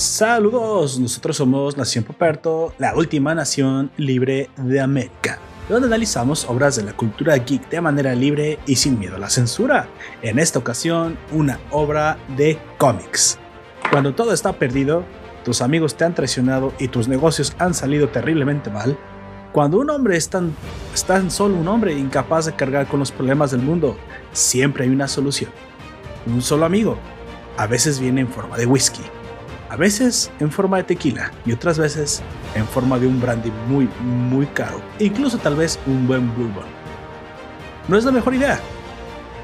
Saludos, nosotros somos Nación Poperto, la última nación libre de América, donde analizamos obras de la cultura geek de manera libre y sin miedo a la censura. En esta ocasión, una obra de cómics. Cuando todo está perdido, tus amigos te han traicionado y tus negocios han salido terriblemente mal, cuando un hombre es tan, es tan solo un hombre incapaz de cargar con los problemas del mundo, siempre hay una solución. Un solo amigo. A veces viene en forma de whisky a veces en forma de tequila y otras veces en forma de un brandy muy, muy caro, incluso tal vez un buen bourbon. No es la mejor idea.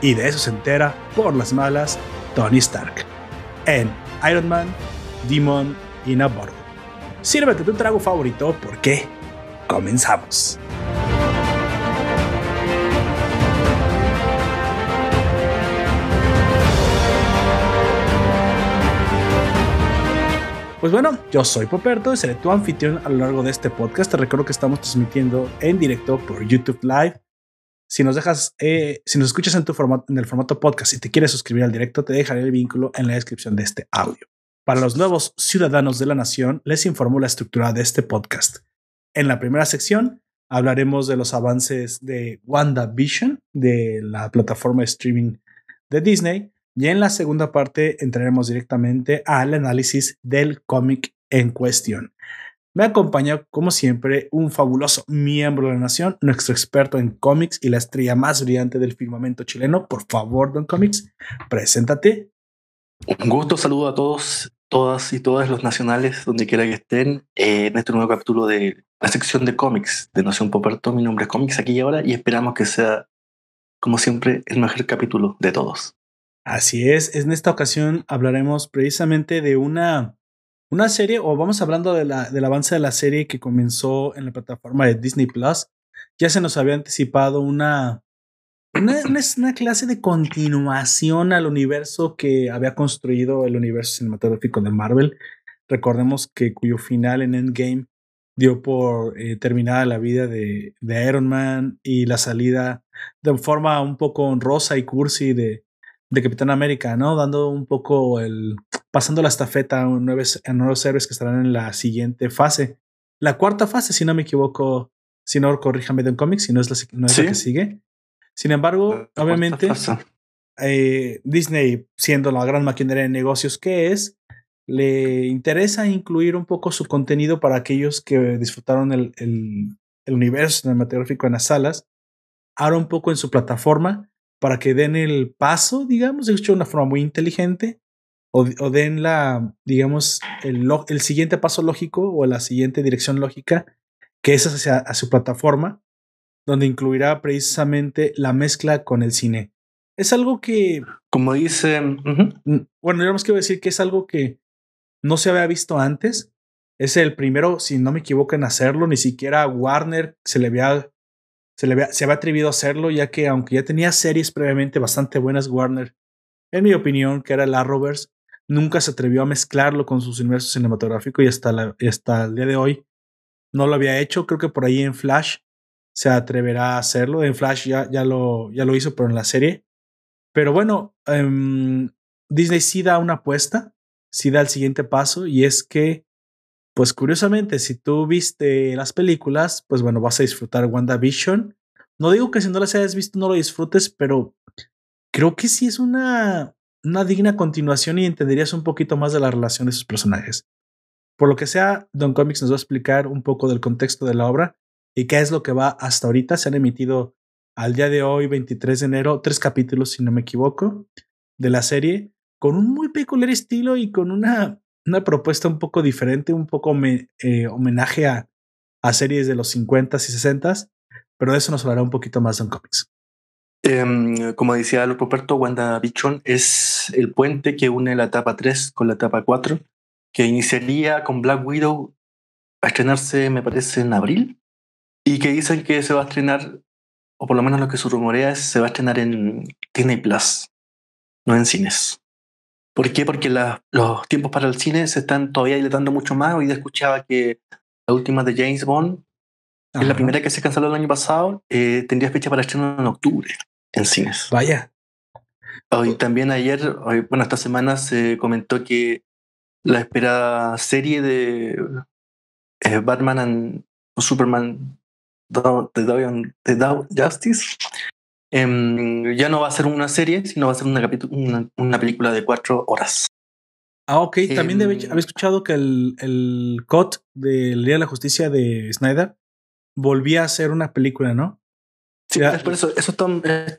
Y de eso se entera por las malas Tony Stark en Iron Man, Demon y a Sírvete tu trago favorito porque comenzamos. Pues bueno, yo soy Poperto y seré tu anfitrión a lo largo de este podcast. Te recuerdo que estamos transmitiendo en directo por YouTube Live. Si nos dejas, eh, si nos escuchas en, tu formato, en el formato podcast y te quieres suscribir al directo, te dejaré el vínculo en la descripción de este audio. Para los nuevos ciudadanos de la nación, les informo la estructura de este podcast. En la primera sección hablaremos de los avances de WandaVision, de la plataforma de streaming de Disney, y en la segunda parte entraremos directamente al análisis del cómic en cuestión. Me acompaña, como siempre, un fabuloso miembro de la nación, nuestro experto en cómics y la estrella más brillante del firmamento chileno. Por favor, Don Comics, preséntate. Un gusto, saludo a todos, todas y todos los nacionales, donde quiera que estén, eh, en este nuevo capítulo de la sección de cómics de Nación Poperto. Mi nombre es Comics aquí y ahora y esperamos que sea, como siempre, el mejor capítulo de todos. Así es, en esta ocasión hablaremos precisamente de una, una serie, o vamos hablando de la, del avance de la serie que comenzó en la plataforma de Disney Plus. Ya se nos había anticipado una, una, clase de continuación al universo que había construido el universo cinematográfico de Marvel. Recordemos que cuyo final en Endgame dio por eh, terminada la vida de, de Iron Man y la salida de forma un poco honrosa y cursi de, de Capitán América, ¿no? Dando un poco el. pasando la estafeta a nuevos, a nuevos héroes que estarán en la siguiente fase. La cuarta fase, si no me equivoco, si no corríjame de un cómic, si no es, la, no es la que sigue. Sin embargo, obviamente, eh, Disney, siendo la gran maquinaria de negocios que es, le interesa incluir un poco su contenido para aquellos que disfrutaron el, el, el universo cinematográfico en las salas, ahora un poco en su plataforma para que den el paso, digamos, de hecho de una forma muy inteligente, o, den la, digamos, el, el, siguiente paso lógico o la siguiente dirección lógica, que es hacia, su plataforma, donde incluirá precisamente la mezcla con el cine. Es algo que... Como dice... Bueno, yo más quiero decir que es algo que no se había visto antes. Es el primero, si no me equivoco, en hacerlo. Ni siquiera Warner se le había se, le había, se había atrevido a hacerlo, ya que aunque ya tenía series previamente bastante buenas, Warner, en mi opinión, que era la Rovers, nunca se atrevió a mezclarlo con su universo cinematográfico y hasta, hasta el día de hoy no lo había hecho. Creo que por ahí en Flash se atreverá a hacerlo. En Flash ya, ya, lo, ya lo hizo, pero en la serie. Pero bueno, um, Disney sí da una apuesta, sí da el siguiente paso y es que pues curiosamente, si tú viste las películas, pues bueno, vas a disfrutar WandaVision. No digo que si no las hayas visto no lo disfrutes, pero creo que sí es una, una digna continuación y entenderías un poquito más de la relación de sus personajes. Por lo que sea, Don Comics nos va a explicar un poco del contexto de la obra y qué es lo que va hasta ahorita. Se han emitido al día de hoy, 23 de enero, tres capítulos, si no me equivoco, de la serie, con un muy peculiar estilo y con una una propuesta un poco diferente, un poco eh, homenaje a, a, series de los 50s y 60s, pero de eso nos hablará un poquito más Don Comics. Eh, como decía Lupo Perto, WandaVision es el puente que une la etapa 3 con la etapa 4, que iniciaría con Black Widow a estrenarse, me parece, en abril, y que dicen que se va a estrenar, o por lo menos lo que se rumorea es se va a estrenar en Disney Plus, no en cines. ¿Por qué? Porque los tiempos para el cine se están todavía dilatando mucho más. Hoy escuchaba que la última de James Bond, que es la primera que se canceló el año pasado, eh, tendría fecha para estreno en octubre en cines. Vaya. Hoy también ayer, hoy, bueno, esta semana se comentó que la esperada serie de eh, Batman and Superman The Dawn Justice. Em, ya no va a ser una serie, sino va a ser una, una, una película de cuatro horas. Ah, ok. También eh, había escuchado que el, el COT del Día de la Justicia de Snyder volvía a ser una película, ¿no? Sí, es por eso, eso está, eh,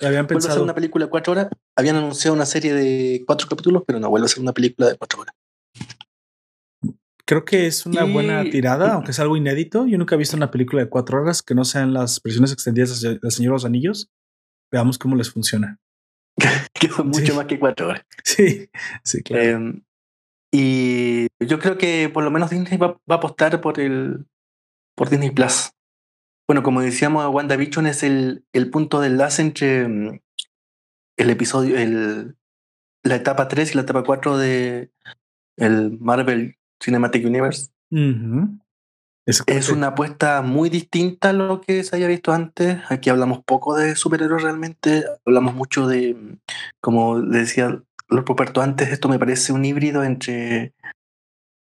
habían pensado. a ser una película de cuatro horas. Habían anunciado una serie de cuatro capítulos, pero no vuelve a ser una película de cuatro horas. Creo que es una buena tirada, aunque es algo inédito. Yo nunca he visto una película de cuatro horas que no sean las versiones extendidas del Señor de los Anillos. Veamos cómo les funciona. que fue mucho más que cuatro horas. Sí, sí, claro. Em, y yo creo que por lo menos Disney va, a apostar por el por Disney Plus. Bueno, como decíamos, WandaVision es el, el punto de enlace entre mm, el episodio, el, la etapa 3 y la etapa 4 de el Marvel Cinematic Universe. Es una apuesta muy distinta a lo que se había visto antes. Aquí hablamos poco de superhéroes realmente. Hablamos mucho de, como decía Lord Poperto antes, esto me parece un híbrido entre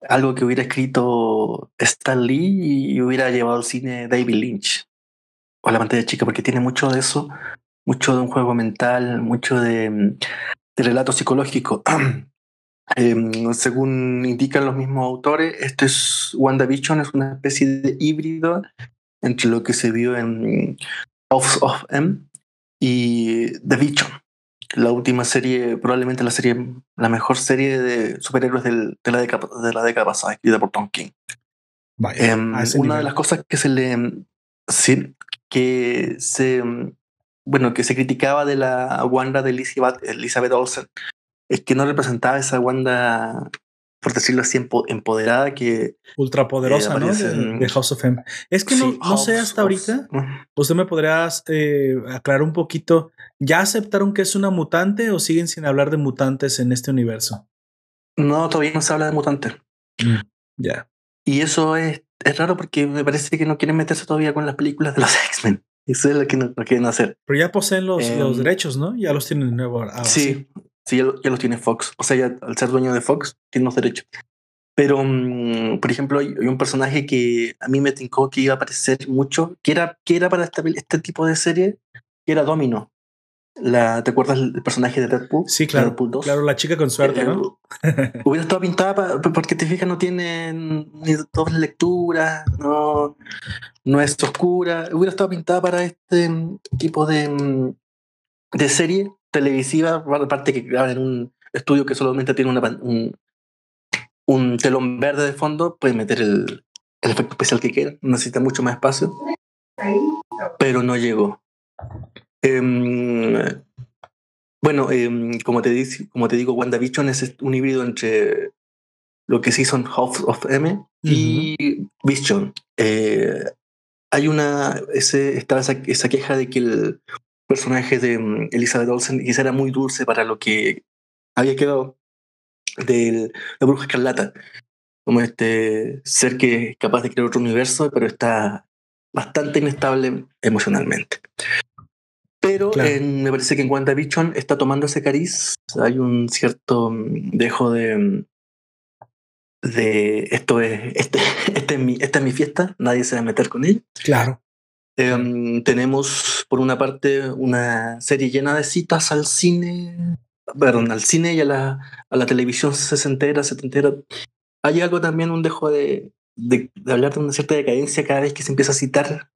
algo que hubiera escrito Stan Lee y hubiera llevado al cine David Lynch. O la pantalla chica, porque tiene mucho de eso, mucho de un juego mental, mucho de, de relato psicológico. Em, según indican los mismos autores, este es WandaVision, es una especie de híbrido entre lo que se vio en House of M y The Vision, la última serie, probablemente la serie, la mejor serie de superhéroes de, la década, de la década pasada, escrita por Tom King. Em, una de las cosas que se le, sí, que se, bueno, que se criticaba de la Wanda de Elizabeth, Elizabeth Olsen es que no representaba esa Wanda, por decirlo así, empoderada que... Ultrapoderosa, ¿no? De, House of M. Es que no, sé hasta ahorita, usted me podría eh, aclarar un poquito, ¿ya aceptaron que es una mutante o siguen sin hablar de mutantes en este universo? No, todavía no se habla de mutantes. Mm, ya. Y eso es, es raro porque me parece que no quieren meterse todavía con las películas de los X-Men. Eso es lo que no, quieren hacer. Pero ya poseen los, los em, derechos, ¿no? Ya los tienen de nuevo. sí, Sí, ya, los tiene Fox. O sea, ya al ser dueño de Fox, tiene los derechos. Pero, mm, por ejemplo, hay, un personaje que a mí me tincó que iba a aparecer mucho, que era, que era para este, este tipo de serie, que era Domino. La, ¿Te acuerdas el personaje de Deadpool? Sí, claro. Claro, la chica con suerte, ¿no? hubiera estado pintada porque te fijas, no tiene ni doble lectura, no, no es oscura. Hubiera estado pintada para este tipo de, mm, de serie televisiva, aparte que graban en un estudio que solamente tiene una, un, un telón verde de fondo, puede meter el, el efecto especial que quiera, necesita mucho más espacio, pero no llegó. Em, bueno, em, como, te dice, como te digo, WandaVision es un híbrido entre lo que sí son House of M y Vision. Eh, hay una, ese, estaba esa, esa, queja de que el personaje de mm, Elizabeth Olsen y era muy dulce para lo que había quedado de la bruja escarlata, como este ser que es capaz de crear otro universo, pero está bastante inestable emocionalmente. Pero me parece que en WandaVision está tomando ese cariz, hay un cierto mm, dejo de mm, de esto es este, este es mi, esta es mi fiesta, nadie se va a meter con él. Claro. Em, tenemos, por una parte, una serie llena de citas al cine, perdón, al cine y a la, a la televisión sesentera, setentera. Hay algo también, un dejo de, de, hablar de una cierta decadencia cada vez que se empieza a citar.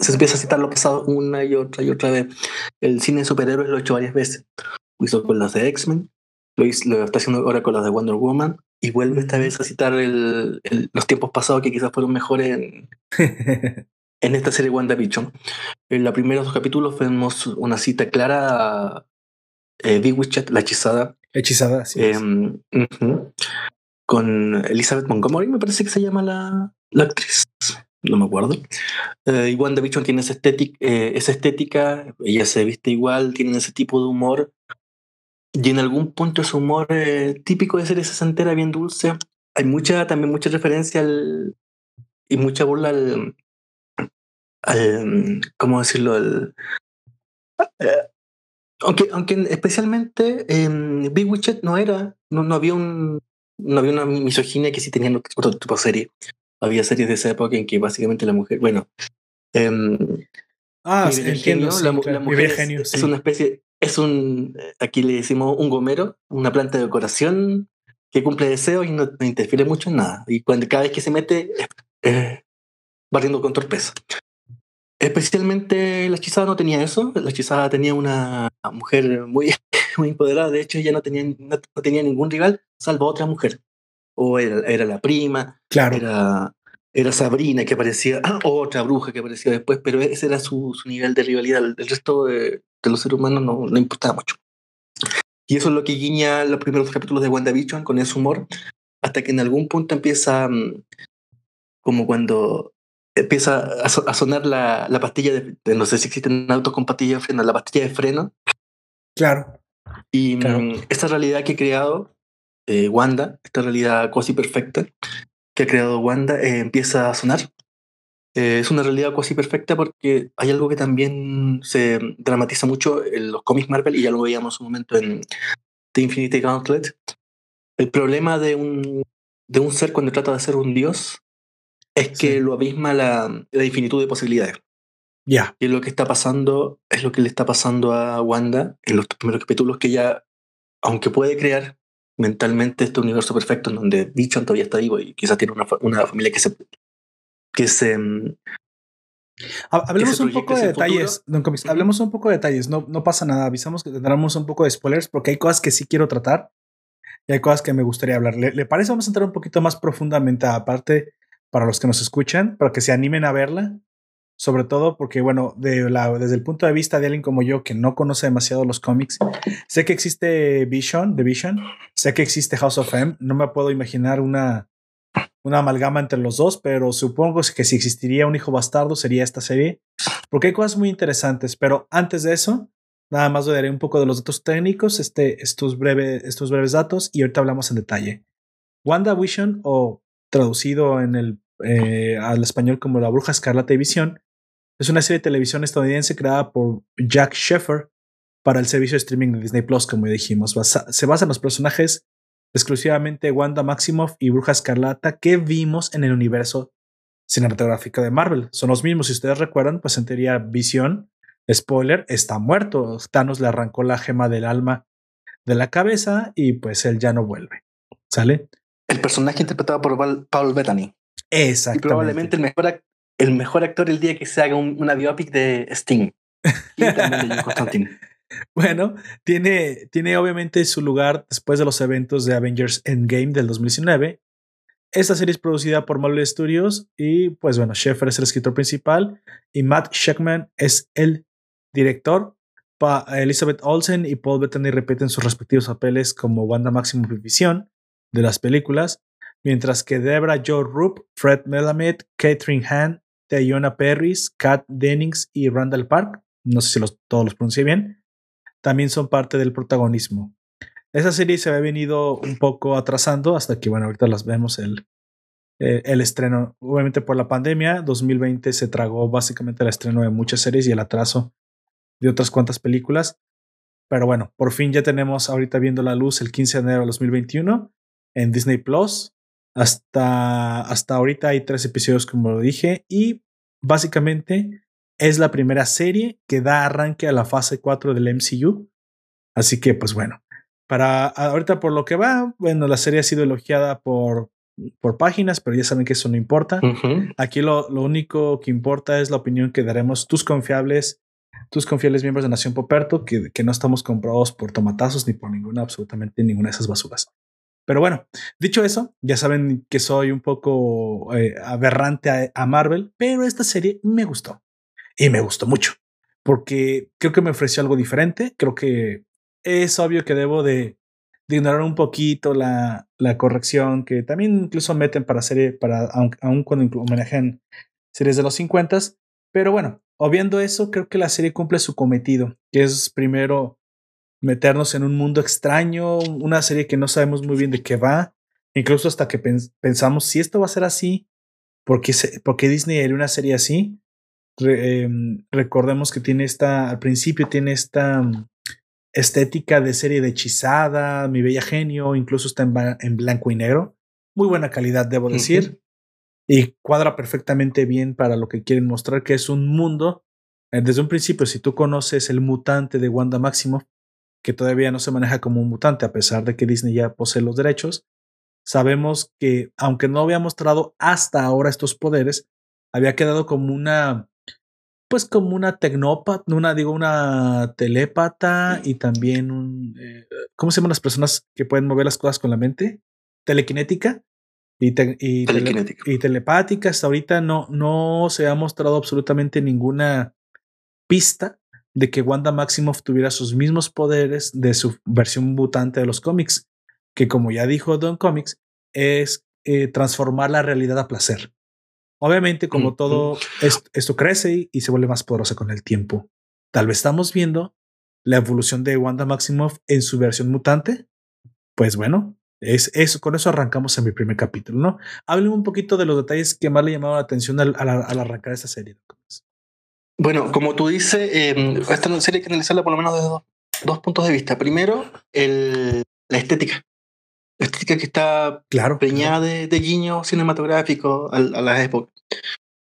Se empieza a citar lo pasado una y otra y otra vez. El cine de superhéroes lo ha hecho varias veces. Lo hizo con las de X-Men, lo, lo, está haciendo ahora con las de Wonder Woman, y vuelve esta vez a citar el, los tiempos pasados que quizás fueron mejores en, en esta serie WandaVision. En los primeros dos capítulos vemos una cita clara a eh, Bewitched, la hechizada. Hechizada, sí. Em, con Elizabeth Montgomery, me parece que se llama la, la actriz. No me acuerdo. Eh, y WandaVision tiene esa estética, eh, esa estética, ella se viste igual, tiene ese tipo de humor. Y en algún punto ese humor eh, típico de serie sesentera, bien dulce. Hay mucha, también mucha referencia al, y mucha burla al, al, ¿cómo decirlo? Al, eh, aunque, aunque especialmente eh, Big Witchet no era, no, no había un, no había una misoginia que sí tenían otro tipo de serie. Había series de esa época en que básicamente la mujer, bueno, em, ah, el genio, la, mujer es, una especie, es un, aquí le decimos un gomero, una planta de decoración que cumple deseos y no, interfiere mucho en nada. Y cuando cada vez que se mete, barriendo con torpeza. Especialmente la hechizada no tenía eso. La hechizada tenía una mujer muy, muy empoderada. De hecho, ella no tenía, no, tenía ningún rival salvo otra mujer. O era, era la prima, claro. era, era Sabrina que aparecía, otra bruja que aparecía después, pero ese era su, su nivel de rivalidad. El, resto de, de, los seres humanos no, no importaba mucho. Y eso es lo que guiña los primeros capítulos de WandaVision con ese humor, hasta que en algún punto empieza mm, como cuando empieza a, sonar la, la pastilla de, no sé si existen autos con pastilla de freno, la pastilla de freno. Claro. Y mm, esta realidad que ha creado eh, Wanda, esta realidad cuasi perfecta que ha creado Wanda, eh, empieza a sonar. Eh, es una realidad cuasi perfecta porque hay algo que también se dramatiza mucho en los cómics Marvel y ya lo veíamos un momento en The Infinity Gauntlet. El problema de un, de un ser cuando trata de ser un dios es que lo abisma la, la, infinitud de posibilidades. Ya. Y lo que está pasando es lo que le está pasando a Wanda en los primeros capítulos, que ella, aunque puede crear mentalmente este universo perfecto en donde Vichon todavía está vivo y quizás tiene una, una familia que se. que se. Mm, hablemos un poco de detalles, don Comis, hablemos un poco de detalles, no, no pasa nada, avisamos que tendremos un poco de spoilers porque hay cosas que sí quiero tratar y hay cosas que me gustaría hablar. ¿Le, ¿Le, parece? Vamos a entrar un poquito más profundamente, aparte para los que nos escuchan, para que se animen a verla. Sobre todo porque, bueno, desde el punto de vista de alguien como yo que no conoce demasiado los cómics, sé que existe Vision, The Vision, sé que existe House of M, no me puedo imaginar una, una amalgama entre los dos, pero supongo que si existiría un hijo bastardo sería esta serie, porque hay cosas muy interesantes, pero antes de eso, nada más daré un poco de los datos técnicos, este, estos, estos breves datos, y ahorita hablamos en detalle. WandaVision o traducido en el, eh, al español como La Bruja Escarlata y Visión, es una serie de televisión estadounidense creada por Jack Sheffer para el servicio de streaming de Disney Plus, como dijimos. se basa en los personajes exclusivamente Wanda Maximoff y Bruja Escarlata que vimos en el universo cinematográfico de Marvel. Son los mismos, si ustedes recuerdan, pues en teoría Visión, spoiler, está muerto. Thanos le arrancó la gema del alma de la cabeza y pues él ya no vuelve. ¿Sale? El personaje interpretado por Paul Bettany. Exactamente. Y probablemente el mejor, el mejor actor el día que se haga una biopic de Sting. Y también de Constantine. Bueno, tiene, tiene obviamente su lugar después de los eventos de Avengers Endgame del 2019. Esta serie es producida por Marvel Studios y, pues bueno, Sheffer es el escritor principal y Matt Sheckman es el director. Pa Elizabeth Olsen y Paul Bettany repiten sus respectivos papeles como Wanda Maximoff y Visión de las películas, mientras que Debra Joe Rupp, Fred Melamed, Catherine Hahn, Tayona Perris, Kat Dennings y Randall Park, no sé si los, todos los pronuncié bien, también son parte del protagonismo. Esa serie se había venido un poco atrasando hasta que, bueno, ahorita las vemos el, eh, el estreno. Obviamente por la pandemia, 2020 se tragó básicamente el estreno de muchas series y el atraso de otras cuantas películas. Pero bueno, por fin ya tenemos ahorita viendo la luz el 15 de enero de 2021 en Disney Plus. Hasta, hasta ahorita hay tres episodios, como lo dije, y básicamente es la primera serie que da arranque a la fase 4 del MCU. Así que, pues bueno, para ahorita por lo que va, bueno, la serie ha sido elogiada por, por páginas, pero ya saben que eso no importa. Aquí lo, lo, único que importa es la opinión que daremos tus confiables, tus confiables miembros de Nación Poperto, que, que no estamos comprados por tomatazos ni por ninguna, absolutamente ninguna de esas basuras. Pero bueno, dicho eso, ya saben que soy un poco eh, aberrante a, Marvel, pero esta serie me gustó y me gustó mucho porque creo que me ofreció algo diferente. Creo que es obvio que debo de, ignorar un poquito la, la, corrección que también incluso meten para serie, para aun, cuando homenajean series de los 50. Pero bueno, obviando eso, creo que la serie cumple su cometido, que es primero meternos en un mundo extraño, una serie que no sabemos muy bien de qué va, incluso hasta que pensamos si esto va a ser así, porque, Disney haría una serie así. Em, recordemos que tiene esta, al principio tiene esta, estética de serie de hechizada, mi bella genio, incluso está en, blanco y negro. Muy buena calidad, debo decir. Y cuadra perfectamente bien para lo que quieren mostrar, que es un mundo. Eh, desde un principio, si tú conoces el mutante de Wanda Maximoff, que todavía no se maneja como un mutante, a pesar de que Disney ya posee los derechos, sabemos que, aunque no había mostrado hasta ahora estos poderes, había quedado como una pues como una tecnópata, una, digo, una telépata y también un, eh, ¿cómo se llaman las personas que pueden mover las cosas con la mente? Telequinética y, y, y telepática. Hasta ahorita no, no se ha mostrado absolutamente ninguna pista de que Wanda Maximoff tuviera sus mismos poderes de su versión mutante de los cómics, que como ya dijo Don Comics, es eh, transformar la realidad a placer. Obviamente, como todo, esto, crece y, se vuelve más poderosa con el tiempo. Tal vez estamos viendo la evolución de Wanda Maximoff en su versión mutante. Pues bueno, es eso, con eso arrancamos en mi primer capítulo, ¿no? Un poquito de los detalles que más le llamaron la atención al, arrancar esta serie. Bueno, como tú dices, eh, esta serie que analizarla por lo menos desde dos, puntos de vista. Primero, el, la estética estética que está claro, preñada De, de, guiños cinematográficos a, a las épocas.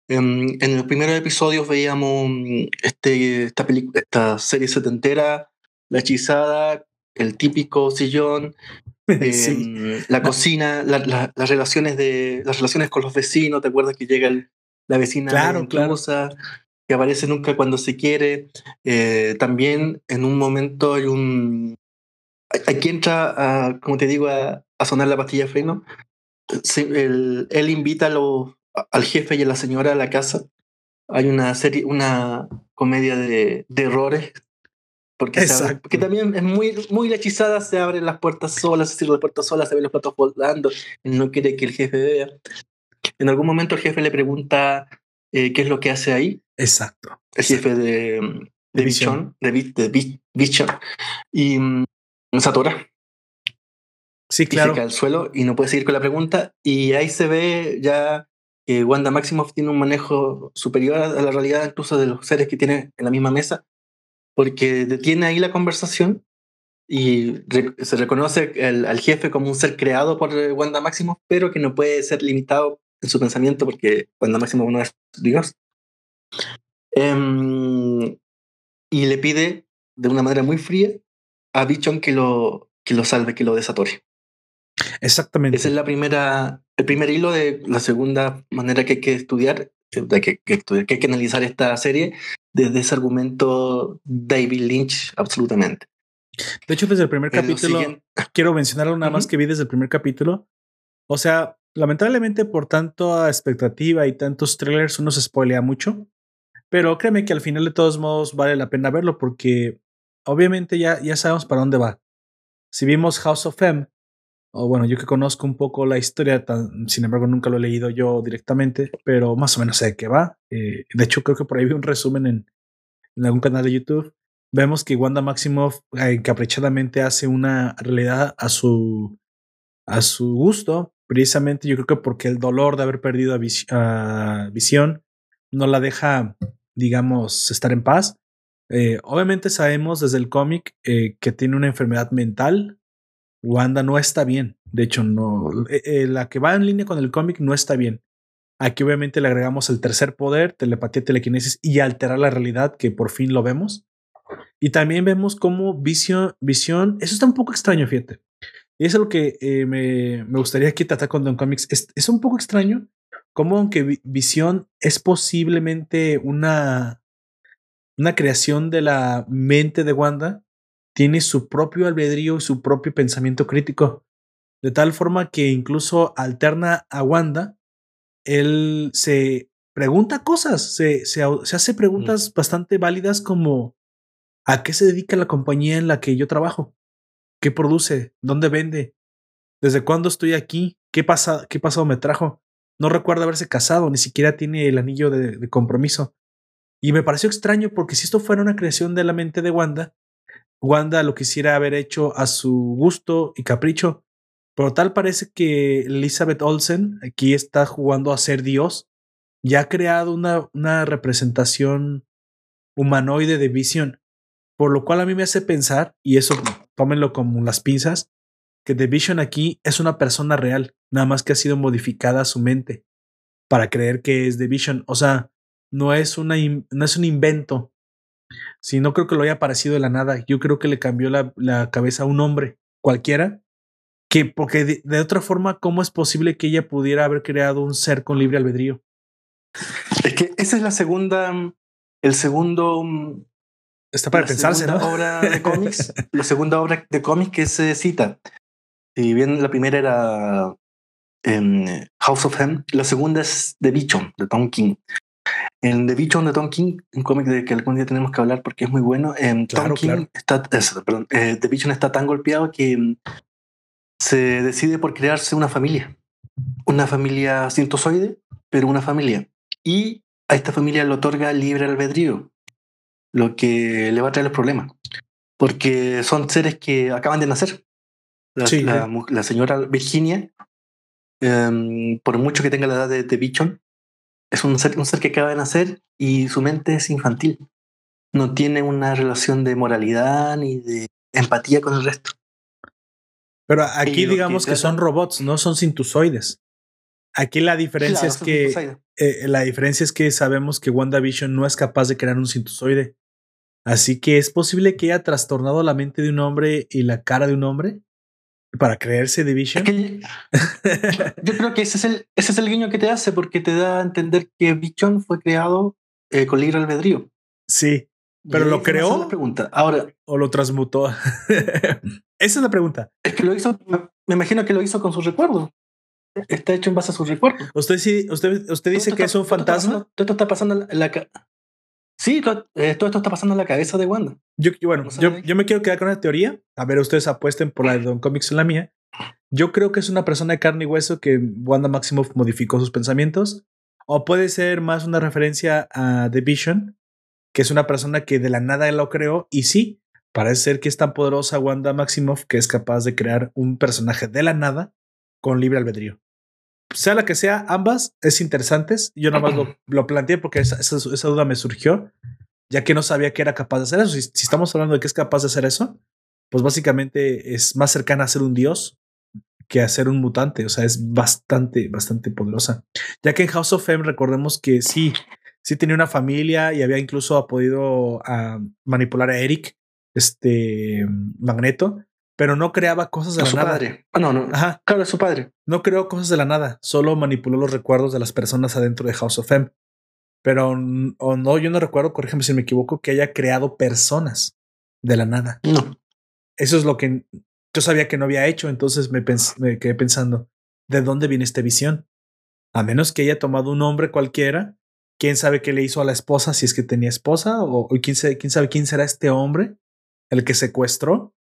En, en, los primeros episodios veíamos mm, este, esta, esta serie setentera, La hechizada, el típico sillón, em, la cocina, las, relaciones de, las relaciones con los vecinos, ¿te acuerdas que llega la vecina claro, claro. Que aparece nunca cuando se quiere? Eh, también en un momento hay un, aquí entra, a, como te digo, a, sonar la pastilla de freno. él invita al jefe y a la señora a la casa. Hay una serie, una comedia de, errores. Porque, porque también es muy, muy hechizada, se abren las puertas solas, se cierran las puertas solas, se ven los platos volando, él no quiere que el jefe vea. En algún momento el jefe le pregunta eh, qué es lo que hace ahí. Exacto. El jefe de, de, Vision, de, de Vision. Y mm, se atora. Sí, claro. Y se cae al suelo y no puede seguir con la pregunta. Y ahí se ve ya que Wanda Maximoff tiene un manejo superior a la realidad incluso de los seres que tiene en la misma mesa, porque detiene ahí la conversación y se reconoce al jefe como un ser creado por Wanda Maximoff, pero que no puede ser limitado en su pensamiento porque Wanda Maximoff no es Dios. Em, y le pide de una manera muy fría a Bichon que lo, que lo salve, que lo desatore. Exactamente. Ese es la primera, el primer hilo de la segunda manera que hay que estudiar, de que, que, que hay que analizar esta serie desde ese argumento David Lynch, absolutamente. De hecho, desde el primer capítulo, quiero mencionar nada más que vi desde el primer capítulo. O sea, lamentablemente por tanto expectativa y tantos trailers uno se spoilea mucho, pero créeme que al final de todos modos vale la pena verlo porque obviamente ya, ya sabemos para dónde va. Si vimos House of M, o bueno, yo que conozco un poco la historia, sin embargo nunca lo he leído yo directamente, pero más o menos sé de qué va. Eh, de hecho, creo que por ahí vi un resumen en, en algún canal de YouTube. Vemos que Wanda Maximoff eh, caprichadamente hace una realidad a su, a su gusto, precisamente yo creo que porque el dolor de haber perdido a, a Visión no la deja, digamos, estar en paz eh, obviamente sabemos desde el cómic eh, que tiene una enfermedad mental. Wanda no está bien. De hecho, no. Eh, la que va en línea con el cómic no está bien. Aquí obviamente le agregamos el tercer poder, telepatía, telequinesis y alterar la realidad, que por fin lo vemos. Y también vemos cómo visión, visión, eso está un poco extraño, fíjate. Y eso es lo que me, me, gustaría aquí tratar con Don Comics. Es, es un poco extraño cómo aunque visión es posiblemente una una creación de la mente de Wanda, tiene su propio albedrío y su propio pensamiento crítico, de tal forma que incluso alterna a Wanda, él se pregunta cosas, se, se, hace preguntas bastante válidas como ¿a qué se dedica la compañía en la que yo trabajo? ¿Qué produce? ¿Dónde vende? ¿Desde cuándo estoy aquí? ¿Qué, pasa, qué pasado me trajo? No recuerda haberse casado, ni siquiera tiene el anillo de compromiso. Y me pareció extraño porque si esto fuera una creación de la mente de Wanda, Wanda lo quisiera haber hecho a su gusto y capricho. Pero tal parece que Elizabeth Olsen aquí está jugando a ser Dios. Ya ha creado una, una representación humanoide de visión. Por lo cual a mí me hace pensar, y eso tómenlo como las pinzas, que The Vision aquí es una persona real, nada más que ha sido modificada su mente para creer que es The Vision. O sea, no es, una, no es un invento. Si no creo que lo haya aparecido de la nada. Yo creo que le cambió la, la cabeza a un hombre cualquiera. Que, porque de, de, otra forma, ¿cómo es posible que ella pudiera haber creado un ser con libre albedrío? Es que esa es la segunda, el segundo. Está para pensarse, ¿no? obra de cómics, la segunda obra de cómics que se cita. Si bien la primera era eh, House of M, la segunda es The Bichon, de Tom King. En The Bichon de Tom King, un cómic de que algún día tenemos que hablar porque es muy bueno, en claro, Tom King claro. está, eso, perdón, eh, The Bichon está tan golpeado que se decide por crearse una familia. Una familia sintozoide, pero una familia. Y a esta familia le otorga libre albedrío, lo que le va a traer los problemas. Porque son seres que acaban de nacer. La, Sí, la, sí. mu- la señora Virginia, em, por mucho que tenga la edad de, de Bichon, es un ser, un ser que acaba de nacer y su mente es infantil. No tiene una relación de moralidad ni de empatía con el resto. Pero aquí que digamos que, son robots, no son sintusoides. Aquí la diferencia Claro, es que eh, la diferencia es que sabemos que WandaVision no es capaz de crear un sintusoide. Así que es posible que haya trastornado la mente de un hombre y la cara de un hombre para creerse de Es Vision. que yo creo que ese es, el, ese es el guiño que te hace porque te da a entender que Bichon fue creado eh, con libre albedrío. sí, Pero lo es creó. hace la pregunta. Ahora, o lo transmutó. Esa es la pregunta. es que lo hizo, me imagino que lo hizo con sus recuerdos. Está hecho en base a sus recuerdos. Usted sí, usted, usted dice que es un fantasma. Todo esto está pasando en la, en la Sí, todo, eh, todo esto está pasando en la cabeza de Wanda. Yo, bueno, ¿No yo, yo me quiero quedar con una teoría. A ver, ustedes apuesten por la de Don Comics en la mía. Yo creo que es una persona de carne y hueso que Wanda Maximoff modificó sus pensamientos. O puede ser más una referencia a The Vision, que es una persona que de la nada lo creó. Y sí, parece ser que es tan poderosa Wanda Maximoff que es capaz de crear un personaje de la nada con libre albedrío. Sea la que sea, ambas es interesantes. Yo nada más lo, lo planteé porque esa, esa, esa duda me surgió ya que no sabía que era capaz de hacer eso. Si, si estamos hablando de que es capaz de hacer eso, pues básicamente es más cercana a ser un dios que a ser un mutante. O sea, es bastante, bastante poderosa. Ya que en House of M recordemos que sí, sí tenía una familia y había incluso podido ah, manipular a Eric, este Magneto, pero no creaba cosas de A la su nada. padre. Ah, no, no. Ajá, Claro, su padre. no creó cosas de la nada, solo manipuló los recuerdos de las personas adentro de House of M. Pero o no, yo no recuerdo, corrígeme si me equivoco, que haya creado personas de la nada. No. Eso es lo que yo sabía que no había hecho, entonces me, me quedé pensando, ¿de dónde viene esta visión? A menos que haya tomado un hombre cualquiera, quién sabe qué le hizo a la esposa, si es que tenía esposa, o, o quién, sabe, quién sabe quién será este hombre, el que secuestró,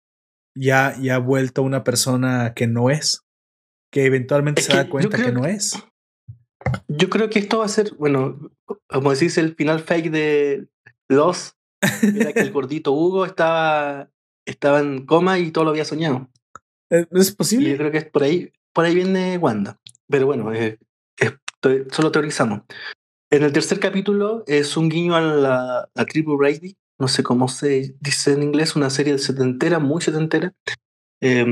ya, ya ha vuelto una persona que no es, que eventualmente Es se que da cuenta que no que- es. Yo creo que esto va a ser, bueno, como decís, el final fake de Los. Era que el gordito Hugo estaba, estaba en coma y todo lo había soñado. Eh, ¿Es Y yo posible? creo que es por ahí, por ahí viene Wanda. Pero bueno, eh, esto- solo teorizamos. En el tercer capítulo es un guiño a la, la tribu Brady, no sé cómo se dice en inglés, una serie setentera, muy setentera. Eh,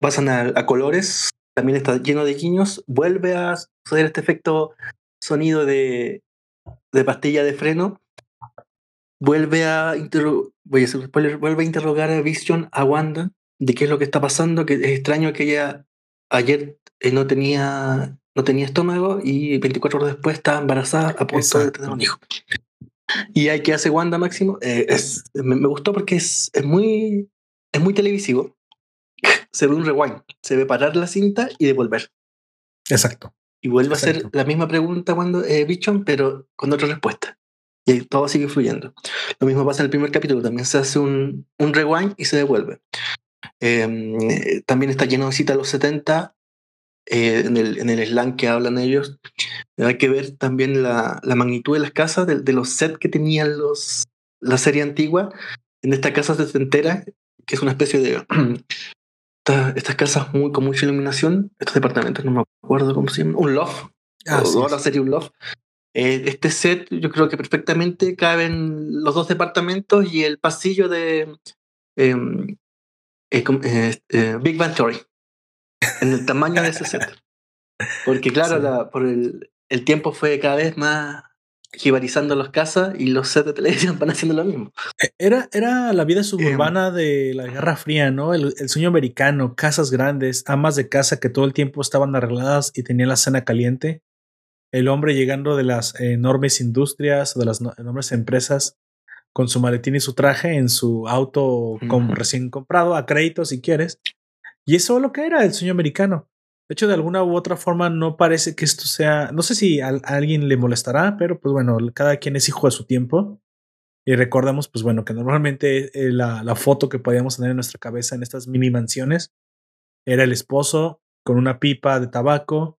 pasan a, a colores, también está lleno de guiños. Vuelve a suceder este efecto sonido de, de pastilla de freno. Vuelve a, voy a hacer spoiler, vuelve a interrogar a Vision, a Wanda, de qué es lo que está pasando, que es extraño que ella ayer eh, no tenía no tenía estómago y 24 horas después estaba embarazada a punto de tener un hijo. Y ahí que hace Wanda Máximo, eh, es, me, me gustó porque es, es muy es muy televisivo. Se ve un rewind, se ve parar la cinta y devolver. Exacto. Y vuelve a hacer la misma pregunta cuando eh, Bichon, pero con otra respuesta. Y ahí todo sigue fluyendo. Lo mismo pasa en el primer capítulo, también se hace un, un rewind y se devuelve. Eh, también está lleno de citas a los 70, eh, en, el, en el slang que hablan ellos. Hay que ver también la, la magnitud de las casas, de, de los sets que tenían los, la serie antigua. En esta casa setentera, que es una especie de... esta- estas casas muy, con mucha iluminación, estos departamentos, no me acuerdo cómo se llaman, un loft, Ah, o sí, sí. sería un loft. Eh, este set yo creo que perfectamente caben los dos departamentos y el pasillo de em, eh, eh, Big Bang Theory en el tamaño de ese set. Porque claro, por el, el, tiempo fue cada vez más jibarizando las casas y los sets de televisión van haciendo lo mismo. E, era, era la vida suburbana de la Guerra Fría, ¿no? El, el, sueño americano, casas grandes, amas de casa que todo el tiempo estaban arregladas y tenían la cena caliente el hombre llegando de las enormes industrias o de las enormes empresas con su maletín y su traje en su auto recién comprado a crédito si quieres. Y eso es lo que era el sueño americano. De hecho, de alguna u otra forma no parece que esto sea, no sé si a, alguien le molestará, pero pues bueno, cada quien es hijo de su tiempo. Y recordemos, pues bueno, que normalmente eh, la, la foto que podíamos tener en nuestra cabeza en estas mini mansiones era el esposo con una pipa de tabaco,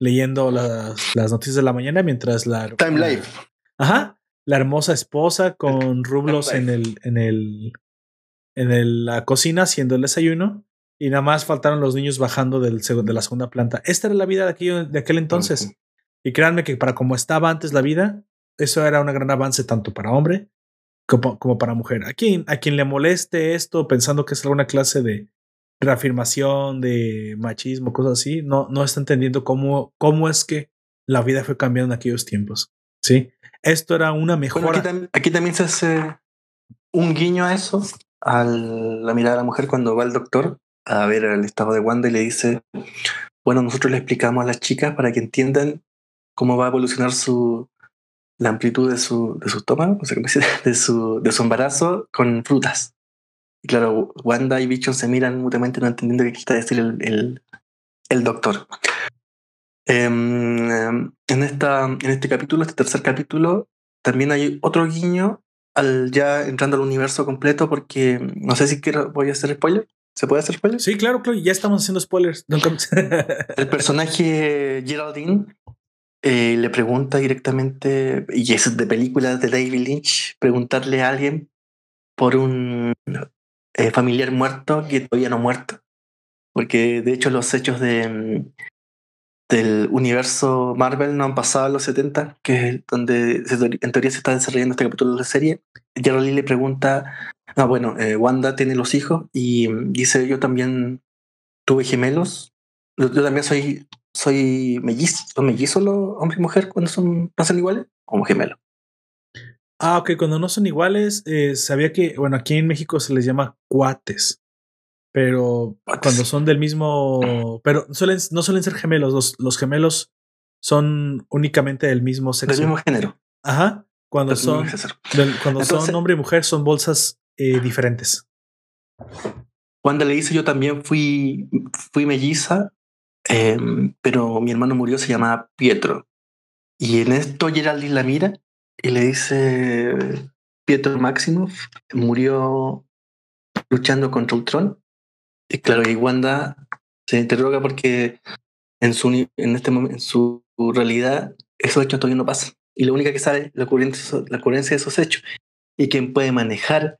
leyendo las, las noticias de la mañana mientras la... Time Life. Ajá. La hermosa esposa con rublos en el, en el, en el, la cocina haciendo el desayuno y nada más faltaron los niños bajando del, de la segunda planta. Esta era la vida de, aquel, de aquel entonces. Y créanme que para como estaba antes la vida, eso era un gran avance tanto para hombre como, como para mujer. A quien, a quien le moleste esto pensando que es alguna clase de, reafirmación de machismo, cosas así, no, no está entendiendo cómo, cómo es que la vida fue cambiando en aquellos tiempos. Sí, esto era una mejora. aquí, también se hace un guiño a eso, a la mirada de la mujer cuando va al doctor a ver el estado de Wanda y le dice, bueno, nosotros le explicamos a las chicas para que entiendan cómo va a evolucionar su la amplitud de su, de su estómago, de su, de su embarazo con frutas. Y claro, Wanda y Vision se miran mutuamente no entendiendo qué quiere decir el, el, el doctor. Em, en, esta, en este capítulo, este tercer capítulo, también hay otro guiño al ya entrando al universo completo porque no sé si quiero, voy a hacer spoiler. ¿Se puede hacer spoiler? Sí, claro, claro, ya estamos haciendo spoilers. el personaje Geraldine eh, le pregunta directamente, y es de películas de David Lynch, preguntarle a alguien por un eh, familiar muerto que todavía no muerto. Porque de hecho los hechos de, mm, del universo Marvel no han pasado a los 70, que es donde en teoría se está desarrollando este capítulo de la serie. Lee le pregunta, ah, bueno, eh, Wanda tiene los hijos y mm, dice, yo también tuve gemelos. Yo, también soy, soy mellizo. ¿Son mellizos los hombres y mujeres cuando son, pasan iguales? Como gemelos. Ah, ok, cuando no son iguales, eh, sabía que, bueno, aquí en México se les llama cuates, pero cuando son del mismo, pero suelen, no suelen ser gemelos, los, los gemelos son únicamente del mismo sexo. Del mismo género. Ajá, cuando son, cuando son hombre y mujer son bolsas eh, diferentes. Cuando le dice yo también fui, fui melliza, em, pero mi hermano murió, se llamaba Pietro. Y en esto Geraldine la mira y le dice Pietro Maximoff murió luchando contra Ultron. Y claro, y Wanda se interroga porque en su, en este momento, en su realidad, esos hechos todavía no pasan. Y lo única que sabe es la coherencia, la coherencia de esos hechos. Y quien puede manejar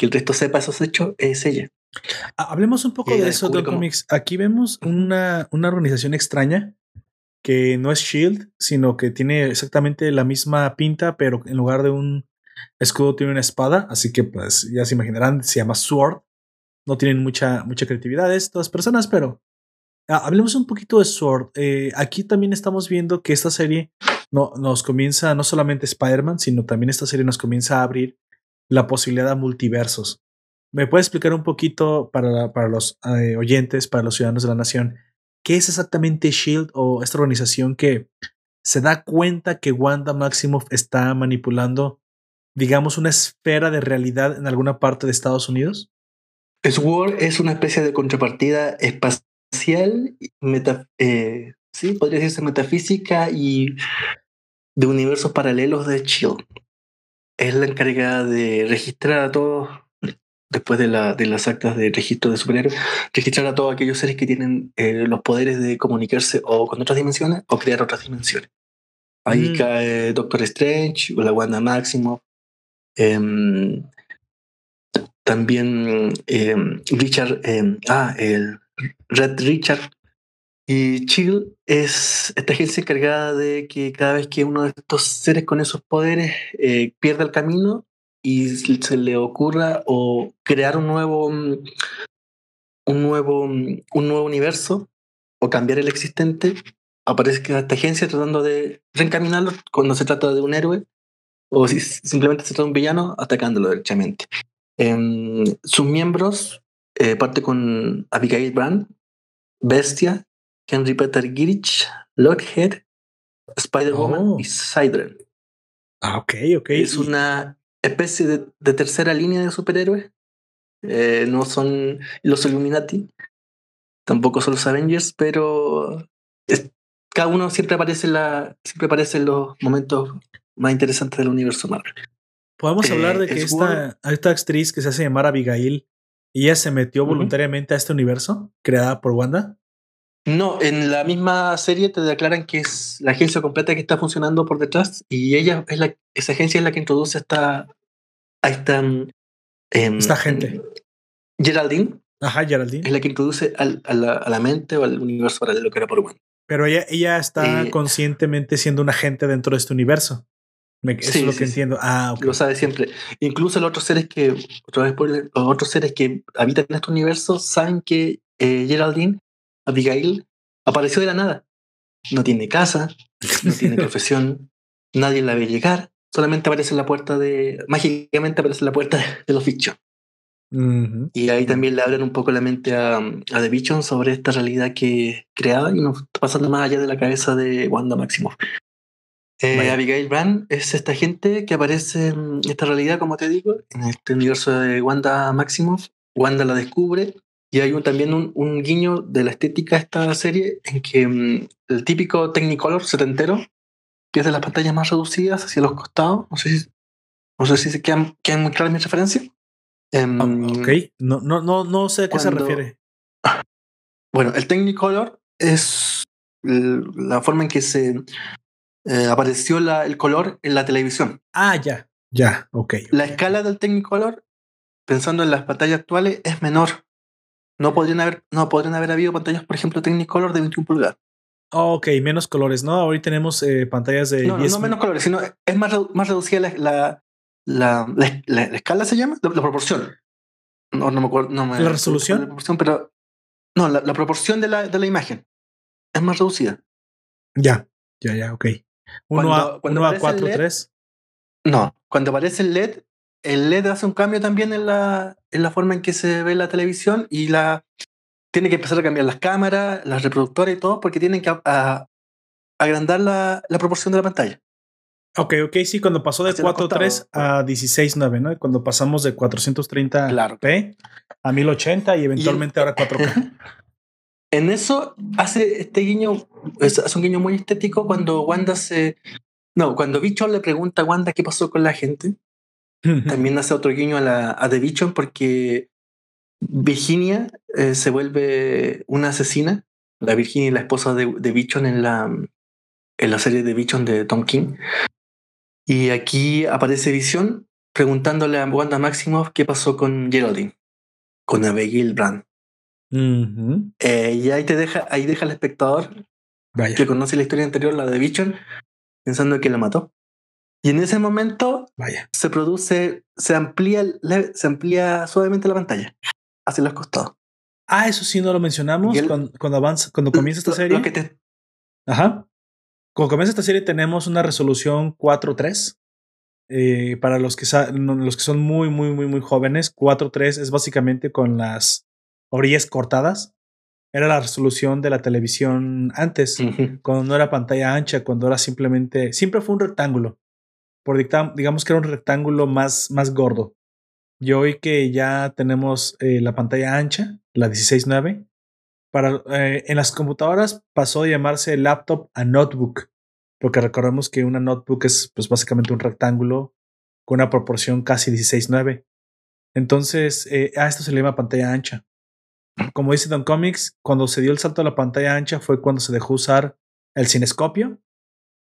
que el resto sepa esos hechos es ella. Hablemos un poco de eso, Don Comics. Aquí vemos una, una organización extraña que no es Shield, sino que tiene exactamente la misma pinta, pero en lugar de un escudo tiene una espada, así que pues ya se imaginarán, se llama Sword. No tienen mucha, mucha creatividad estas personas, pero ah, hablemos un poquito de Sword. Eh, aquí también estamos viendo que esta serie no, nos comienza, no solamente Spider-Man, sino también esta serie nos comienza a abrir la posibilidad de multiversos. ¿Me puede explicar un poquito para, para los eh, oyentes, para los ciudadanos de la nación, ¿Qué es exactamente Shield o esta organización que se da cuenta que Wanda Maximoff está manipulando, digamos, una esfera de realidad en alguna parte de Estados Unidos? SWORD es una especie de contrapartida espacial, eh, sí, podría decirse metafísica y de universos paralelos de Shield. Es la encargada de registrar a todos después de, la, de las actas de registro de superhéroes, registrar a todos aquellos seres que tienen eh, los poderes de comunicarse o con otras dimensiones o crear otras dimensiones. Ahí mm. cae Doctor Strange, o la Wanda Máximo, em, también em, Richard, em, ah, el Red Richard, Y Chill es esta agencia encargada de que cada vez que uno de estos seres con esos poderes eh, pierda el camino y se le ocurra o crear un nuevo, mm, un nuevo, mm, un nuevo universo o cambiar el existente, aparece esta agencia tratando de reencaminarlo cuando se trata de un héroe o si simplemente se trata de un villano, atacándolo derechamente. Em, sus miembros eh, parte con Abigail Brand, Bestia, Henry Peter Girich, Lockhead, Spider-Woman Oh. y Sidren. Ah, ok, ok. Es una especie de, de tercera línea de superhéroes. Eh, no son los Illuminati, tampoco son los Avengers, pero es- cada uno siempre aparece, en la, siempre aparece en los momentos más interesantes del universo Marvel. Podemos eh, hablar de que es esta, esta actriz que se hace llamar Abigail, ella se metió voluntariamente a este universo creada por Wanda. No, en la misma serie te declaran que es la agencia completa que está funcionando por detrás y ella es la, esa agencia es la que introduce a esta, a esta, mm, em, Esta gente. Geraldine Ajá, Geraldine. es la que introduce al- a, la, a la mente o al universo paralelo que era por Wanda. Pero ella, ella está Eh, conscientemente siendo un agente dentro de este universo. Me- eso Sí, es lo sí, que sí. entiendo. Ah, ok. Lo sabe siempre. Incluso los otros seres que, otra vez los otros seres que habitan en este universo saben que eh, Geraldine, Abigail, apareció de la nada. No tiene casa, no tiene profesión, nadie la ve llegar, solamente aparece en la puerta de. Mágicamente aparece en la puerta de los. Ujú. Y ahí también le abren un poco la mente a, a The Vision sobre esta realidad que es creada y nos está pasando más allá de la cabeza de Wanda Maximoff. Eh. Abigail Brand es esta gente que aparece en esta realidad, como te digo, en este universo de Wanda Maximoff. Wanda la descubre y hay un- también un, un guiño de la estética de esta serie en que mm, el típico Technicolor setentero, que es de las pantallas más reducidas hacia los costados, no sé si, no sé si se quedan, quedan muy claras mis referencias. Ah, ok. No, no, no, no sé a qué se refiere. Bueno, el Technicolor es la forma en que se eh, apareció la- el color en la televisión. Ah, ya. Ya, ok. La escala del Technicolor, pensando en las pantallas actuales, es menor. No podrían haber, no podrían haber habido pantallas, por ejemplo, Technicolor de 21 pulgadas. Ok, menos colores, ¿no? Ahorita tenemos eh, pantallas de No, no, 10 no menos colores, sino es más, más reducida la, la, la, la- la- la escala, ¿se llama? La, proporción. No, no me acuerdo. No me ¿La resolución? La proporción, pero no, la, proporción de la, de la imagen es más reducida. Ya, ya, ya, ok. 1 a, Cuando- uno a aparece el 4, LED, 3. No, cuando aparece el LED, el LED hace un cambio también en la, en la forma en que se ve la televisión y la tiene que empezar a cambiar las cámaras, las reproductoras y todo, porque tienen que a- a- agrandar la, la proporción de la pantalla. Ok, ok, sí, cuando pasó de Hacia los 4.3 costados. a 16.9, ¿no? Cuando pasamos de 430p Claro. a 1080 y eventualmente ahora 4K. En eso hace este guiño, es- hace un guiño muy estético cuando Wanda se. No, cuando Bichon le pregunta a Wanda qué pasó con la gente, también hace otro guiño a, la, a The Bichon porque Virginia eh, se vuelve una asesina. La Virginia, la esposa de, de Bichon en la, en la serie de Bichon de Tom King. Y aquí aparece Visión preguntándole a Wanda Maximoff qué pasó con Geraldine, con Abigail Brand. Eh, y ahí te deja, ahí deja al espectador Vaya. que conoce la historia anterior, la de Bichon, pensando que la mató. Y en ese momento Vaya. se produce, se amplía, se amplía suavemente la pantalla hacia los costados. Ah, eso sí no lo mencionamos el- cuando, cuando avanza, cuando comienza esta serie. lo que te- Ajá. Cuando comienza esta serie tenemos una resolución 4.3. Eh, para los que, los que son muy, muy, muy, muy jóvenes, 4.3 es básicamente con las orillas cortadas. Era la resolución de la televisión antes, Ujú. cuando no era pantalla ancha, cuando era simplemente, siempre fue un rectángulo. Por digamos que era un rectángulo más, más gordo. Y hoy que ya tenemos eh, la pantalla ancha, la 16.9, para, eh, en las computadoras pasó de llamarse laptop a notebook, porque recordemos que una notebook es pues, básicamente un rectángulo con una proporción casi 16.9. Entonces, eh, a esto se le llama pantalla ancha. Como dice Don Comics, cuando se dio el salto a la pantalla ancha fue cuando se dejó usar el cinescopio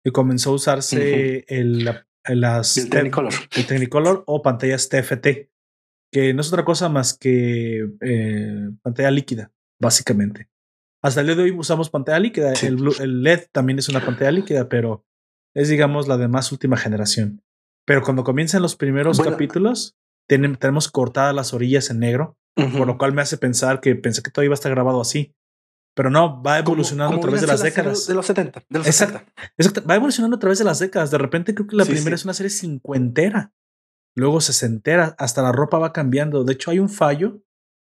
y comenzó a usarse el, la- las Y el Technicolor. el Technicolor o pantallas TFT, que no es otra cosa más que eh, pantalla líquida, básicamente. Hasta el día de hoy usamos pantalla líquida. El, LED también es una pantalla líquida, pero es, digamos, la de más última generación. Pero cuando comienzan los primeros capítulos, tenemos cortadas las orillas en negro, por lo cual me hace pensar que pensé que todo iba a estar grabado así. Pero no, va evolucionando a través de las décadas. De los 70, de los exacto, Va evolucionando a través de las décadas. De repente creo que la primera es una serie cincuentera, luego sesentera, hasta la ropa va cambiando. De hecho, hay un fallo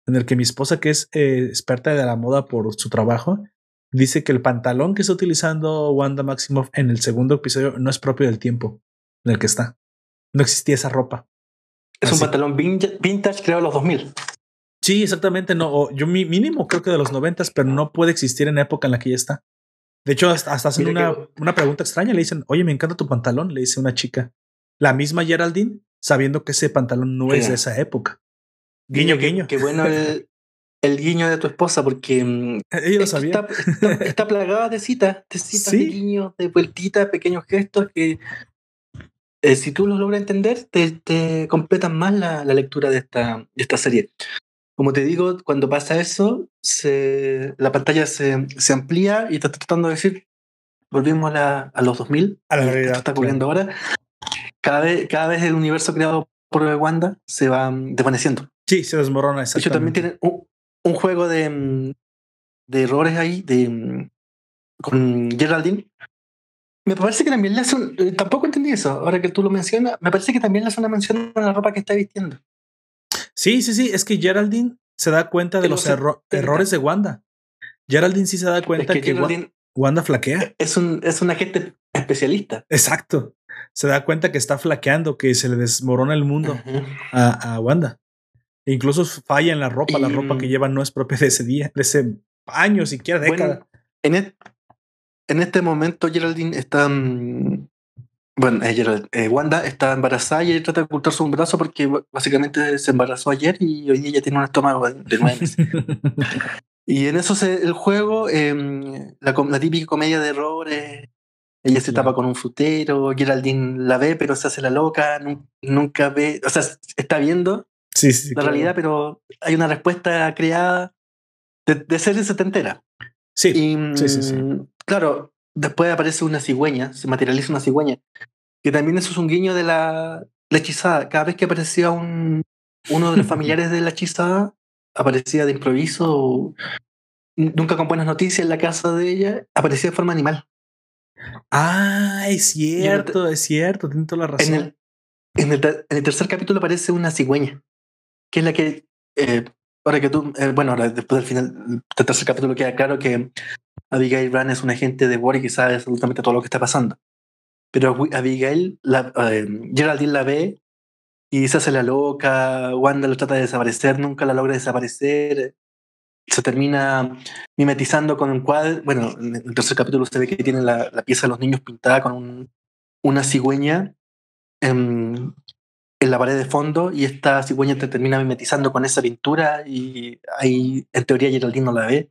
en el que mi esposa, que es eh, experta de la moda por su trabajo, dice que el pantalón que está utilizando Wanda Maximoff en el segundo episodio no es propio del tiempo en el que está. No existía esa ropa. Es un pantalón vintage, creo, los 2000. Sí, exactamente. No, yo mínimo creo que de los 90, pero no puede existir en época en la que ella está. De hecho, hasta, hacen una, una pregunta extraña. Le dicen, oye, me encanta tu pantalón. Le dice una chica. La misma Geraldine, sabiendo que ese pantalón no es de esa época. Guiño, guiño. Qué bueno el, el, guiño de tu esposa, porque mm, ella lo sabía. Está, plagada de citas, de citas, de guiños, de vueltitas, pequeños gestos que eh, si tú los logras entender, te, te completan más la, la, lectura de esta, de esta serie. Como te digo, cuando pasa eso, se, la pantalla se, se amplía y está tratando de decir, volvimos a, a los 2000, a la realidad. está ocurriendo ahora. Cada vez, cada vez el universo creado por Wanda se va mm, desvaneciendo. Sí, se desmorona. De hecho, también tienen un, un, juego de, mm, de errores ahí de, mm, con Geraldine. Me parece que también le hace un, eh, Tampoco entendí eso, ahora que tú lo mencionas. Me parece que también le hace una mención a la ropa que está vistiendo. Sí, sí, sí. Es que Geraldine se da cuenta de los errores de Wanda. Geraldine sí se da cuenta que, Wanda flaquea. Es un, es un agente especialista. Exacto. Se da cuenta que está flaqueando, que se le desmorona el mundo a, a Wanda. E incluso falla en la ropa, la ropa que lleva no es propia de ese día, de ese año, siquiera década. en, e, en este momento Geraldine está... Mm, bueno, eh, eh, Wanda está embarazada y trata de ocultar su embarazo porque básicamente se embarazó ayer y hoy ya tiene un estómago de nueve meses. y en eso se, el juego, em, la, la, típica comedia de errores, ella se tapa con un frutero, Geraldine la ve pero se hace la loca, nunca ve, o sea, está viendo la realidad, pero hay una respuesta creada de, de serie setentera. Sí, sí, sí, mm, Claro, después aparece una cigüeña, se materializa una cigüeña, que también eso es un guiño de la, hechizada. Cada vez que aparecía un, uno de los familiares de la hechizada, aparecía de improviso, nunca con buenas noticias en la casa de ella, aparecía de forma animal. Ah, es cierto, es cierto, tiene toda la razón. En el, en el, tercer capítulo aparece una cigüeña que es la que, eh, ahora que tú, eh, bueno, ahora después del final del tercer capítulo queda claro que Abigail Brand es un agente de Warwick y sabe absolutamente todo lo que está pasando. Pero Abigail, eh, Geraldine la ve y se hace la loca, Wanda lo trata de desaparecer, nunca la logra desaparecer, se termina mimetizando con un cuadro, bueno, en el tercer capítulo se ve que tiene la, pieza de los niños pintada con un, una cigüeña em, en la pared de fondo y esta cigüeña te termina mimetizando con esa pintura y ahí en teoría Geraldine no la ve.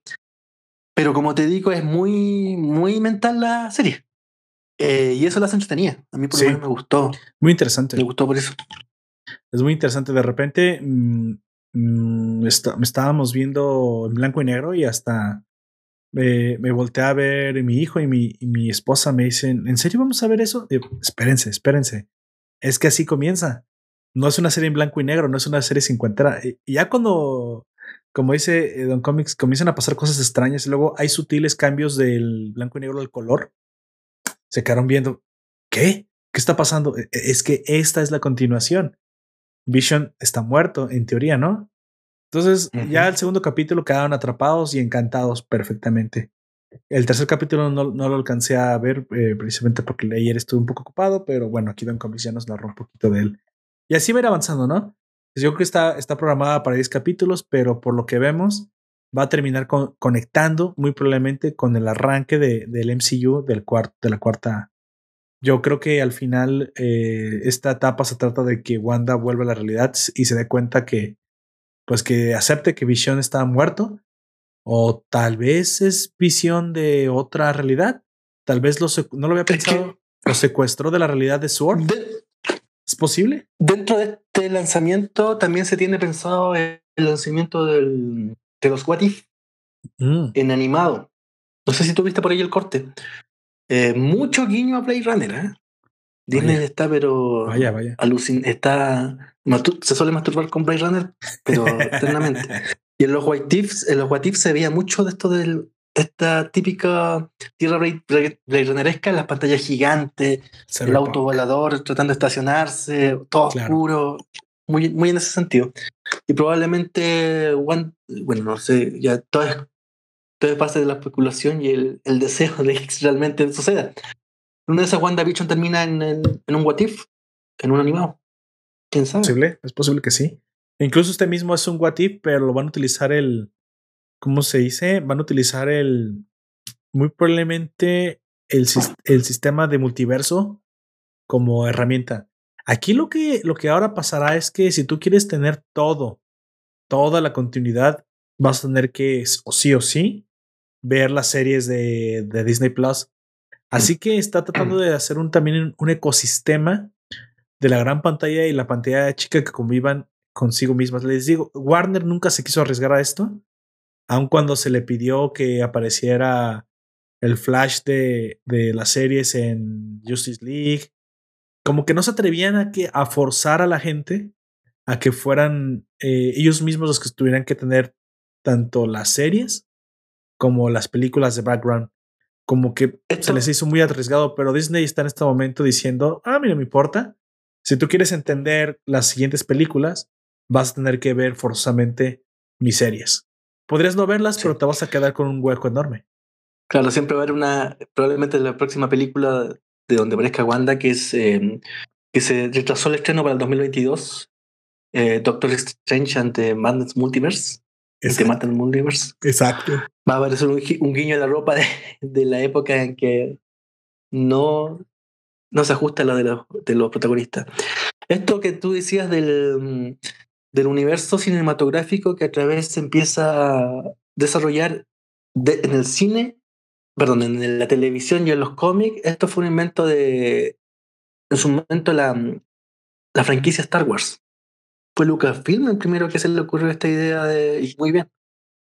Pero como te digo, es muy, muy mental la serie. Eh, y eso la hace entretenida. A mí por lo menos me gustó. Muy interesante. Me gustó por eso. Es muy interesante. De repente mmm, mmm, estábamos viendo en blanco y negro y hasta me, me volteé a ver mi hijo y mi, y mi esposa me dicen, ¿en serio vamos a ver eso? espérense, espérense. Es que así comienza no es una serie en blanco y negro, no es una serie cincuentera. Y ya cuando, como dice eh, Don Comics, comienzan a pasar cosas extrañas y luego hay sutiles cambios del blanco y negro al color, se quedaron viendo, ¿qué? ¿Qué está pasando? E, e, es que esta es la continuación. Vision está muerto, en teoría, ¿no? Entonces, ya el segundo capítulo quedaron atrapados y encantados perfectamente. El tercer capítulo no, no lo alcancé a ver eh, precisamente porque ayer estuve un poco ocupado, pero bueno, aquí Don Comics ya nos narró un poquito de él. Y así va a ir avanzando, ¿no? Pues yo creo que está, está programada para 10 capítulos, pero por lo que vemos, va a terminar conectando muy probablemente con el arranque de, del MCU del cuarto, de la cuarta. Yo creo que al final eh, esta etapa se trata de que Wanda vuelva a la realidad y se dé cuenta que, pues que acepte que Vision está muerto, o tal vez es visión de otra realidad. Tal vez lo no lo había pensado. Lo secuestró de la realidad de Sword. ¿Es posible? Dentro de este lanzamiento también se tiene pensado el lanzamiento del, de los What If. mm. en animado. No sé si tú viste por ahí el corte. Eh, mucho guiño a Blade Runner, ¿eh? Disney está, pero. Vaya, vaya. está. Se suele masturbar con Blade Runner, pero eternamente. Y en los White Tips, en los What se veía mucho de esto del, esta típica tierra Blade Runneresca, las pantallas gigantes, el auto volador tratando de estacionarse, todo oscuro, muy, muy en ese sentido. Y probablemente, bueno, no sé, ya todo es, todo es parte de la especulación y el, el deseo de que realmente suceda. Una de esas WandaVision termina en, en, un What If, en un animado. ¿Quién sabe? Es posible, es posible que sí. incluso este mismo es un What If, pero lo van a utilizar el. ¿Cómo se dice? Van a utilizar el. Muy probablemente el, el sistema de multiverso como herramienta. Aquí lo que, lo que ahora pasará es que si tú quieres tener todo, toda la continuidad, vas a tener que, o sí o sí, ver las series de, de Disney Plus Así que está tratando de hacer un, también un ecosistema de la gran pantalla y la pantalla chica que convivan consigo mismas. Les digo, Warner nunca se quiso arriesgar a esto, aun cuando se le pidió que apareciera el flash de, de las series en Justice League. Como que no se atrevían a, que, a forzar a la gente a que fueran eh, ellos mismos los que tuvieran que tener tanto las series como las películas de background como que se les hizo muy arriesgado, pero Disney está en este momento diciendo, ah, mira, me importa. Si tú quieres entender las siguientes películas, vas a tener que ver forzosamente mis series. Podrías no verlas, pero te vas a quedar con un hueco enorme. Claro, siempre va a haber una, probablemente la próxima película de donde aparezca Wanda, que es em, que se retrasó el estreno para el 2022, eh, Doctor Strange ante Madness Multiverse mata el Multiverse. Exacto. Va a aparecer un, guiño en la ropa de, de, la época en que no, no se ajusta a la de los, de los protagonistas. Esto que tú decías del, del universo cinematográfico que a través se empieza a desarrollar en el cine, perdón, en la televisión y en los cómics, esto fue un invento de, en su momento, la, la franquicia Star Wars fue Lucasfilm el primero que se le ocurrió esta idea de. Muy bien.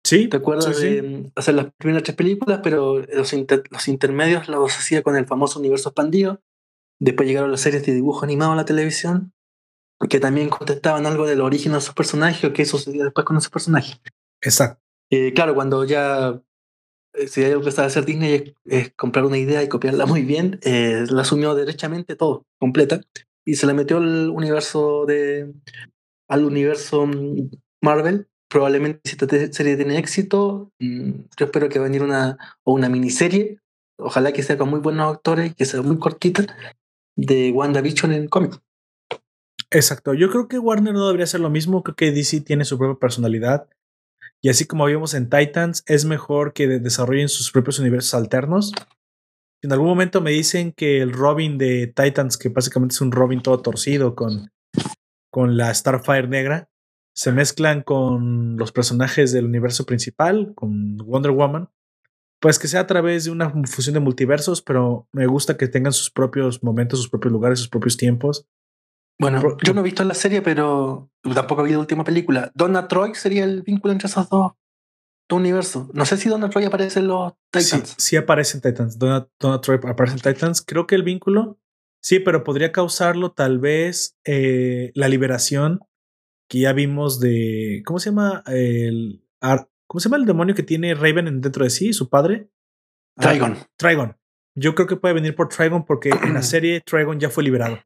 Sí. ¿Te acuerdas de hacer las primeras tres películas, pero los, los intermedios los hacía con el famoso universo expandido? Después llegaron las series de dibujo animado a la televisión, que también contestaban algo del origen de sus personajes o qué sucedía después con esos personajes. Exacto. Eh, claro, cuando ya eh, si hay algo que sabe hacer Disney es, comprar una idea y copiarla muy bien, eh, la asumió derechamente todo, completa, y se la metió al universo de, al universo mm, Marvel. Probablemente si esta serie tiene éxito, mm, yo espero que va a venir una, o una miniserie, ojalá que sea con muy buenos actores, que sea muy cortita, de WandaVision en cómic. Exacto, yo creo que Warner no debería hacer lo mismo, creo que DC tiene su propia personalidad. Y así como vimos en Titans, es mejor que desarrollen sus propios universos alternos. En algún momento me dicen que el Robin de Titans, que básicamente es un Robin todo torcido con con la Starfire negra, se mezclan con los personajes del universo principal, con Wonder Woman, pues que sea a través de una fusión de multiversos, pero me gusta que tengan sus propios momentos, sus propios lugares, sus propios tiempos. Bueno, yo no he visto la serie, pero tampoco he visto la última película. Donna Troy sería el vínculo entre esos dos, universos. No sé si Donna Troy aparece en los Titans. Sí, aparece en Titans. Donna, Troy aparece en Titans. Creo que el vínculo Sí, pero podría causarlo tal vez eh, la liberación que ya vimos de. ¿Cómo se llama? El, ¿Cómo se llama el demonio que tiene Raven dentro de sí, su padre? Trigon. Trigon. Yo creo que puede venir por Trigon porque en la serie Trigon ya fue liberado.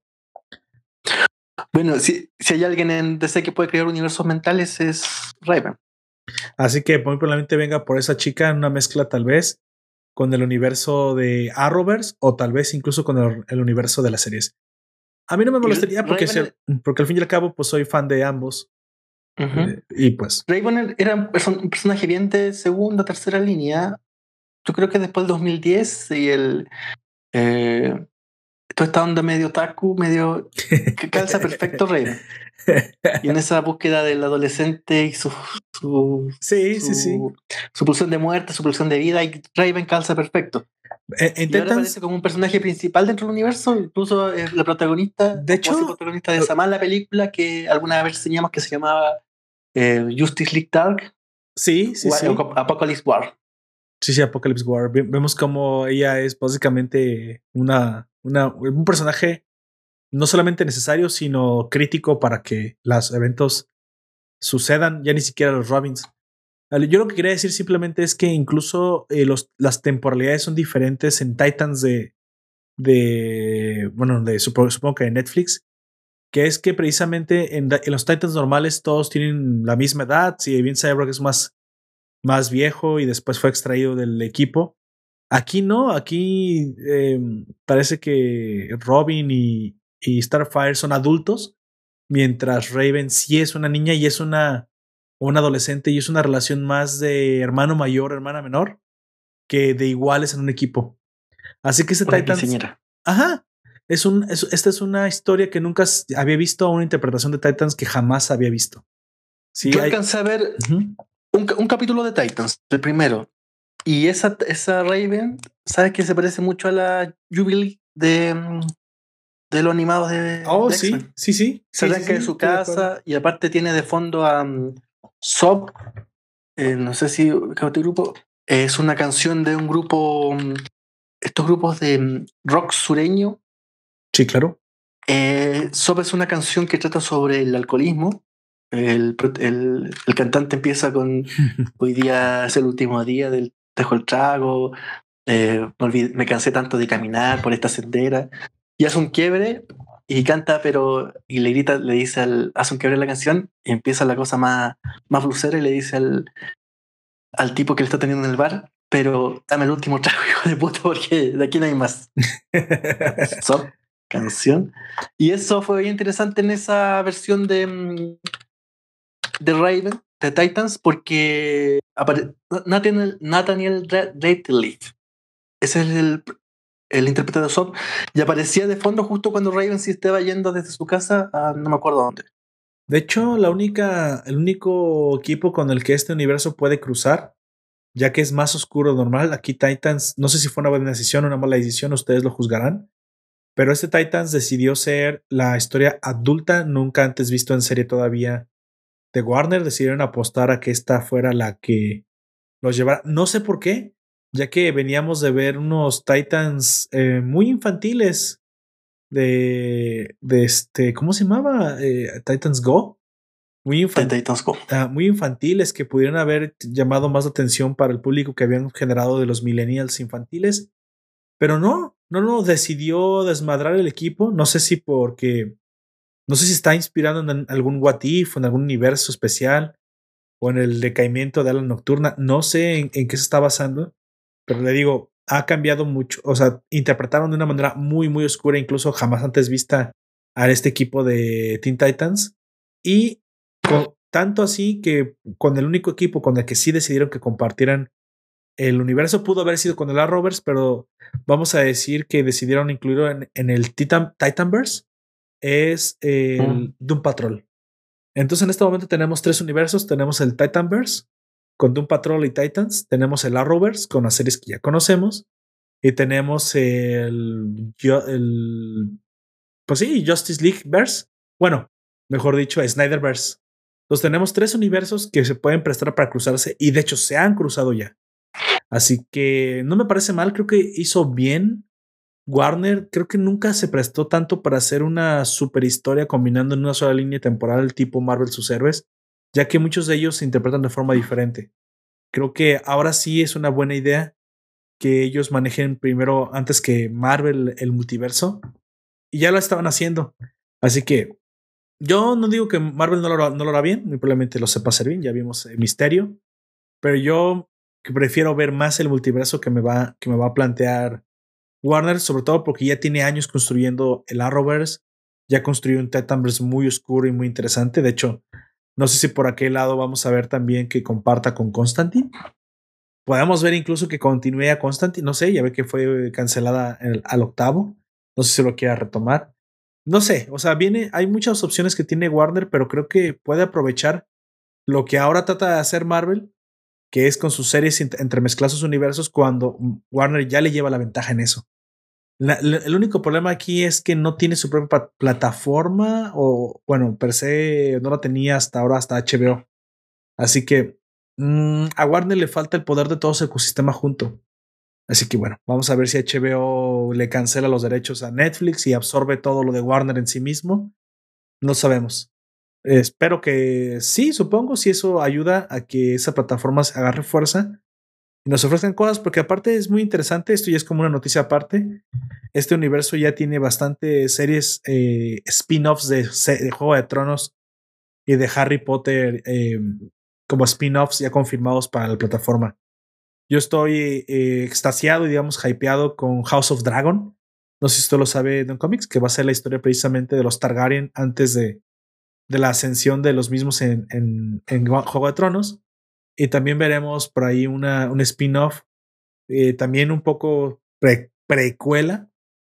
Bueno, si, si hay alguien en DC que puede crear universos mentales es Raven. Así que muy probablemente venga por esa chica en una mezcla tal vez con el universo de Arrowverse o tal vez incluso con el, universo de las series. A mí no me molestaría porque, porque al fin y al cabo pues soy fan de ambos. Eh, y pues. Raven era un personaje bien de segunda, tercera línea. Yo creo que después del 2010 y el. Eh, toda esta onda medio taku, medio. que calza perfecto Raven. y en esa búsqueda del adolescente y su, su, sí, sí, sí. su pulsión de muerte, su pulsión de vida, y Raven calza perfecto. Eh, y ahora aparece como un personaje principal dentro del universo, incluso es la protagonista, de hecho, la protagonista de esa mala película que alguna vez enseñamos que se llamaba eh, Justice League Dark, Sí, sí, sí. Apocalypse War. Sí, sí, Apocalypse War. Vemos como ella es básicamente una, un personaje no solamente necesario, sino crítico para que los eventos sucedan, ya ni siquiera los Robins. Yo lo que quería decir simplemente es que incluso eh, los, las temporalidades son diferentes en Titans de, de bueno, de supongo, supongo que de Netflix, que es que precisamente en, los Titans normales todos tienen la misma edad, si bien Cyborg es más, más viejo y después fue extraído del equipo. Aquí no, aquí em, parece que Robin y, y Starfire son adultos, mientras Raven sí es una niña y es una, una adolescente y es una relación más de hermano mayor, hermana menor, que de iguales en un equipo. Así que ese Titans. Ajá. Es un, esta es una historia que nunca había visto, una interpretación de Titans que jamás había visto. Sí, Yo alcancé a ver un, un, capítulo de Titans, el primero. Y esa, esa Raven, ¿sabes que se parece mucho a la Jubilee de, mm, de los animados de. Oh, sí, sí, sí. Se sí, que de su casa y aparte tiene de fondo a um, Sob. Eh, no sé si este grupo. Es una canción de un grupo. Mm, estos grupos de mm, rock sureño. Sí, claro. Eh, Sob es una canción que trata sobre el alcoholismo. El, el, el cantante empieza con hoy día es el último día del dejo el trago, eh, me, me, cansé tanto de caminar por esta sendera y hace un quiebre y canta, pero y le grita, le dice al, hace un quiebre la canción y empieza la cosa más, más blusera y le dice al, al tipo que le está teniendo en el bar, pero dame el último trago, hijo de puta, porque de aquí no hay más. so, canción. Y eso fue bien interesante en esa versión de, mm, de Raven, de Titans, porque Nathaniel, Nathaniel Rateliff. Ese es el, el intérprete de Sob, y aparecía de fondo justo cuando Raven se estaba yendo desde su casa a no me acuerdo dónde. De hecho, la única, el único equipo con el que este universo puede cruzar, ya que es más oscuro normal, aquí Titans, no sé si fue una buena decisión o una mala decisión, ustedes lo juzgarán, pero este Titans decidió ser la historia adulta, nunca antes visto en serie todavía de Warner, decidieron apostar a que esta fuera la que los llevara. No sé por qué, ya que veníamos de ver unos Titans eh, muy infantiles de, de este, ¿cómo se llamaba? Eh, Titans Go. Muy, Titans Go. Ah, muy infantiles que pudieran haber llamado más atención para el público que habían generado de los millennials infantiles. Pero no, no, no, decidió desmadrar el equipo. No sé si porque, no sé si está inspirado en algún What If, en algún universo especial o en el decaimiento de la Nocturna. No sé en qué se está basando pero le digo, ha cambiado mucho, o sea, interpretaron de una manera muy, muy oscura, incluso jamás antes vista a este equipo de Teen Titans. Y tanto así que con el único equipo con el que sí decidieron que compartieran el universo pudo haber sido con el Rovers, pero vamos a decir que decidieron incluirlo en, el Titan, Titanverse, es el mm. Doom Patrol. Entonces en este momento tenemos tres universos, tenemos el Titanverse, con Doom Patrol y Titans. Tenemos el Arrowverse con las series que ya conocemos. Y tenemos el, el pues sí, Justice League Verse. Bueno, mejor dicho, Snyderverse. Entonces tenemos tres universos que se pueden prestar para cruzarse y de hecho se han cruzado ya. Así que no me parece mal, creo que hizo bien. Warner creo que nunca se prestó tanto para hacer una super historia combinando en una sola línea temporal tipo Marvel sus héroes ya que muchos de ellos se interpretan de forma diferente. Creo que ahora sí es una buena idea que ellos manejen primero, antes que Marvel, el multiverso, y ya lo estaban haciendo. Así que yo no digo que Marvel no lo, no lo hará bien, muy probablemente lo sepa hacer bien, ya vimos el misterio, pero yo prefiero ver más el multiverso que me va, que me va a plantear Warner, sobre todo porque ya tiene años construyendo el Arrowverse, ya construyó un Titanverse muy oscuro y muy interesante. De hecho, no sé si por aquel lado vamos a ver también que comparta con Constantine. Podemos ver incluso que continúe a Constantine. No sé, ya ve que fue cancelada al octavo. No sé si lo quiera retomar. No sé, o sea, viene, hay muchas opciones que tiene Warner, pero creo que puede aprovechar lo que ahora trata de hacer Marvel, que es con sus series entremezclar sus universos cuando Warner ya le lleva la ventaja en eso el único problema aquí es que no tiene su propia plataforma o, bueno, per se no la tenía hasta ahora, hasta HBO. Así que mm, a Warner le falta el poder de todo su ecosistema junto. Así que bueno, vamos a ver si HBO le cancela los derechos a Netflix y absorbe todo lo de Warner en sí mismo. No sabemos. espero que sí, supongo, si eso ayuda a que esa plataforma se agarre fuerza y nos ofrezcan cosas, porque aparte es muy interesante, esto ya es como una noticia aparte. Este universo ya tiene bastantes series eh, spin-offs de, Juego de Tronos y de Harry Potter em, como spin-offs ya confirmados para la plataforma. Yo estoy eh, extasiado y digamos hypeado con House of Dragon. No sé si usted lo sabe de un Comics, que va a ser la historia precisamente de los Targaryen antes de, de la ascensión de los mismos en, Juego de Tronos. Y también veremos por ahí una, un spin-off, eh, también un poco precuela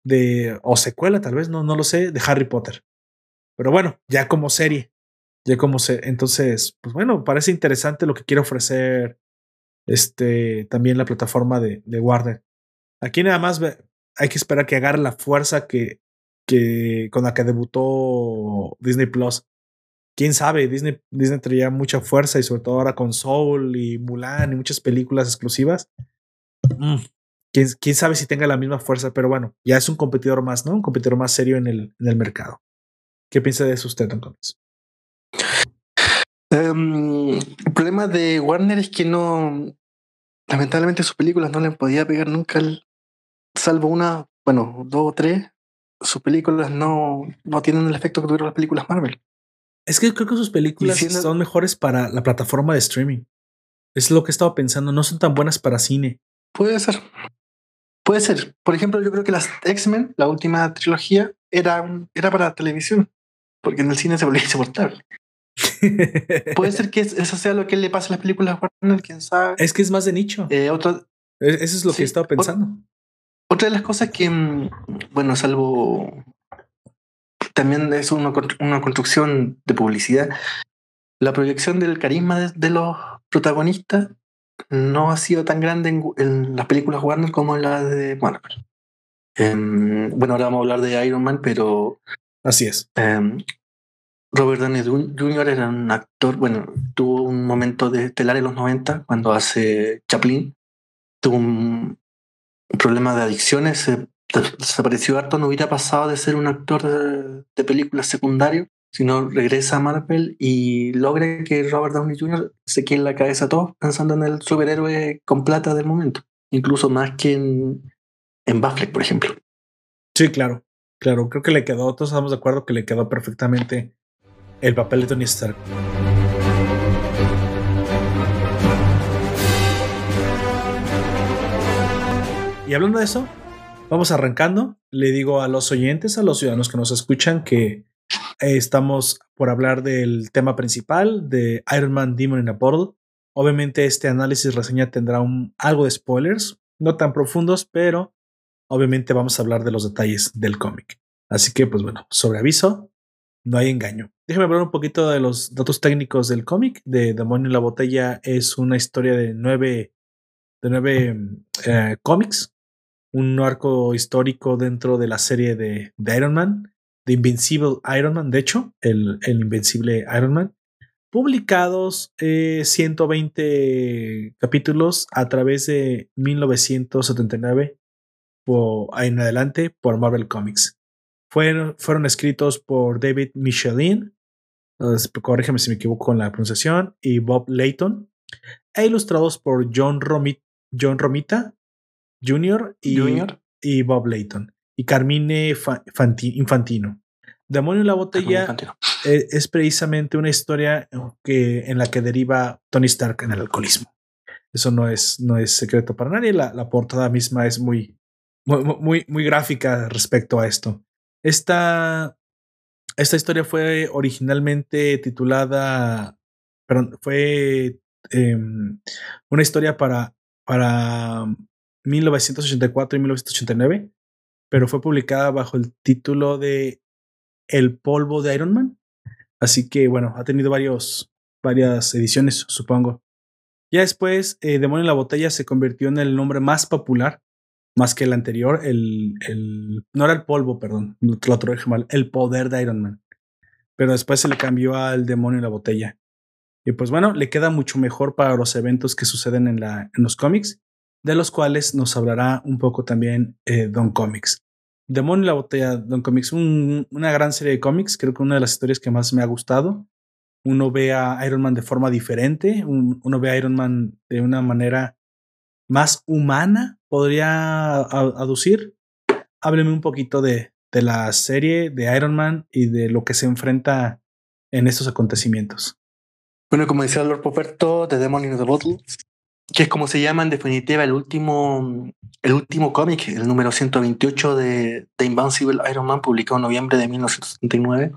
de, o secuela tal vez, no, no lo sé, de Harry Potter. Pero bueno, ya como serie, ya como se, entonces, pues bueno, parece interesante lo que quiere ofrecer este, también la plataforma de, de Warner. Aquí nada más hay que esperar que agarre la fuerza que, que con la que debutó Disney Plus. Quién sabe, Disney, Disney traía mucha fuerza y sobre todo ahora con Soul y Mulan y muchas películas exclusivas. Mm, ¿Quién, quién, sabe si tenga la misma fuerza, pero bueno, ya es un competidor más, ¿no? Un competidor más serio en el, en el mercado. ¿Qué piensa de eso usted, entonces? Um, el problema de Warner es que no, lamentablemente sus películas no le podía pegar nunca, salvo una, bueno, dos o tres, sus películas no, no tienen el efecto que tuvieron las películas Marvel. Es que creo que sus películas son mejores para la plataforma de streaming. Es lo que he estado pensando, no son tan buenas para cine. Puede ser. Puede ser. Por ejemplo, yo creo que las X-Men, la última trilogía, era, era para televisión, porque en el cine se volvía insoportable. Puede ser que eso sea lo que le pasa a las películas Warner, quién sabe. Es que es más de nicho. Eh, otro, e-, eso es lo que he estado pensando. Otra de las cosas que, mm, bueno, salvo también es una, una construcción de publicidad, la proyección del carisma de, los protagonistas no ha sido tan grande en, las películas Warner como en las de Marvel. Em, bueno, ahora vamos a hablar de Iron Man, pero. Así es. Em, Robert Downey Jr. era un actor, bueno, tuvo un momento de estelar en los 90 cuando hace Chaplin. Tuvo un, problema de adicciones, se desapareció harto, no hubiera pasado de ser un actor de, películas secundario, sino regresa a Marvel y logra que Robert Downey Jr. se quede en la cabeza a todos pensando en el superhéroe con plata del momento, incluso más que en, en Buffett, por ejemplo. Sí, claro, claro, creo que le quedó, todos estamos de acuerdo que le quedó perfectamente el papel de Tony Stark. Y hablando de eso, vamos arrancando. Le digo a los oyentes, a los ciudadanos que nos escuchan, que eh, estamos por hablar del tema principal de Iron Man Demon in a Bottle. Obviamente este análisis reseña tendrá un, algo de spoilers, no tan profundos, pero obviamente vamos a hablar de los detalles del cómic. Así que, pues bueno, sobre aviso, no hay engaño. Déjame hablar un poquito de los datos técnicos del cómic. De Demonio en la Botella es una historia de nueve, de nueve eh, cómics, un arco histórico dentro de la serie de, Iron Man, The Invincible Iron Man, de hecho, el, el Invencible Iron Man, publicados 120 eh, capítulos a través de 1979 en adelante por Marvel Comics. Fueron, fueron escritos por David Michelin, corrígeme si me equivoco con la pronunciación, y Bob Layton, e ilustrados por John Romita Jr. Y, Bob Layton, y Carmine Infantino. Demonio en la botella e, es, precisamente una historia que, en la que deriva Tony Stark en el alcoholismo. Eso no es, no es secreto para nadie. La, la portada misma es muy, muy, muy, muy gráfica respecto a esto. Esta, esta historia fue originalmente titulada, perdón, fue em, una historia para, para 1984 y 1989, pero fue publicada bajo el título de El polvo de Iron Man. Así que bueno, ha tenido varias ediciones, supongo. Ya después, eh, Demonio en la Botella se convirtió en el nombre más popular más que el anterior, el, el no era el polvo, perdón, lo otro mal, el poder de Iron Man. Pero después se le cambió al demonio en la botella. Y pues bueno, le queda mucho mejor para los eventos que suceden en, la, en los cómics, de los cuales nos hablará un poco también eh, Don Comics. Demonio y la botella, Don Comics, una gran serie de cómics, creo que una de las historias que más me ha gustado. Uno ve a Iron Man de forma diferente, uno ve a Iron Man de una manera más humana, podría aducir. Hábleme un poquito de, de la serie de Iron Man y de lo que se enfrenta en estos acontecimientos. Bueno, como decía Lord Poperto, The Demon in the Bottle, que es como se llama en definitiva el último, el último cómic, el número 128 de The Invincible Iron Man, publicado en noviembre de 1979.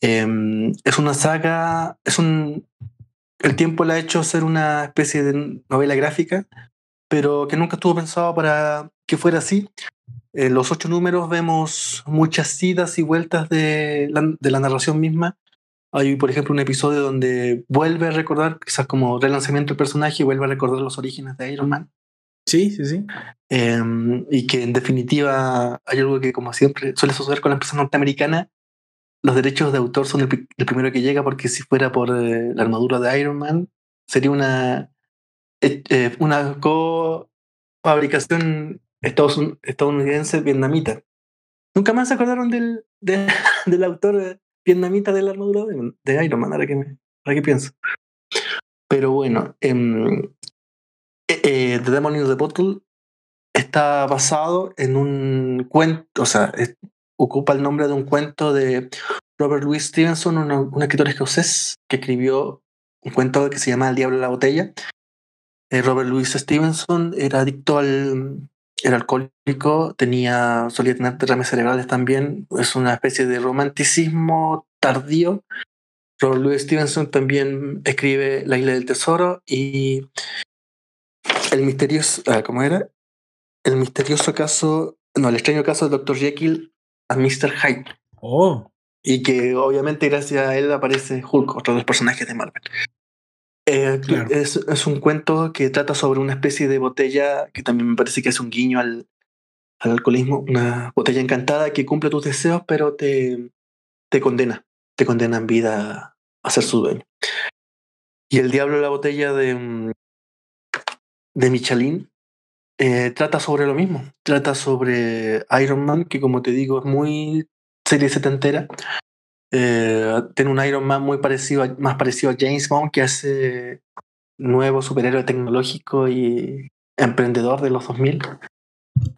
Em, es una saga, es un... El tiempo le ha hecho ser una especie de novela gráfica, pero que nunca estuvo pensado para que fuera así. En los ocho números vemos muchas idas y vueltas de la, de la narración misma hay, por ejemplo, un episodio donde vuelve a recordar, quizás como relanzamiento del personaje, vuelve a recordar los orígenes de Iron Man. Sí, sí, sí. Em, y que en definitiva hay algo que, como siempre, suele suceder con la empresa norteamericana. Los derechos de autor son el, primero que llega, porque si fuera por eh, la armadura de Iron Man, sería una, eh, eh, una co-fabricación estadounidense vietnamita. Nunca más se acordaron del, del autor vietnamita de la armadura de, Iron Man, ahora que, me, que pienso. Pero bueno, eh, eh, The Demon in the Bottle está basado en un cuento, o sea, ocupa el nombre de un cuento de Robert Louis Stevenson, un escritor escocés que escribió un cuento que se llama El Diablo en la Botella. Eh, Robert Louis Stevenson era adicto al, era alcohólico, tenía, solía tener derrames cerebrales también, es una especie de romanticismo tardío. Robert Louis Stevenson también escribe La isla del tesoro y el misterioso, ah, ¿cómo era? El misterioso caso, no, el extraño caso del Dr. Jekyll a Mr. Hyde. Oh. Y que obviamente gracias a él aparece Hulk, otro de los personajes de Marvel. Eh, es, es, un cuento que trata sobre una especie de botella que también me parece que es un guiño al, al alcoholismo, una botella encantada que cumple tus deseos, pero te, te condena, te condena en vida a ser su dueño. Y el diablo de la botella de, mm, de Michelin eh, trata sobre lo mismo, trata sobre Iron Man, que como te digo es muy serie setentera, eh, tiene un Iron Man muy parecido, más parecido a James Bond, que hace nuevo superhéroe tecnológico y emprendedor de los 2000.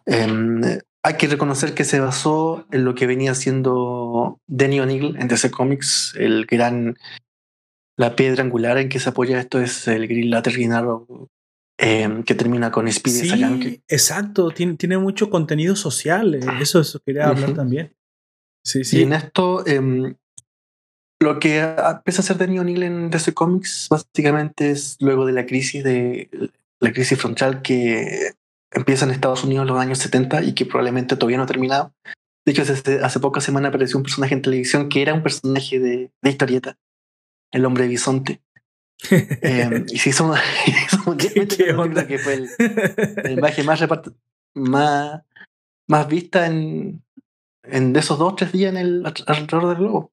Em, hay que reconocer que se basó en lo que venía haciendo Danny O'Neill en DC Comics, el gran, la piedra angular en que se apoya esto es el Green Lantern em, que termina con Speedy sí, Exacto, tiene, tiene mucho contenido social, eh, eso, eso quería hablar también. Sí, sí. Y en esto, em, lo que empieza a hacer Danny O'Neill en DC Comics básicamente es luego de la crisis de la crisis frontal que empieza en Estados Unidos en los años 70 y que probablemente todavía no ha terminado. De hecho, hace, hace pocas semanas apareció un personaje en televisión que era un personaje de, de historieta, el hombre bisonte. eh, y se hizo, ¿Qué, que fue el, la imagen más, más, más vista en, en de esos dos o tres días en el alrededor del globo.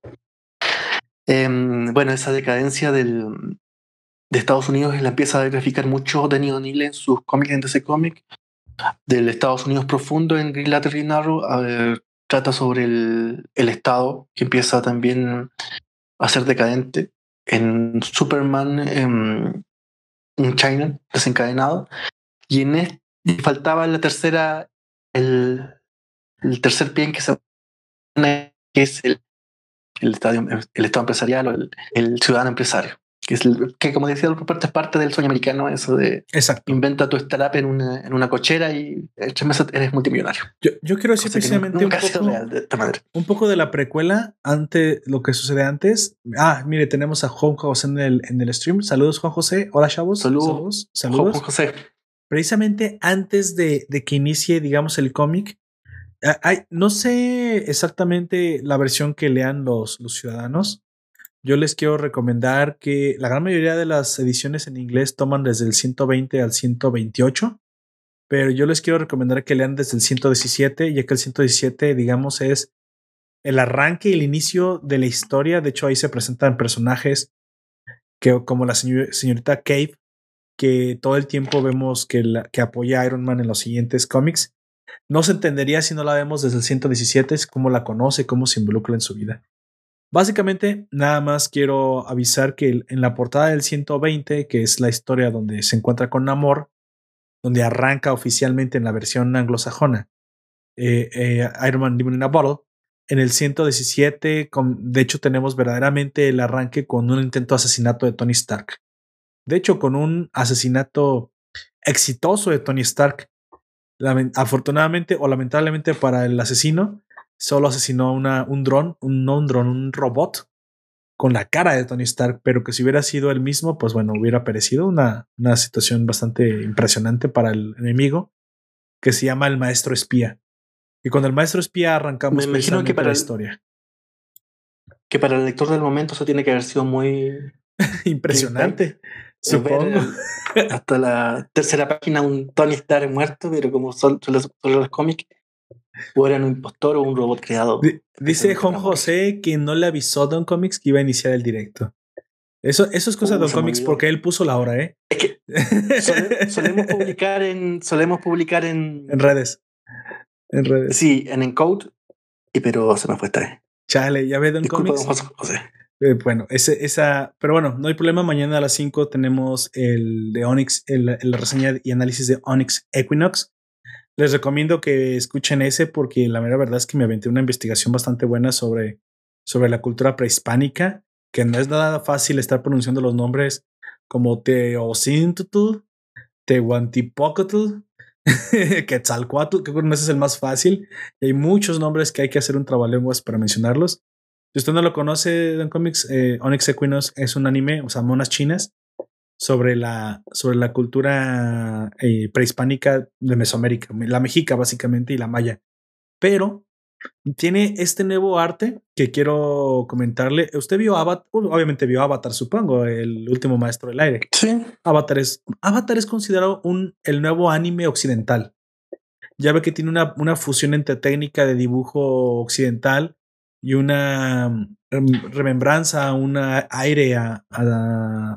Em, bueno, esa decadencia del, de Estados Unidos la empieza a graficar mucho Danny O'Neill en sus cómics en DC Comics. Del Estados Unidos profundo en Green Lantern Narrow trata sobre el, el, Estado que empieza también a ser decadente. En Superman, en, China, desencadenado. Y en este faltaba la tercera, el, el tercer pie en que se que es el, el, estadio, el Estado empresarial o el, ciudadano empresario. Que, es que como decía Roberto, es parte del sueño americano, eso de Exacto. inventa tu startup en una, en una cochera y eres multimillonario. Yo, yo quiero decir precisamente un, poco, de un poco de la precuela ante lo que sucede antes. Ah, mire, tenemos a Juan José en el, en el stream. Saludos, Juan José. Hola, chavos. Saludos. Saludos. Juan José. Precisamente antes de, de que inicie, digamos, el cómic, no sé exactamente la versión que lean los, ciudadanos. Yo les quiero recomendar que la gran mayoría de las ediciones en inglés toman desde el 120 al 128, pero yo les quiero recomendar que lean desde el 117, ya que el 117, digamos, es el arranque y el inicio de la historia. De hecho, ahí se presentan personajes que como la señorita Cave, que todo el tiempo vemos que apoya a Iron Man en los siguientes cómics. No se entendería si no la vemos desde el 117, cómo la conoce, cómo se involucra en su vida. Básicamente, nada más quiero avisar que en la portada del 120, que es la historia donde se encuentra con Namor, donde arranca oficialmente en la versión anglosajona, eh, eh, Iron Man Demon in a Bottle, en el 117, de hecho, tenemos verdaderamente el arranque con un intento de asesinato de Tony Stark. De hecho, con un asesinato exitoso de Tony Stark. Afortunadamente o lamentablemente para el asesino, solo asesinó una, un dron, un, no un dron, un robot con la cara de Tony Stark, pero que si hubiera sido el mismo, pues bueno, hubiera perecido una, una situación bastante impresionante para el enemigo, que se llama el maestro espía. Y cuando el maestro espía arrancamos Me imagino que para la historia. Que para el lector del momento eso tiene que haber sido muy impresionante. Supongo. hasta la tercera página un Tony Stark muerto, pero como son, los cómics, o era un impostor o un robot creado. dice Juan José que no le avisó a Don Comics que iba a iniciar el directo. Eso, eso es cosa de Don Comics porque él puso la hora, ¿eh? Es que solemos publicar en. Solemos publicar en. En redes. En redes. Sí, en Encode, y pero se me fue esta vez. Chale, ya ve Don Comics. José. Eh, bueno, ese, esa, pero bueno, no hay problema. Mañana a las 5 tenemos el de Onyx, el, el, reseña y análisis de Onyx Equinox. Les recomiendo que escuchen ese porque la mera verdad es que me aventé una investigación bastante buena sobre, sobre la cultura prehispánica, que no es nada fácil estar pronunciando los nombres como Teocintutl, Tehuantipocotl, Quetzalcoatl, que ese es el más fácil. Y hay muchos nombres que hay que hacer un trabalenguas para mencionarlos. Si usted no lo conoce, Don Comics, eh, Onyx Equinox es un anime, o sea, monas chinas, sobre la, sobre la cultura eh, prehispánica de Mesoamérica, la mexica básicamente y la maya. Pero tiene este nuevo arte que quiero comentarle. Usted vio Avatar, obviamente vio Avatar, supongo, el último maestro del aire. Sí. Avatar es, Avatar es considerado un, el nuevo anime occidental. Ya ve que tiene una, una fusión entre técnica de dibujo occidental y una mm, remembranza, un aire a,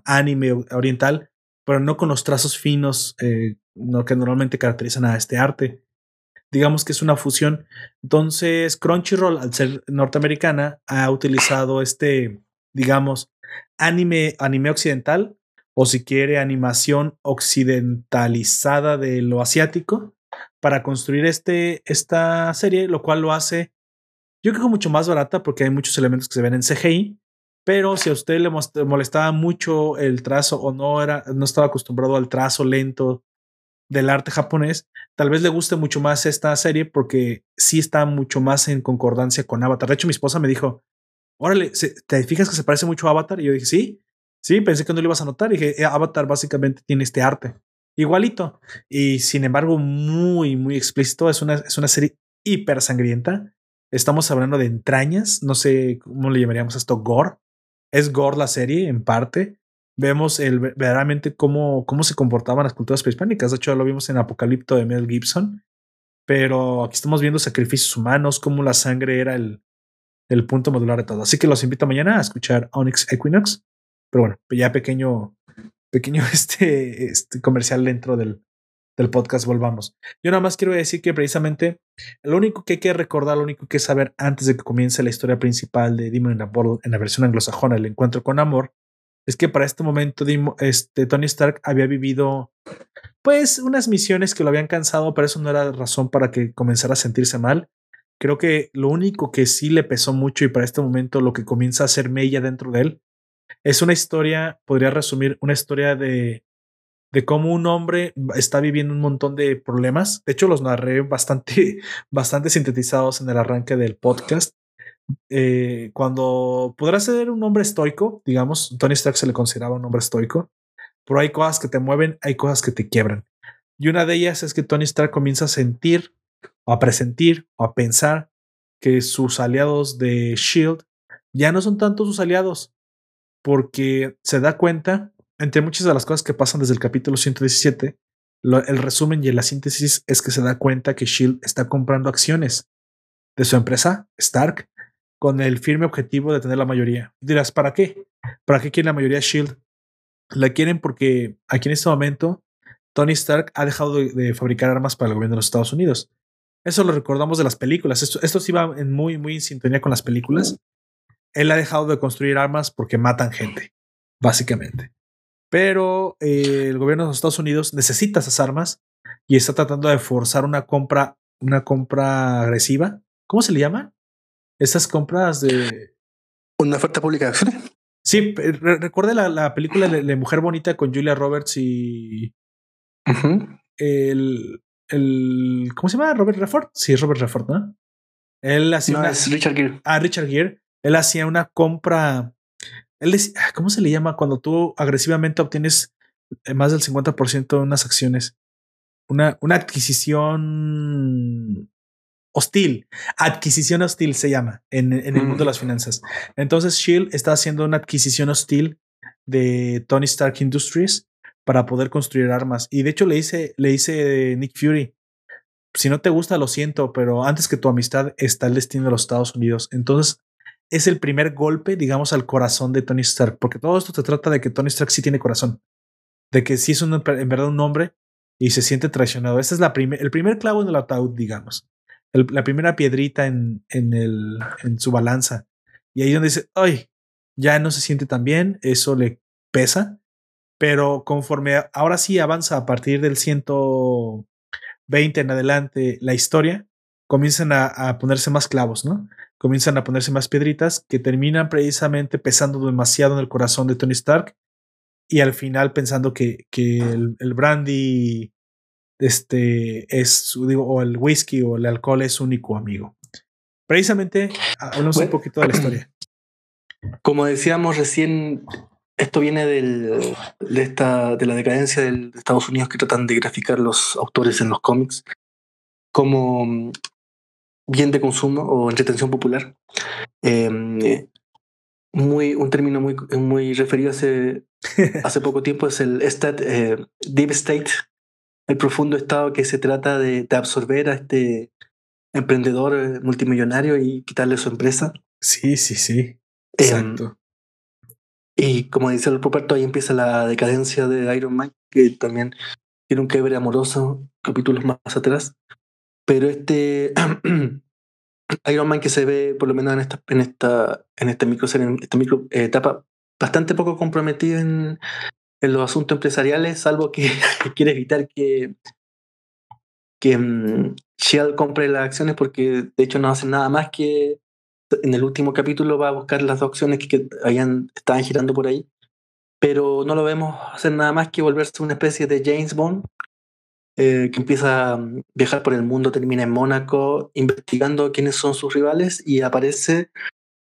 anime oriental, pero no con los trazos finos eh, que normalmente caracterizan a este arte. Digamos que es una fusión. Entonces, Crunchyroll, al ser norteamericana, ha utilizado este, digamos, anime, anime occidental, o si quiere, animación occidentalizada de lo asiático, para construir este, esta serie, lo cual lo hace yo creo que mucho más barata porque hay muchos elementos que se ven en CGI, pero si a usted le molestaba mucho el trazo o no era, no estaba acostumbrado al trazo lento del arte japonés, tal vez le guste mucho más esta serie porque sí está mucho más en concordancia con Avatar. De hecho, mi esposa me dijo, órale, ¿te fijas que se parece mucho a Avatar? Y yo dije, sí, sí, pensé que no lo ibas a notar. Y dije, eh, Avatar básicamente tiene este arte igualito. Y sin embargo, muy, muy explícito. Es una, es una serie hiper sangrienta. Estamos hablando de entrañas, no sé cómo le llamaríamos esto, gore. Es gore la serie, en parte. Vemos el, verdaderamente cómo, cómo se comportaban las culturas prehispánicas. De hecho, lo vimos en Apocalipto de Mel Gibson. Pero aquí estamos viendo sacrificios humanos, cómo la sangre era el, el punto modular de todo. Así que los invito mañana a escuchar Onyx Equinox. Pero bueno, ya pequeño, pequeño este, este comercial dentro del, del podcast volvamos. Yo nada más quiero decir que precisamente lo único que hay que recordar, lo único que hay que saber antes de que comience la historia principal de Demon in a Bottle en la versión anglosajona, el encuentro con amor, es que para este momento este, Tony Stark había vivido pues unas misiones que lo habían cansado, pero eso no era razón para que comenzara a sentirse mal. Creo que lo único que sí le pesó mucho y para este momento lo que comienza a ser Mella dentro de él es una historia, podría resumir, una historia de de cómo un hombre está viviendo un montón de problemas. De hecho, los narré bastante, bastante sintetizados en el arranque del podcast. Eh, cuando podrá ser un hombre estoico, digamos, Tony Stark se le consideraba un hombre estoico, pero hay cosas que te mueven, hay cosas que te quiebran. Y una de ellas es que Tony Stark comienza a sentir, o a presentir, o a pensar que sus aliados de Shield ya no son tanto sus aliados, porque se da cuenta entre muchas de las cosas que pasan desde el capítulo 117, el resumen y la síntesis es que se da cuenta que Shield está comprando acciones de su empresa, Stark, con el firme objetivo de tener la mayoría. dirás, ¿para qué? ¿Para qué quiere la mayoría Shield? La quieren porque aquí en este momento Tony Stark ha dejado de, fabricar armas para el gobierno de los Estados Unidos. Eso lo recordamos de las películas. Esto, esto sí va en muy, muy en sintonía con las películas. Él ha dejado de construir armas porque matan gente, básicamente. Pero eh, el gobierno de los Estados Unidos necesita esas armas y está tratando de forzar una compra, una compra agresiva. ¿Cómo se le llama? Esas compras de. Una oferta pública de acciones. Sí, recuerde la, la película de, Mujer Bonita con Julia Roberts y. el, el. ¿Cómo se llama? Robert Redford. Sí, Robert Redford, ¿no? Él hacía. No, es Richard Gere. Ah, Richard Gere. Él hacía una compra. Él decía, ah, ¿cómo se le llama? Cuando tú agresivamente obtienes eh, más del 50% de unas acciones. Una, una adquisición hostil. Adquisición hostil se llama en, en el mundo de las finanzas. Entonces, Shield está haciendo una adquisición hostil de Tony Stark Industries para poder construir armas. Y de hecho le dice, le dice Nick Fury, si no te gusta, lo siento, pero antes que tu amistad está el destino de los Estados Unidos. Entonces, es el primer golpe, digamos, al corazón de Tony Stark, porque todo esto se trata de que Tony Stark sí tiene corazón, de que sí es un, en verdad un hombre y se siente traicionado. Este es la el primer clavo en el ataúd, digamos la primera piedrita en, en, el, en su balanza. Y ahí donde dice, ay, ya no se siente tan bien, eso le pesa. Pero conforme ahora sí avanza a partir del 120 en adelante la historia, comienzan a, ponerse más clavos, ¿no? Comienzan a ponerse más piedritas que terminan precisamente pesando demasiado en el corazón de Tony Stark y al final pensando que, que el, el brandy este es, digo, o el whisky o el alcohol es único amigo. Precisamente, hablamos un poquito de la historia. Como decíamos recién, esto viene del, de, esta, de la decadencia de Estados Unidos que tratan de graficar los autores en los cómics como bien de consumo o entretención popular. Em, muy, un término muy, muy referido hace, hace poco tiempo es el state, eh, deep state, el profundo estado que se trata de, absorber a este emprendedor eh, multimillonario y quitarle su empresa. Sí, sí, sí. Em, Exacto. y como dice el Ruperto, ahí empieza la decadencia de Iron Man, que también tiene un quiebre amoroso capítulos más atrás. Pero este Iron Man que se ve, por lo menos en esta, en esta, en esta micro, en esta micro etapa, bastante poco comprometido en, los asuntos empresariales, salvo que quiere evitar que, que um, compre las acciones porque de hecho no hacen nada más que en el último capítulo va a buscar las dos acciones que, habían, estaban girando por ahí, pero no lo vemos hacer nada más que volverse una especie de James Bond eh, que empieza a viajar por el mundo, termina en Mónaco investigando quiénes son sus rivales y aparece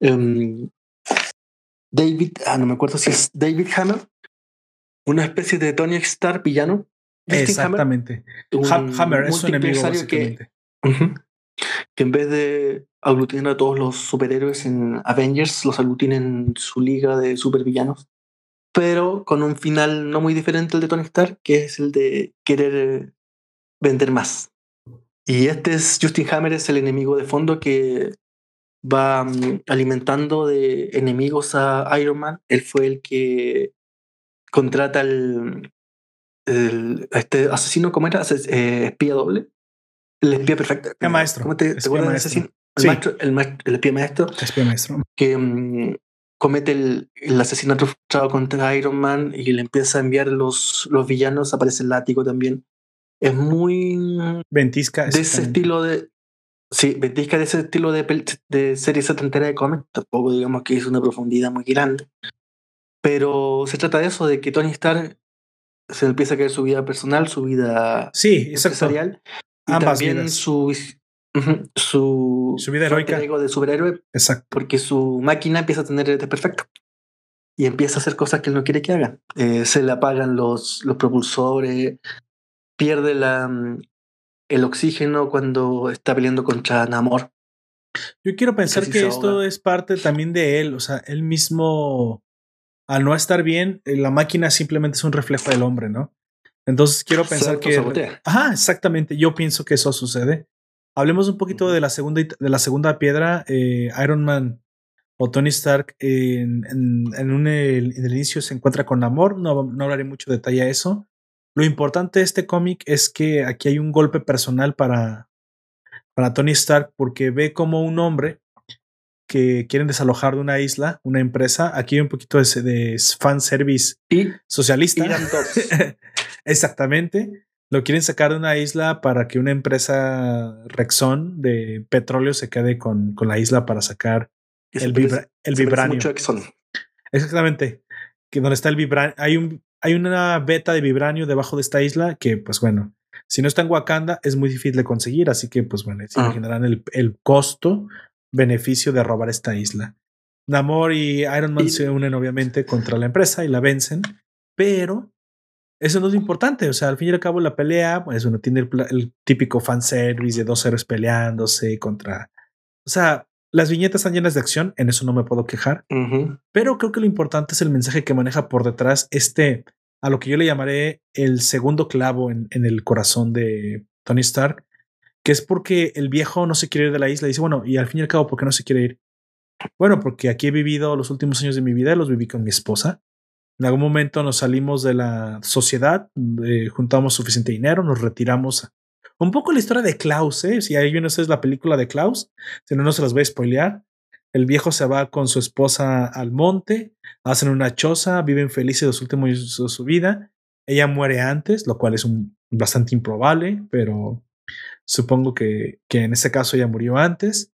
um, David, ah, no me acuerdo si es David Hammer, una especie de Tony Stark villano. Exactamente. Hammer, es un enemigo que, que en vez de aglutinar a todos los superhéroes en Avengers, los aglutina en su liga de supervillanos. Pero con un final no muy diferente al de Tony Stark, que es el de querer vender más. Y este es Justin Hammer, es el enemigo de fondo que va mm, alimentando de enemigos a Iron Man. Él fue el que contrata al este asesino, ¿cómo era? Eh, espía doble. El espía perfecto. El maestro. ¿Cómo te, acuerdas del asesino? El, maestro, el, espía maestro. espía maestro. Que mm, comete el, el, asesinato frustrado contra Iron Man y le empieza a enviar los, los villanos. Aparece el látigo también. Es muy. Ventisca. De ese estilo de. Sí, ventisca de ese estilo de, de serie setentera de cómics. Tampoco digamos que es una profundidad muy grande. Pero se trata de eso, de que Tony Stark se empieza a caer su vida personal, su vida sí, empresarial. Y también su, su, su vida heroica. de superhéroe. Exacto. Porque su máquina empieza a tener perfecto Y empieza a hacer cosas que él no quiere que haga. Eh, se le apagan los, los propulsores, pierde la, mm, el oxígeno cuando está peleando contra Namor. Yo quiero pensar que esto es parte también de él, o sea, él mismo al no estar bien, eh, la máquina simplemente es un reflejo del hombre, ¿no? Entonces quiero pensar que... Ajá, exactamente, yo pienso que eso sucede. Hablemos un poquito de la segunda, de la segunda piedra. Eh, Iron Man o Tony Stark en, en, un, el, en el inicio se encuentra con amor. No, no hablaré mucho de detalle a eso. Lo importante de este cómic es que aquí hay un golpe personal para, para Tony Stark porque ve como un hombre que quieren desalojar de una isla, una empresa. Aquí hay un poquito de, de fan service y, socialista. Exactamente. Lo quieren sacar de una isla para que una empresa Rexon de petróleo se quede con, con la isla para sacar el, el vibranio. Exactamente. Que donde está el vibranio. Hay, un, hay una beta de vibranio debajo de esta isla que, pues bueno, si no está en Wakanda es muy difícil de conseguir. Así que, pues bueno, se imaginarán el, el costo beneficio de robar esta isla. Namor y Iron Man se unen obviamente contra la empresa y la vencen, pero eso no es importante. O sea, al fin y al cabo la pelea, pues uno tiene el, el típico fanservice de dos héroes peleándose contra... O sea, las viñetas están llenas de acción, en eso no me puedo quejar, pero creo que lo importante es el mensaje que maneja por detrás este, a lo que yo le llamaré el segundo clavo en, en el corazón de Tony Stark, que es porque el viejo no se quiere ir de la isla. Y dice, bueno, y al fin y al cabo, ¿por qué no se quiere ir? Bueno, porque aquí he vivido los últimos años de mi vida, los viví con mi esposa. En algún momento nos salimos de la sociedad, eh, juntamos suficiente dinero, nos retiramos un poco la historia de Klaus, ¿eh? Si ahí no es la película de Klaus, si no, no se las voy a spoilear. El viejo se va con su esposa al monte, hacen una choza, viven felices los últimos años de su vida. Ella muere antes, lo cual es bastante improbable, pero supongo que, que en ese caso ella murió antes.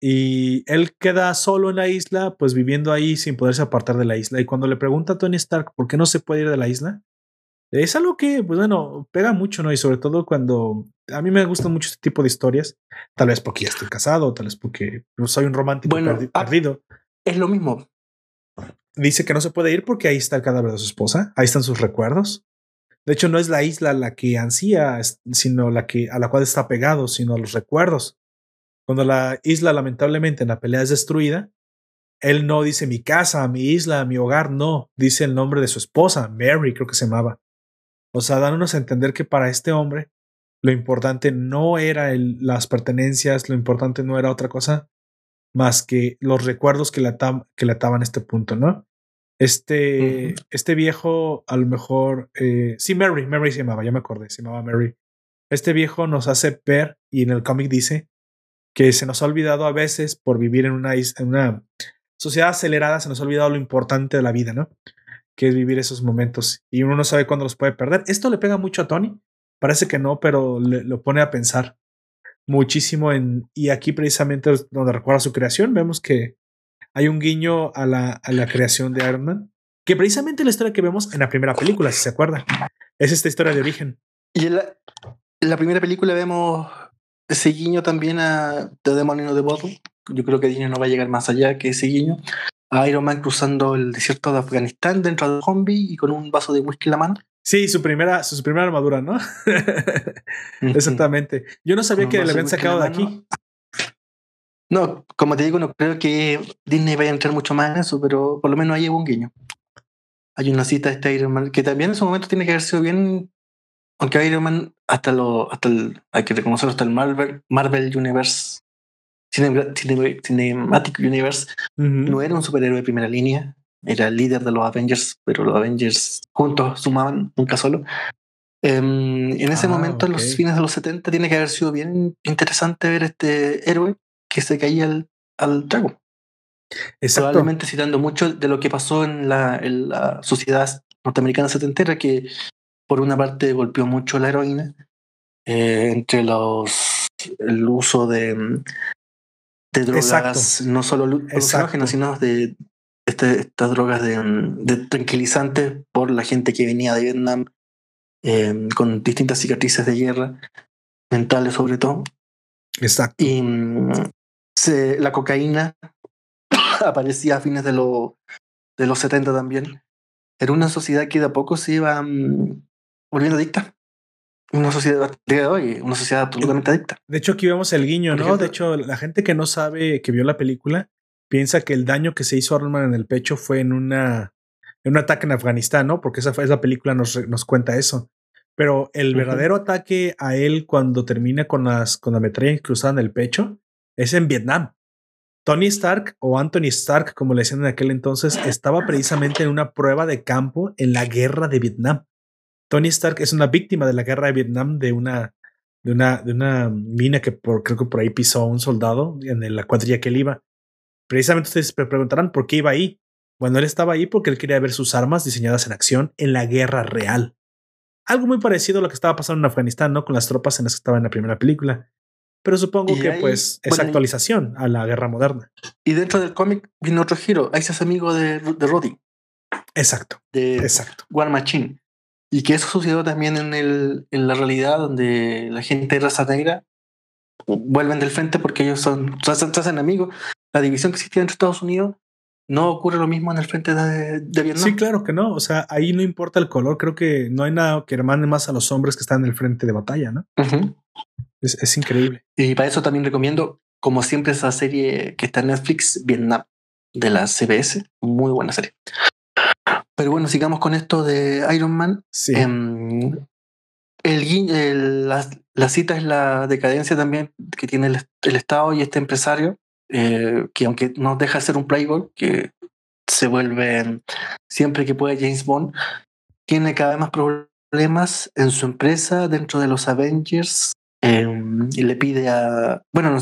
Y él queda solo en la isla, pues viviendo ahí sin poderse apartar de la isla. Y cuando le pregunta a Tony Stark por qué no se puede ir de la isla, es algo que, pues bueno, pega mucho, ¿no? Y sobre todo cuando a mí me gustan mucho este tipo de historias, tal vez porque ya estoy casado, tal vez porque no soy un romántico bueno, ah, perdido. Es lo mismo. Dice que no se puede ir porque ahí está el cadáver de su esposa, ahí están sus recuerdos. De hecho, no es la isla la que ansía, sino la que a la cual está pegado, sino a los recuerdos. Cuando la isla, lamentablemente, en la pelea es destruida, él no dice mi casa, mi isla, mi hogar, no, dice el nombre de su esposa, Mary, creo que se llamaba. O sea, dándonos a entender que para este hombre lo importante no era el, las pertenencias, lo importante no era otra cosa más que los recuerdos que le, que le ataban a este punto, ¿no? Este, este viejo, a lo mejor, eh, sí, Mary, Mary se llamaba, ya me acordé, se llamaba Mary. Este viejo nos hace ver, y en el cómic dice, que se nos ha olvidado a veces por vivir en una, en una sociedad acelerada, se nos ha olvidado lo importante de la vida, ¿no? Que es vivir esos momentos y uno no sabe cuándo los puede perder. Esto le pega mucho a Tony, parece que no, pero le, lo pone a pensar muchísimo en, y aquí precisamente donde recuerda su creación, vemos que hay un guiño a la, a la creación de Iron Man, que precisamente la historia que vemos en la primera película, si se acuerdan, es esta historia de origen. Y en la, en la primera película vemos ese guiño también a The Demon in the Bottle. Yo creo que Disney no va a llegar más allá que ese guiño. A Iron Man cruzando el desierto de Afganistán dentro de un zombie y con un vaso de whisky en la mano. Sí, su primera, su, primera armadura, ¿no? Exactamente. Yo no sabía que le habían sacado de aquí. No, como te digo, no creo que Disney vaya a entrar mucho más en eso, pero por lo menos ahí hubo un guiño. Hay una cita de este Iron Man que también en su momento tiene que haber sido bien. Aunque Iron Man, hasta lo, hasta el, hay que reconocerlo, hasta el Marvel, Marvel Universe, Cinematic Universe, no era un superhéroe de primera línea, era el líder de los Avengers, pero los Avengers juntos sumaban, nunca solo. Em, en ese ah, momento, en los fines de los 70, tiene que haber sido bien interesante ver este héroe que se caía al, al trago. Probablemente citando mucho de lo que pasó en la, en la sociedad norteamericana setentera, que por una parte golpeó mucho la heroína, eh, entre los el uso de, de drogas, no solo alucinógenas, sino de este, estas drogas de, de, tranquilizantes por la gente que venía de Vietnam eh, con distintas cicatrices de guerra, mentales sobre todo. Exacto. Y mm, la cocaína aparecía a fines de, de los 70 también. Era una sociedad que de a poco se iba mm, volviendo adicta. Una sociedad de hoy, una sociedad absolutamente adicta. De hecho, aquí vemos el guiño, ¿no? de hecho, la gente que no sabe, que vio la película, piensa que el daño que se hizo a Arnold en el pecho fue en una en un ataque en Afganistán, ¿no? Porque esa, esa película nos, nos cuenta eso. Pero el verdadero ataque a él cuando termina con las con la metralla cruzada en el pecho es en Vietnam. Tony Stark o Anthony Stark, como le decían en aquel entonces, estaba precisamente en una prueba de campo en la guerra de Vietnam. Tony Stark es una víctima de la guerra de Vietnam de una, de una, de una mina que por, creo que por ahí pisó un soldado en la cuadrilla que él iba. Precisamente ustedes me preguntarán por qué iba ahí. Bueno, él estaba ahí porque él quería ver sus armas diseñadas en acción en la guerra real. Algo muy parecido a lo que estaba pasando en Afganistán, ¿no? Con las tropas en las que estaba en la primera película. Pero supongo que pues es actualización a la guerra moderna. Y dentro del cómic viene otro giro. Ahí se hace amigo de, de Roddy. Exacto. De exacto. War Machine. Y que eso sucedió también en, el, en la realidad donde la gente de raza negra vuelven del frente porque ellos son, hacen amigos. La división que existía entre Estados Unidos no ocurre lo mismo en el frente de, de, Vietnam. Sí, claro que no. O sea, ahí no importa el color. Creo que no hay nada que hermane más a los hombres que están en el frente de batalla, ¿no? Es, increíble. Y para eso también recomiendo, como siempre, esa serie que está en Netflix, Vietnam, de la CBS. Muy buena serie. Pero bueno, sigamos con esto de Iron Man. Sí. Em, el, la, cita es la decadencia también que tiene el, Estado y este empresario, eh, que aunque no deja de ser un playboy, que se vuelve siempre que puede James Bond, tiene cada vez más problemas en su empresa dentro de los Avengers Em, y le pide a. Bueno,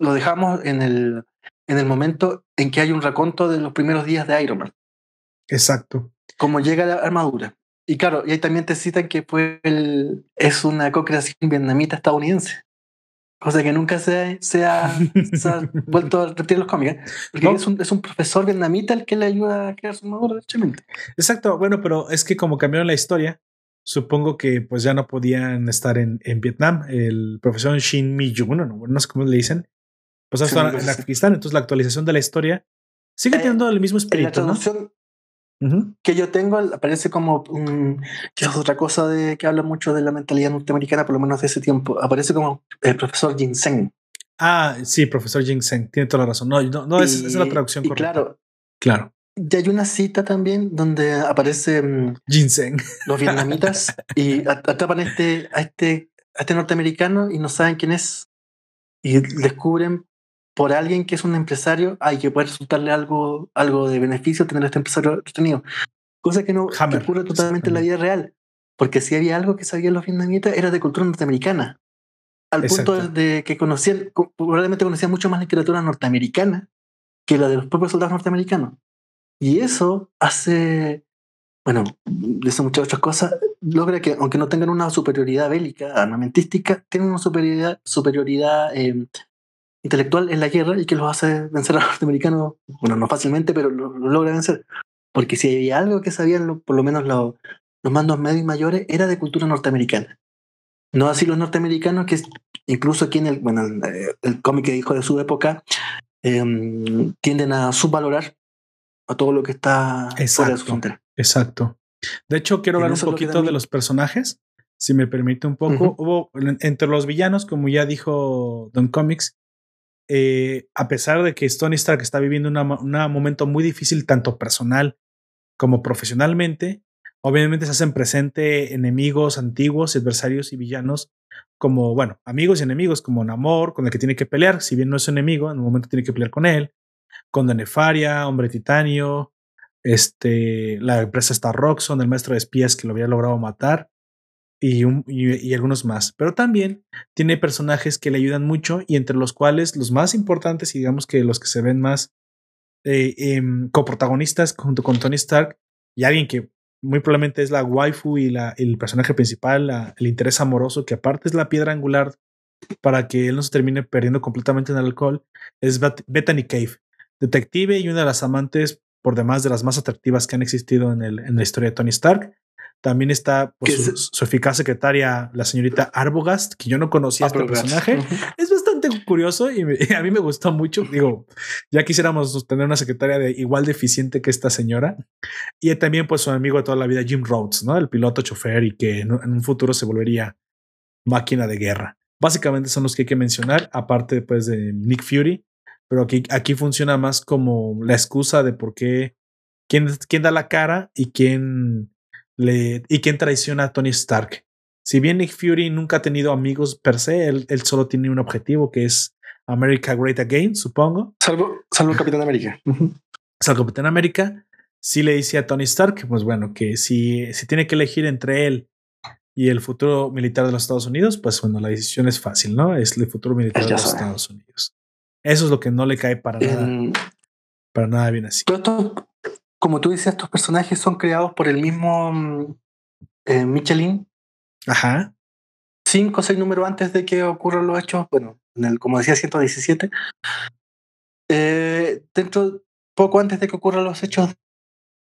lo dejamos en el, en el momento en que hay un raconto de los primeros días de Iron Man. Exacto. Como llega la armadura. Y claro, y ahí también te citan que fue el, es una co-creación vietnamita estadounidense. Cosa que nunca se, se, ha, vuelto a repetir en los cómics. ¿eh? Porque es, un, es un profesor vietnamita el que le ayuda a crear su armadura, Exacto. Bueno, pero es que como cambiaron la historia, supongo que pues ya no podían estar en, en Vietnam. El profesor Shin Mi Jun, no, no sé cómo le dicen, pues están en Afganistán. Entonces la actualización de la historia sigue eh, teniendo el mismo espíritu. La traducción que yo tengo aparece como que es otra cosa de que habla mucho de la mentalidad norteamericana, por lo menos de ese tiempo. Aparece como el profesor Ginseng. Ah, sí, profesor Ginseng, tiene toda la razón. No, no, no es, es, la traducción correcta. Claro, claro. Y hay una cita también donde aparece mm, Ginseng. los vietnamitas y atrapan a este, a este, a este norteamericano y no saben quién es. Y descubren por alguien que es un empresario, hay que puede resultarle algo, algo de beneficio tener a este empresario retenido. Cosa que no ocurre totalmente en la vida real. Porque si había algo que sabían los vietnamitas era de cultura norteamericana. Al punto de que conocían, probablemente conocían mucho más literatura norteamericana que la de los propios soldados norteamericanos. Y eso hace, bueno, dice muchas otras cosas, logra que, aunque no tengan una superioridad bélica, armamentística, tienen una superioridad, superioridad em, intelectual en la guerra y que los hace vencer a los norteamericanos, bueno, no fácilmente, pero lo, logra vencer. Porque si había algo que sabían, por lo menos los mandos medios y mayores, era de cultura norteamericana. No así los norteamericanos, que incluso aquí en el, bueno, el, cómic que dijo de su época, em, tienden a subvalorar a todo lo que está fuera de su frontera. Exacto. De hecho, quiero hablar un poquito de los personajes, si me permite un poco. Hubo entre los villanos, como ya dijo Don Comics, eh, a pesar de que Tony Stark está viviendo un momento muy difícil, tanto personal como profesionalmente, obviamente se hacen presente enemigos antiguos, adversarios y villanos, como, bueno, amigos y enemigos, como Namor, con el que tiene que pelear, si bien no es enemigo, en un momento tiene que pelear con él, con Nefaria, Hombre Titanio, este, la empresa está Roxxon, el maestro de espías que lo había logrado matar, y, algunos más. Pero también tiene personajes que le ayudan mucho y entre los cuales los más importantes y digamos que los que se ven más eh, em, coprotagonistas junto con Tony Stark y alguien que muy probablemente es la waifu y la, el personaje principal, el interés amoroso, que aparte es la piedra angular para que él no se termine perdiendo completamente en el alcohol, es Bethany Cave detective y una de las amantes por demás de las más atractivas que han existido en, el, en la historia de Tony Stark. También está pues, su, eficaz secretaria, la señorita Arbogast, que yo no conocía este personaje. Es bastante curioso y, a mí me gustó mucho. Digo, ya quisiéramos tener una secretaria de igual de eficiente que esta señora. Y también, pues, su amigo de toda la vida, Jim Rhodes, ¿no? El piloto chofer y que en un futuro se volvería máquina de guerra. Básicamente son los que hay que mencionar, aparte, pues, de Nick Fury, pero aquí, aquí funciona más como la excusa de por qué, quién, quién da la cara y quién, le, y quién traiciona a Tony Stark. Si bien Nick Fury nunca ha tenido amigos per se, él, él solo tiene un objetivo que es America Great Again, supongo. Salvo, salvo el Capitán América. Salvo Capitán América. Sí le dice a Tony Stark, pues bueno, que si, si tiene que elegir entre él y el futuro militar de los Estados Unidos, pues bueno, la decisión es fácil, ¿no? Es el futuro militar de los Estados Unidos. Eso es lo que no le cae para nada. Para nada bien así. Como tú dices, estos personajes son creados por el mismo mm, eh, Michelin. Ajá. Cinco o seis números antes de que ocurran los hechos, bueno, en el, como decía, 117. Eh, dentro, poco antes de que ocurran los hechos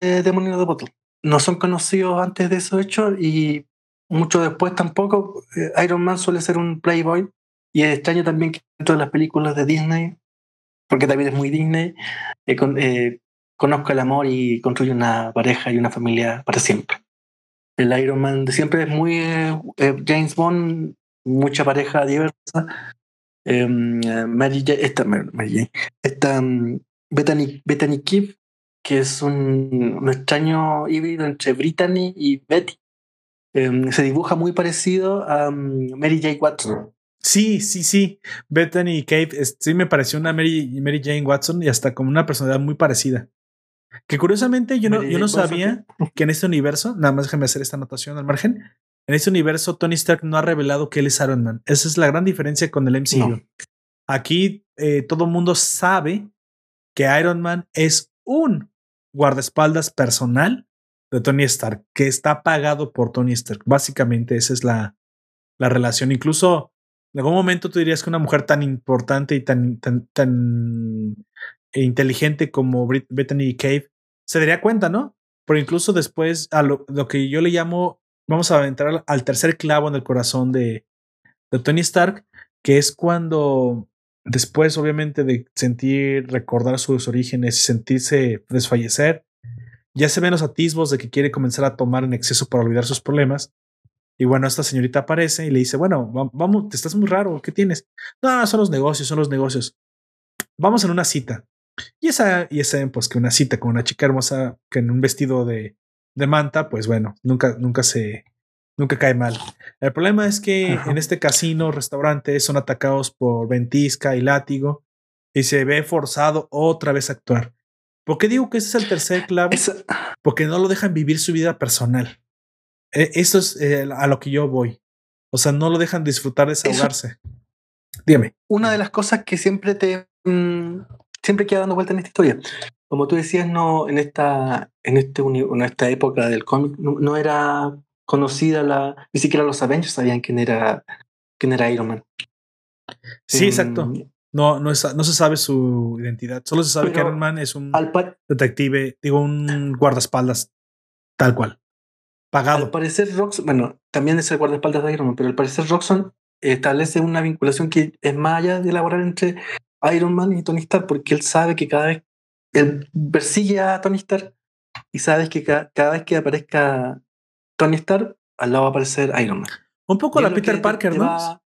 de Demonio de Bottle. No son conocidos antes de esos hechos y mucho después tampoco. Eh, Iron Man suele ser un playboy y es extraño también que dentro de las películas de Disney, porque también es muy Disney, eh, eh, conozca el amor y construye una pareja y una familia para siempre. El Iron Man de siempre es muy James Bond, mucha pareja diversa. Em, Mary, esta, Mary esta um, Bethany, Bethany que es un, extraño híbrido entre Brittany y Betty Em, se dibuja muy parecido a um, Mary J. Watson. Sí, sí, sí. Bethany Cave sí me pareció una Mary, Mary Jane Watson y hasta como una personalidad muy parecida. Que curiosamente yo no, yo no sabía que en este universo, nada más déjame hacer esta anotación al margen, en este universo Tony Stark no ha revelado que él es Iron Man. Esa es la gran diferencia con el MCU. Aquí eh, todo mundo sabe que Iron Man es un guardaespaldas personal de Tony Stark, que está pagado por Tony Stark. Básicamente esa es la, la relación. Incluso en algún momento tú dirías que una mujer tan importante y tan, tan, tan inteligente como Bethany Cave se daría cuenta, ¿no? Pero incluso después, a lo, que yo le llamo, vamos a entrar al tercer clavo en el corazón de, Tony Stark, que es cuando después, obviamente, de sentir, recordar sus orígenes y sentirse desfallecer, ya se ven los atisbos de que quiere comenzar a tomar en exceso para olvidar sus problemas. Y bueno, esta señorita aparece y le dice, bueno, vamos, te estás muy raro, ¿qué tienes? No, son los negocios, son los negocios. Vamos en una cita. Y esa, y esa, pues que una cita con una chica hermosa que en un vestido de, de manta, pues bueno, nunca, nunca se, nunca cae mal. El problema es que en este casino, restaurante, son atacados por ventisca y látigo y se ve forzado otra vez a actuar. ¿Por qué digo que ese es el tercer clave? Porque no lo dejan vivir su vida personal. E, eso es eh, a lo que yo voy. O sea, no lo dejan disfrutar, desahogarse. Dígame. Una de las cosas que siempre te mm, siempre queda dando vuelta en esta historia. Como tú decías, no en esta en este en esta época del cómic no, era conocida la ni siquiera los Avengers sabían quién era quién era Iron Man. Sí, exacto. Em, no, no, no se sabe su identidad. Solo se sabe que Iron Man es un detective, digo, un guardaespaldas, tal cual. Pagado. Al parecer, Roxxon, bueno, también es el guardaespaldas de Iron Man, pero al parecer Roxxon establece una vinculación que es más allá de elaborar entre Iron Man y Tony Stark, porque él sabe que cada vez él persigue a Tony Stark y sabe que cada, vez que aparezca Tony Stark, al lado va a aparecer Iron Man. Un poco la Peter Parker, ¿no?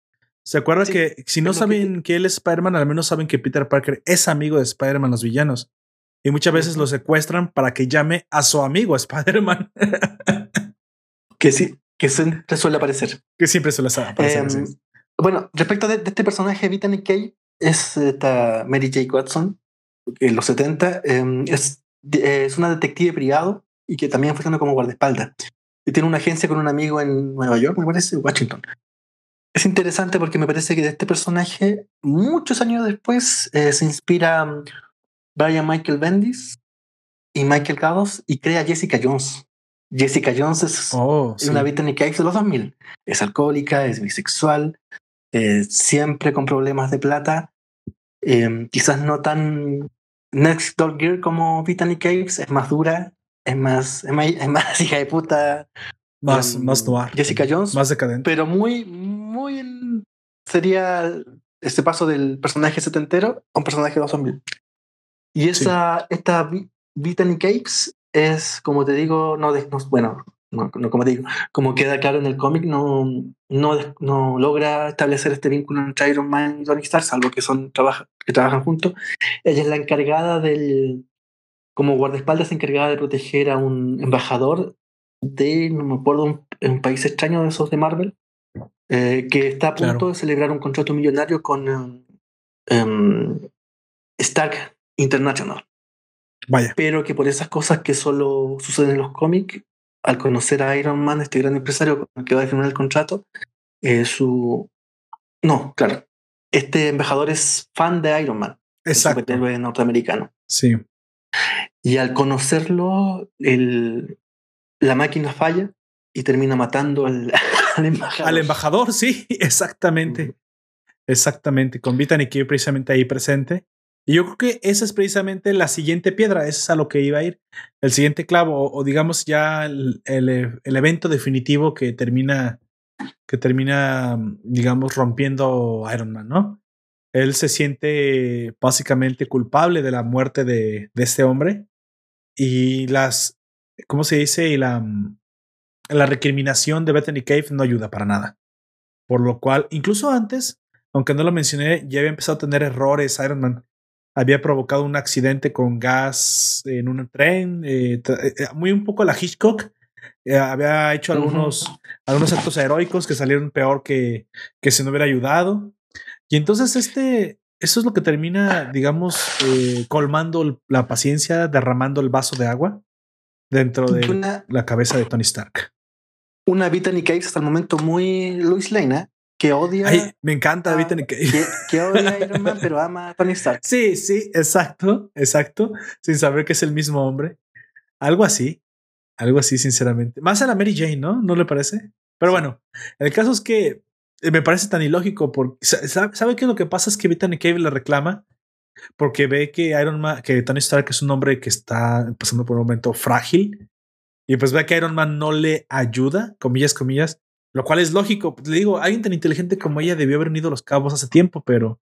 ¿Se acuerda que si no saben que, él es Spider-Man, al menos saben que Peter Parker es amigo de Spider-Man, los villanos? Y muchas veces lo secuestran para que llame a su amigo Spider-Man. que sí, que siempre suele aparecer. Que siempre suele aparecer. Em, bueno, respecto de, este personaje, Bethany Kay, es esta Mary J. Watson, en los 70, em, es, es una detective privado y que también funciona como guardaespaldas. Y tiene una agencia con un amigo en Nueva York, me parece, Washington. Es interesante porque me parece que de este personaje, muchos años después, eh, se inspira um, Brian Michael Bendis y Michael Gados y crea Jessica Jones. Jessica Jones es oh, una Britney Cakes de los 2000. Es alcohólica, es bisexual, eh, siempre con problemas de plata. Em, quizás no tan Next Door Gear como Britney Cakes, es más dura, es más, es más, es más hija de puta. Más, em, más noir. Jessica Jones. Más decadente. Pero muy, muy sería este paso del personaje setentero a un personaje de 2000. Y esa, esta Brittany Cakes es, como te digo, no, bueno, no, como te digo, como queda claro en el cómic, no, no, no logra establecer este vínculo entre Iron Man y Tony Stark, salvo que son trabaja, que trabajan juntos. Ella es la encargada del, como guardaespaldas encargada de proteger a un embajador de, no me acuerdo, un, un país extraño de esos de Marvel, eh, que está a punto de celebrar un contrato millonario con, em, Stark International. Vaya. Pero que por esas cosas que solo suceden en los cómics, al conocer a Iron Man, este gran empresario con el que va a firmar el contrato, eh, su... No, claro. Este embajador es fan de Iron Man. Exacto. El superhéroe norteamericano. Sí. Y al conocerlo, el, la máquina falla y termina matando al, al embajador. Al embajador, sí, exactamente. Exactamente, con King precisamente ahí presente. Y yo creo que esa es precisamente la siguiente piedra, esa es a lo que iba a ir, el siguiente clavo, o, o digamos ya el, el, el, evento definitivo que termina, que termina, digamos, rompiendo Iron Man, ¿no? Él se siente básicamente culpable de la muerte de, de este hombre y las, ¿cómo se dice? Y la, la recriminación de Bethany Cave no ayuda para nada. Por lo cual, incluso antes, aunque no lo mencioné, ya había empezado a tener errores Iron Man había provocado un accidente con gas en un tren, eh, muy un poco la Hitchcock. Eh, había hecho algunos, uh -huh. algunos actos heroicos que salieron peor que, que si no hubiera ayudado. Y entonces este, eso es lo que termina, digamos, eh, colmando la paciencia, derramando el vaso de agua dentro de una, la cabeza de Tony Stark. Una Bethany Caves hasta el momento muy Luis Lane, que odia. Ay, me encanta a. Que, que, odia a Iron Man, pero ama a Tony Stark. Sí, sí, exacto, exacto. Sin saber que es el mismo hombre. Algo así. Algo así, sinceramente. Más a la Mary Jane, ¿no? ¿No le parece? Pero bueno, el caso es que me parece tan ilógico porque sabe que lo que pasa es que Bethany Cave le reclama porque ve que Iron Man, que Tony Stark es un hombre que está pasando por un momento frágil y pues ve que Iron Man no le ayuda, comillas, comillas, lo cual es lógico. Le digo, alguien tan inteligente como ella debió haber unido los cabos hace tiempo, pero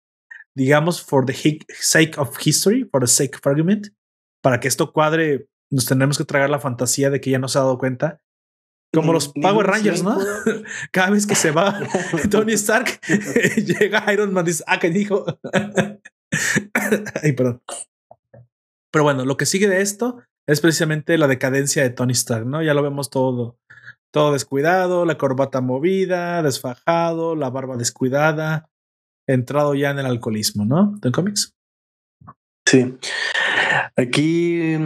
digamos, for the sake of history, for the sake of argument, para que esto cuadre, nos tenemos que tragar la fantasía de que ella no se ha dado cuenta. Como los Power Rangers, ¿no? Cada vez que se va Tony Stark, llega Iron Man y dice, ah, que dijo. Ay, perdón. Pero bueno, lo que sigue de esto es precisamente la decadencia de Tony Stark, ¿no? Ya lo vemos todo todo descuidado, la corbata movida, desfajado, la barba descuidada, entrado ya en el alcoholismo, ¿no? ¿En cómics? Sí. Aquí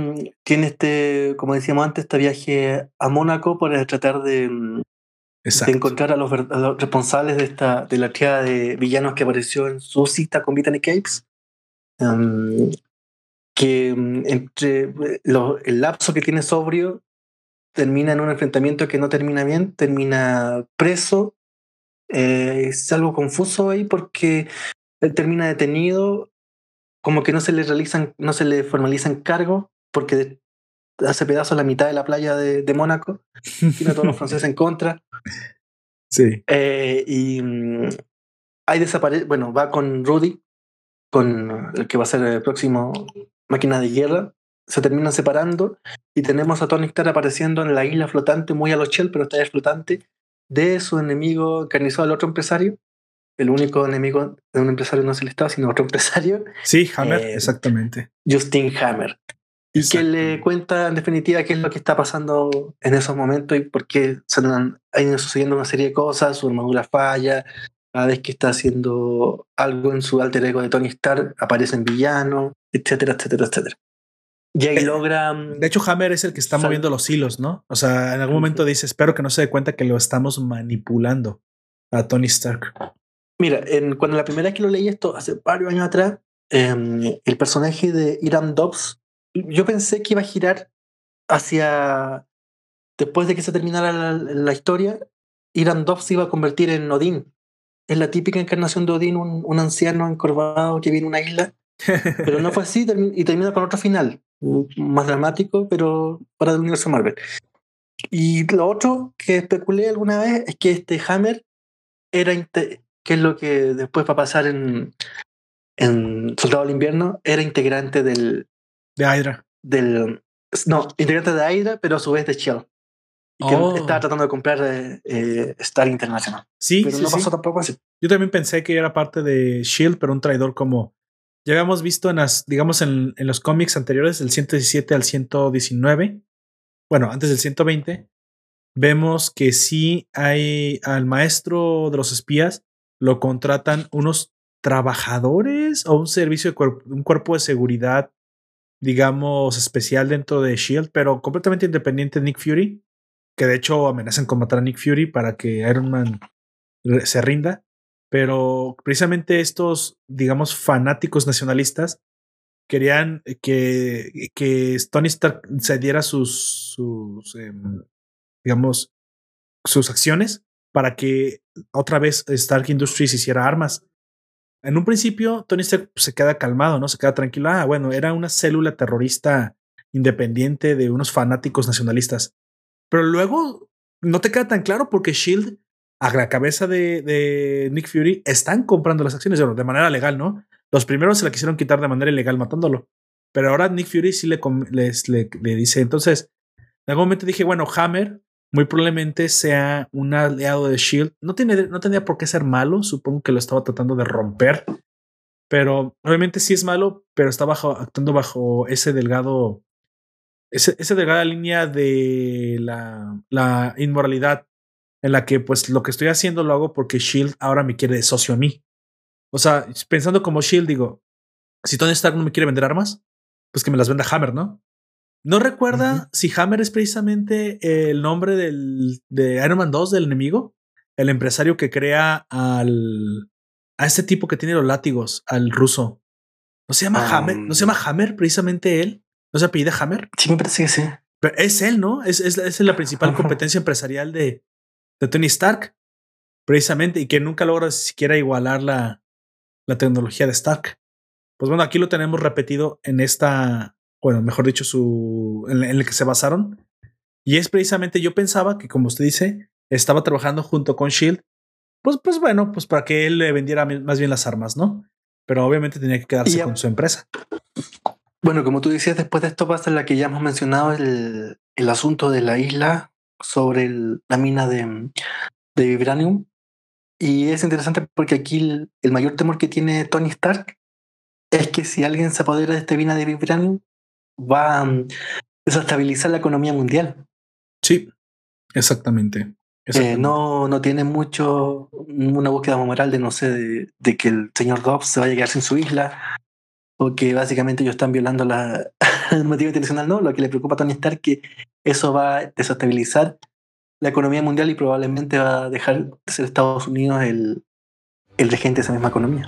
tiene este, como decíamos antes, este viaje a Mónaco para tratar de, de encontrar a los, a los, responsables de esta de la triada de villanos que apareció en su cita con Bethany Capes. Um, que entre lo, el lapso que tiene sobrio termina en un enfrentamiento que no termina bien, termina preso. Eh, es algo confuso ahí porque él termina detenido, como que no se le realizan, no se le formalizan cargos, porque hace pedazo la mitad de la playa de, de Mónaco, tiene a todos los franceses en contra. Sí. Eh, y ahí desaparece, bueno, va con Rudy, con el que va a ser el próximo máquina de guerra, se terminan separando y tenemos a Tony Stark apareciendo en la isla flotante, muy a los Shell, pero esta vez flotante, de su enemigo encarnizado, el otro empresario. El único enemigo de un empresario no es el Estado, sino otro empresario. Sí, Hammer, eh, exactamente. Justin Hammer. Y que le cuenta en definitiva qué es lo que está pasando en esos momentos y por qué se han, ido sucediendo una serie de cosas, su armadura falla, cada vez que está haciendo algo en su alter ego de Tony Stark aparecen villanos, etcétera, etcétera, etcétera. Y ahí logra. De hecho, Hammer es el que está sal- moviendo los hilos, ¿no? O sea, en algún momento dice: Espero que no se dé cuenta que lo estamos manipulando a Tony Stark. Mira, en, cuando la primera vez que lo leí esto, hace varios años atrás, eh, el personaje de Iram Dobbs, yo pensé que iba a girar hacia. Después de que se terminara la, la historia, Iram Dobbs se iba a convertir en Odín. Es la típica encarnación de Odín, un, un anciano encorvado que viene a una isla. Pero no fue así y termina con otro final, más dramático, pero para el universo Marvel. Y lo otro que especulé alguna vez es que este Hammer era, que es lo que después va a pasar en, en Soldado del Invierno, era integrante del. De Hydra. Del, no, integrante de Hydra, pero a su vez de Shell. Y que oh. estaba tratando de comprar eh, eh, Star International. Sí, pero sí, no pasó sí. tampoco así. Yo también pensé que era parte de Shield, pero un traidor como ya habíamos visto en las, digamos, en, los cómics anteriores, del 117 al 119, bueno, antes del 120, vemos que sí hay al maestro de los espías, lo contratan unos trabajadores o un servicio de un cuerpo de seguridad, digamos, especial dentro de Shield, pero completamente independiente de Nick Fury, que de hecho amenazan con matar a Nick Fury para que Iron Man se rinda. Pero precisamente estos, digamos, fanáticos nacionalistas querían que, que Tony Stark cediera sus, em, digamos, sus acciones para que otra vez Stark Industries hiciera armas. En un principio, Tony Stark se queda calmado, ¿no? Se queda tranquilo. Ah, bueno, era una célula terrorista independiente de unos fanáticos nacionalistas. Pero luego no te queda tan claro porque Shield, a la cabeza de, Nick Fury, están comprando las acciones de manera legal, ¿no? Los primeros se la quisieron quitar de manera ilegal matándolo. Pero ahora Nick Fury sí le, le, dice. Entonces, en algún momento dije, bueno, Hammer muy probablemente sea un aliado de Shield. No, tiene, no tendría por qué ser malo, supongo que lo estaba tratando de romper, pero obviamente sí es malo, pero está bajo, actuando bajo ese delgado, esa delgada línea de la inmoralidad en la que pues lo que estoy haciendo lo hago porque Shield ahora me quiere de socio a mí. O sea, pensando como Shield, digo, si Tony Stark no me quiere vender armas, pues que me las venda Hammer, ¿no? No recuerda si Hammer es precisamente el nombre del, de Iron Man 2 del enemigo, el empresario que crea al a este tipo que tiene los látigos, al ruso. ¿No se llama Hammer? ¿No se llama Hammer precisamente él? ¿No se apellida Hammer? Sí, me parece que sí. Pero es él, ¿no? Es, es, es la principal competencia empresarial de, de Tony Stark, precisamente, y que nunca logra siquiera igualar la, la tecnología de Stark. Pues bueno, aquí lo tenemos repetido en esta bueno, mejor dicho, su, en, el que se basaron. Y es precisamente, yo pensaba que, como usted dice, estaba trabajando junto con Shield. Pues, pues bueno, pues para que él le vendiera más bien las armas, ¿no? Pero obviamente tenía que quedarse con su empresa. Bueno, como tú decías, después de esto pasa la que ya hemos mencionado, el, el asunto de la isla sobre la mina de, de Vibranium. Y es interesante porque aquí el, el, mayor temor que tiene Tony Stark es que si alguien se apodera de esta mina de Vibranium, va a mm, desestabilizar la economía mundial. Sí, exactamente. Eh, no, no tiene mucho una búsqueda moral de, no sé, de, que el señor Dobbs se vaya a quedar sin su isla o que básicamente ellos están violando la normativa internacional. No, lo que le preocupa a Tony Stark es que eso va a desestabilizar la economía mundial y probablemente va a dejar de ser Estados Unidos el, el regente de esa misma economía.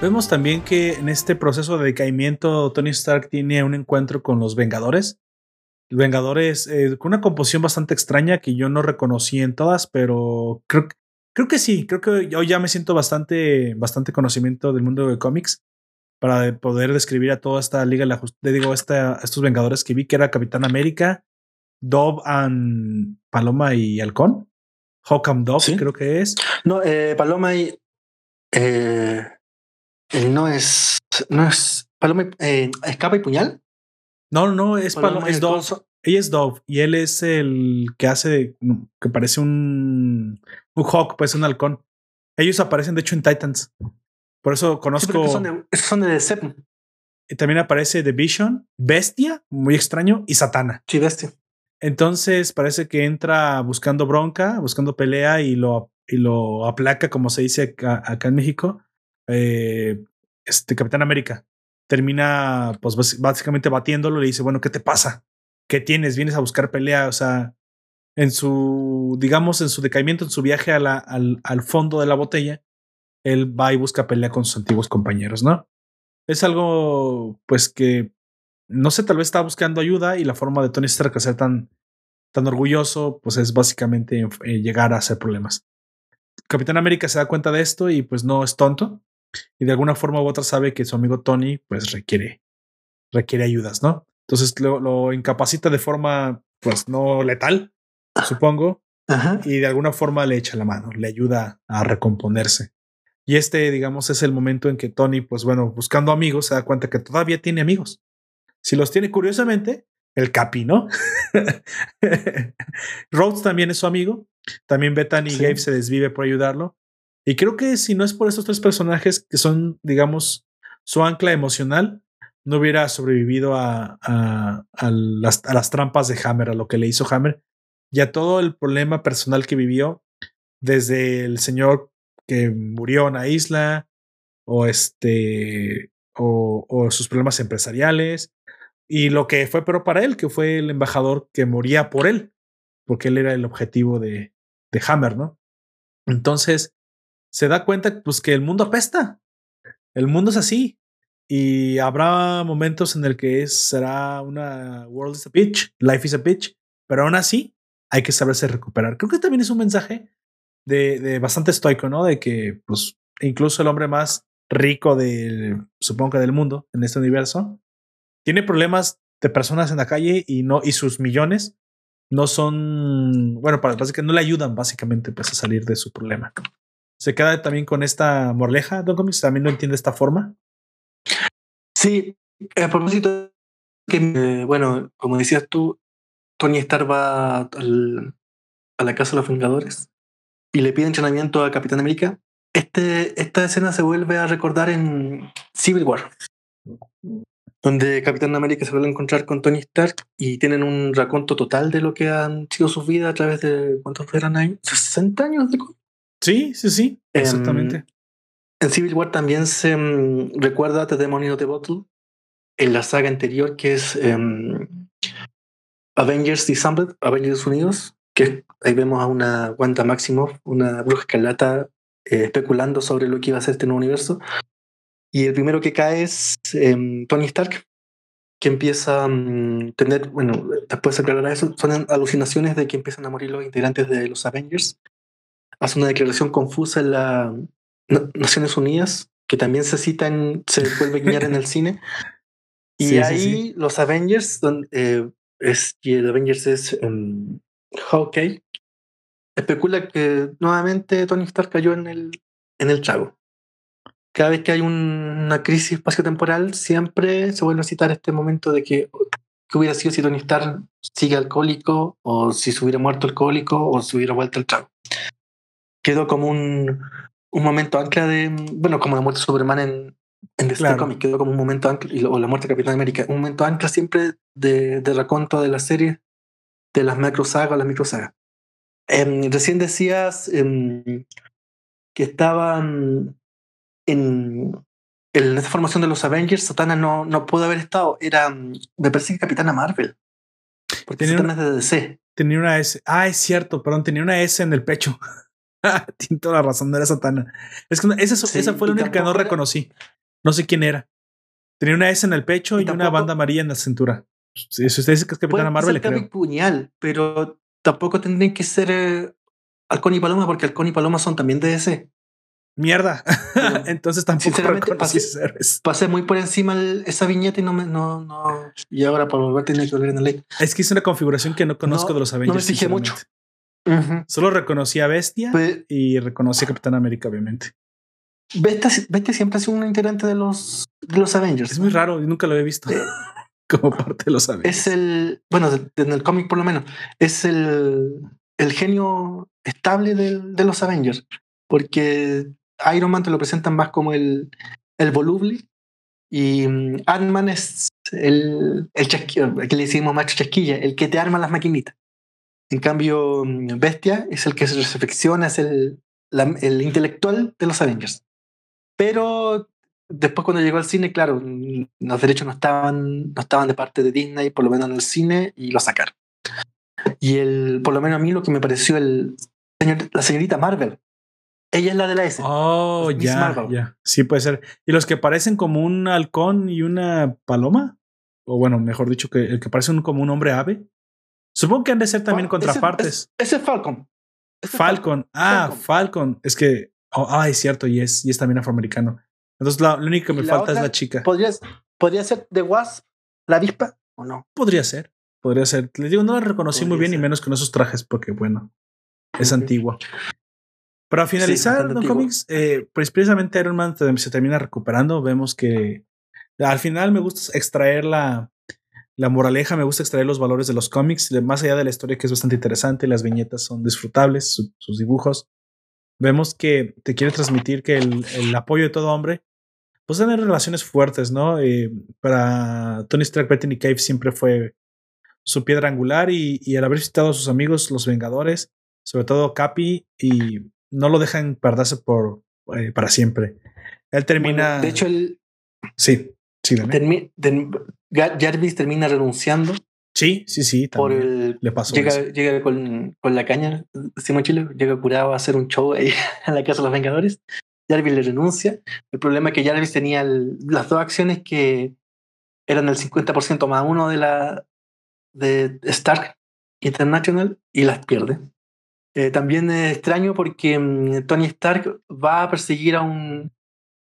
Vemos también que en este proceso de decaimiento Tony Stark tiene un encuentro con los Vengadores. Los Vengadores eh, con una composición bastante extraña que yo no reconocí en todas, pero creo, creo que sí, creo que yo ya me siento bastante, bastante conocimiento del mundo de cómics para poder describir a toda esta liga, la digo, esta, estos Vengadores que vi, que era Capitán América, Dove and Paloma y Halcón. Hawk and Dove, creo que es. No, eh, Paloma y eh, no es. No es. Paloma. Eh, ¿Escapa y puñal? No, no, es Paloma. es Dove. Ella es Dove y él es el que hace. que parece un. Un hawk, pues un halcón. Ellos aparecen, de hecho, en Titans. Por eso conozco. Sí, son de, son de Y también aparece The Vision, Bestia, muy extraño, y Satana. Sí, Bestia. Entonces parece que entra buscando bronca, buscando pelea y lo, y lo aplaca, como se dice acá en México eh, este Capitán América termina, pues básicamente batiéndolo. Le dice, bueno, ¿qué te pasa? ¿Qué tienes? ¿Vienes a buscar pelea? O sea, en su, digamos, en su decaimiento, en su viaje al, al fondo de la botella, él va y busca pelea con sus antiguos compañeros, ¿no? Es algo, pues que, no sé, tal vez está buscando ayuda y la forma de Tony Stark ser tan, tan orgulloso, pues es básicamente eh, llegar a hacer problemas. Capitán América se da cuenta de esto y pues no es tonto y de alguna forma u otra sabe que su amigo Tony pues requiere, requiere ayudas, ¿no? Entonces lo incapacita de forma pues no letal, supongo, y de alguna forma le echa la mano, le ayuda a recomponerse. Y este, digamos, es el momento en que Tony, pues bueno, buscando amigos, se da cuenta que todavía tiene amigos. Si los tiene curiosamente, el Capi, ¿no? Rhodes también es su amigo. También Bethany y Gabe se desvive por ayudarlo. Y creo que si no es por esos tres personajes que son, digamos, su ancla emocional, no hubiera sobrevivido a, a, las, a, las, trampas de Hammer, a lo que le hizo Hammer, y a todo el problema personal que vivió, desde el señor que murió en la isla, o este, o, sus problemas empresariales, y lo que fue pero para él, que fue el embajador que moría por él, porque él era el objetivo de, de Hammer, ¿no? Entonces, se da cuenta pues que el mundo apesta. El mundo es así. Y habrá momentos en el que será una world is a bitch, life is a bitch, pero aún así hay que saberse recuperar. Creo que también es un mensaje de, bastante estoico, ¿no? De que, pues, incluso el hombre más rico del, supongo que del mundo, en este universo, tiene problemas de personas en la calle y no, y sus millones no son, bueno, para que no le ayudan básicamente pues a salir de su problema. Se queda también con esta morleja, Don Comics, también lo entiende de esta forma. Sí, a propósito, que bueno, como decías tú, Tony Stark va al, a la casa de los Vengadores y le pide entrenamiento a Capitán América. Este, esta escena se vuelve a recordar en Civil War, donde Capitán América se vuelve a encontrar con Tony Stark y tienen un raconto total de lo que han sido sus vidas a través de, ¿cuántos eran ahí? ¿60 años de Sí, sí, sí, exactamente. En, en Civil War también se um, recuerda The Demon of the Bottle en la saga anterior que es um, Avengers Disassembled, Avengers Unidos, que ahí vemos a una Wanda Maximoff, una bruja escarlata, eh, especulando sobre lo que iba a ser este nuevo universo. Y el primero que cae es um, Tony Stark, que empieza a tener, bueno, después de aclarar eso, son alucinaciones de que empiezan a morir los integrantes de los Avengers hace una declaración confusa en las Naciones Unidas, que también se cita en, se vuelve a guiñar en el cine. Y sí, ahí sí, sí. los Avengers, donde, eh, es, y el Avengers es um, Hawkeye, especula que nuevamente Tony Stark cayó en el, en el trago. Cada vez que hay un, una crisis espaciotemporal, siempre se vuelve a citar este momento de que qué hubiera sido si Tony Stark sigue alcohólico, o si se hubiera muerto alcohólico, o si hubiera vuelto al trago quedó como un, un momento ancla de, bueno, como la muerte de Superman en, en The claro. Comic, quedó como un momento ancla, o la muerte de Capitán América, un momento ancla siempre de, de raconto de la serie, de las macro sagas o las micro sagas. Eh, recién decías eh, que estaban en, en esta formación de los Avengers, Satana no, no pudo haber estado, era, me parece que Capitana Marvel, porque tenía Satana una, es de DC. Tenía una S, ah, es cierto, perdón, tenía una S en el pecho. Tiene toda la razón, no era Satana. Es que esa, sí, esa fue la única que no reconocí. No sé quién era. Tenía una S en el pecho y, una banda amarilla en la cintura. Si usted dice que es Capitana Marvel, le creo. puñal, pero tampoco tendrían que ser eh, Halcón y Paloma, porque Halcón y Paloma son también de ese. Mierda. Entonces tampoco reconocí pasé, pasé muy por encima el, esa viñeta y no me, no, no. Y ahora para volver tiene que volver en la ley. Es que es una configuración que no conozco no, de los Avengers. No me fijé mucho. Uh -huh. Solo reconocí a Bestia y reconocí a Capitán América, obviamente. Bestia, Bestia, siempre ha sido un integrante de los, de los Avengers. Es muy raro, nunca lo he visto. Eh, como parte de los Avengers. Es el, bueno, en el cómic por lo menos, es el, el genio estable de, de, los Avengers. Porque Iron Man te lo presentan más como el, el voluble y um, Ant-Man es el, el chasquillo, que le decimos macho chasquilla, el que te arma las maquinitas. En cambio, mm, Bestia es el que se reflexiona, es el, la, el intelectual de los Avengers. Pero después cuando llegó al cine, claro, mm, los derechos no estaban, no estaban de parte de Disney, por lo menos en el cine, y lo sacaron. Y el, por lo menos a mí lo que me pareció el señor, la señorita Marvel. Ella es la de la S. Oh, ya, ya. Sí, puede ser. ¿Y los que parecen como un halcón y una paloma? O bueno, mejor dicho, que el que parece un, como un hombre ave. Supongo que han de ser también contrapartes. Ese, ese es Falcon. Ese Falcon. Falcon. Ah, Falcon. Falcon. Es que. Oh, ah, es cierto, y es, y es también afroamericano. Entonces, la, lo único que me falta es la chica. ¿podría, ¿Podría ser The Wasp, la avispa o no? Podría ser. Podría ser. Les digo, no la reconocí podría muy bien, ser. y menos con esos trajes, porque bueno, es okay. antigua. Para finalizar, sí, ¿no, cómics, eh, pues precisamente Iron Man se termina recuperando. Vemos que al final me gusta extraer la, la moraleja, me gusta extraer los valores de los cómics, más allá de la historia que es bastante interesante, las viñetas son disfrutables, su, sus dibujos. Vemos que te quiere transmitir que el, el, apoyo de todo hombre, pues tener relaciones fuertes, ¿no? Eh, para Tony Stark, Bethany Cave siempre fue su piedra angular y, y, al haber visitado a sus amigos, los Vengadores, sobre todo Capi, y no lo dejan perderse por eh, para siempre. Él termina. Bueno, de hecho, él. Sí, sí, termi term Jarvis termina renunciando. Sí, sí, sí. Por el, le pasó. Llega, llega con, con, la caña, Simón Chile, llega curado a hacer un show ahí en la casa de los Vengadores. Jarvis le renuncia. El problema es que Jarvis tenía el, las dos acciones que eran el 50% más uno de la de Stark International y las pierde. Eh, también es extraño porque um, Tony Stark va a perseguir a un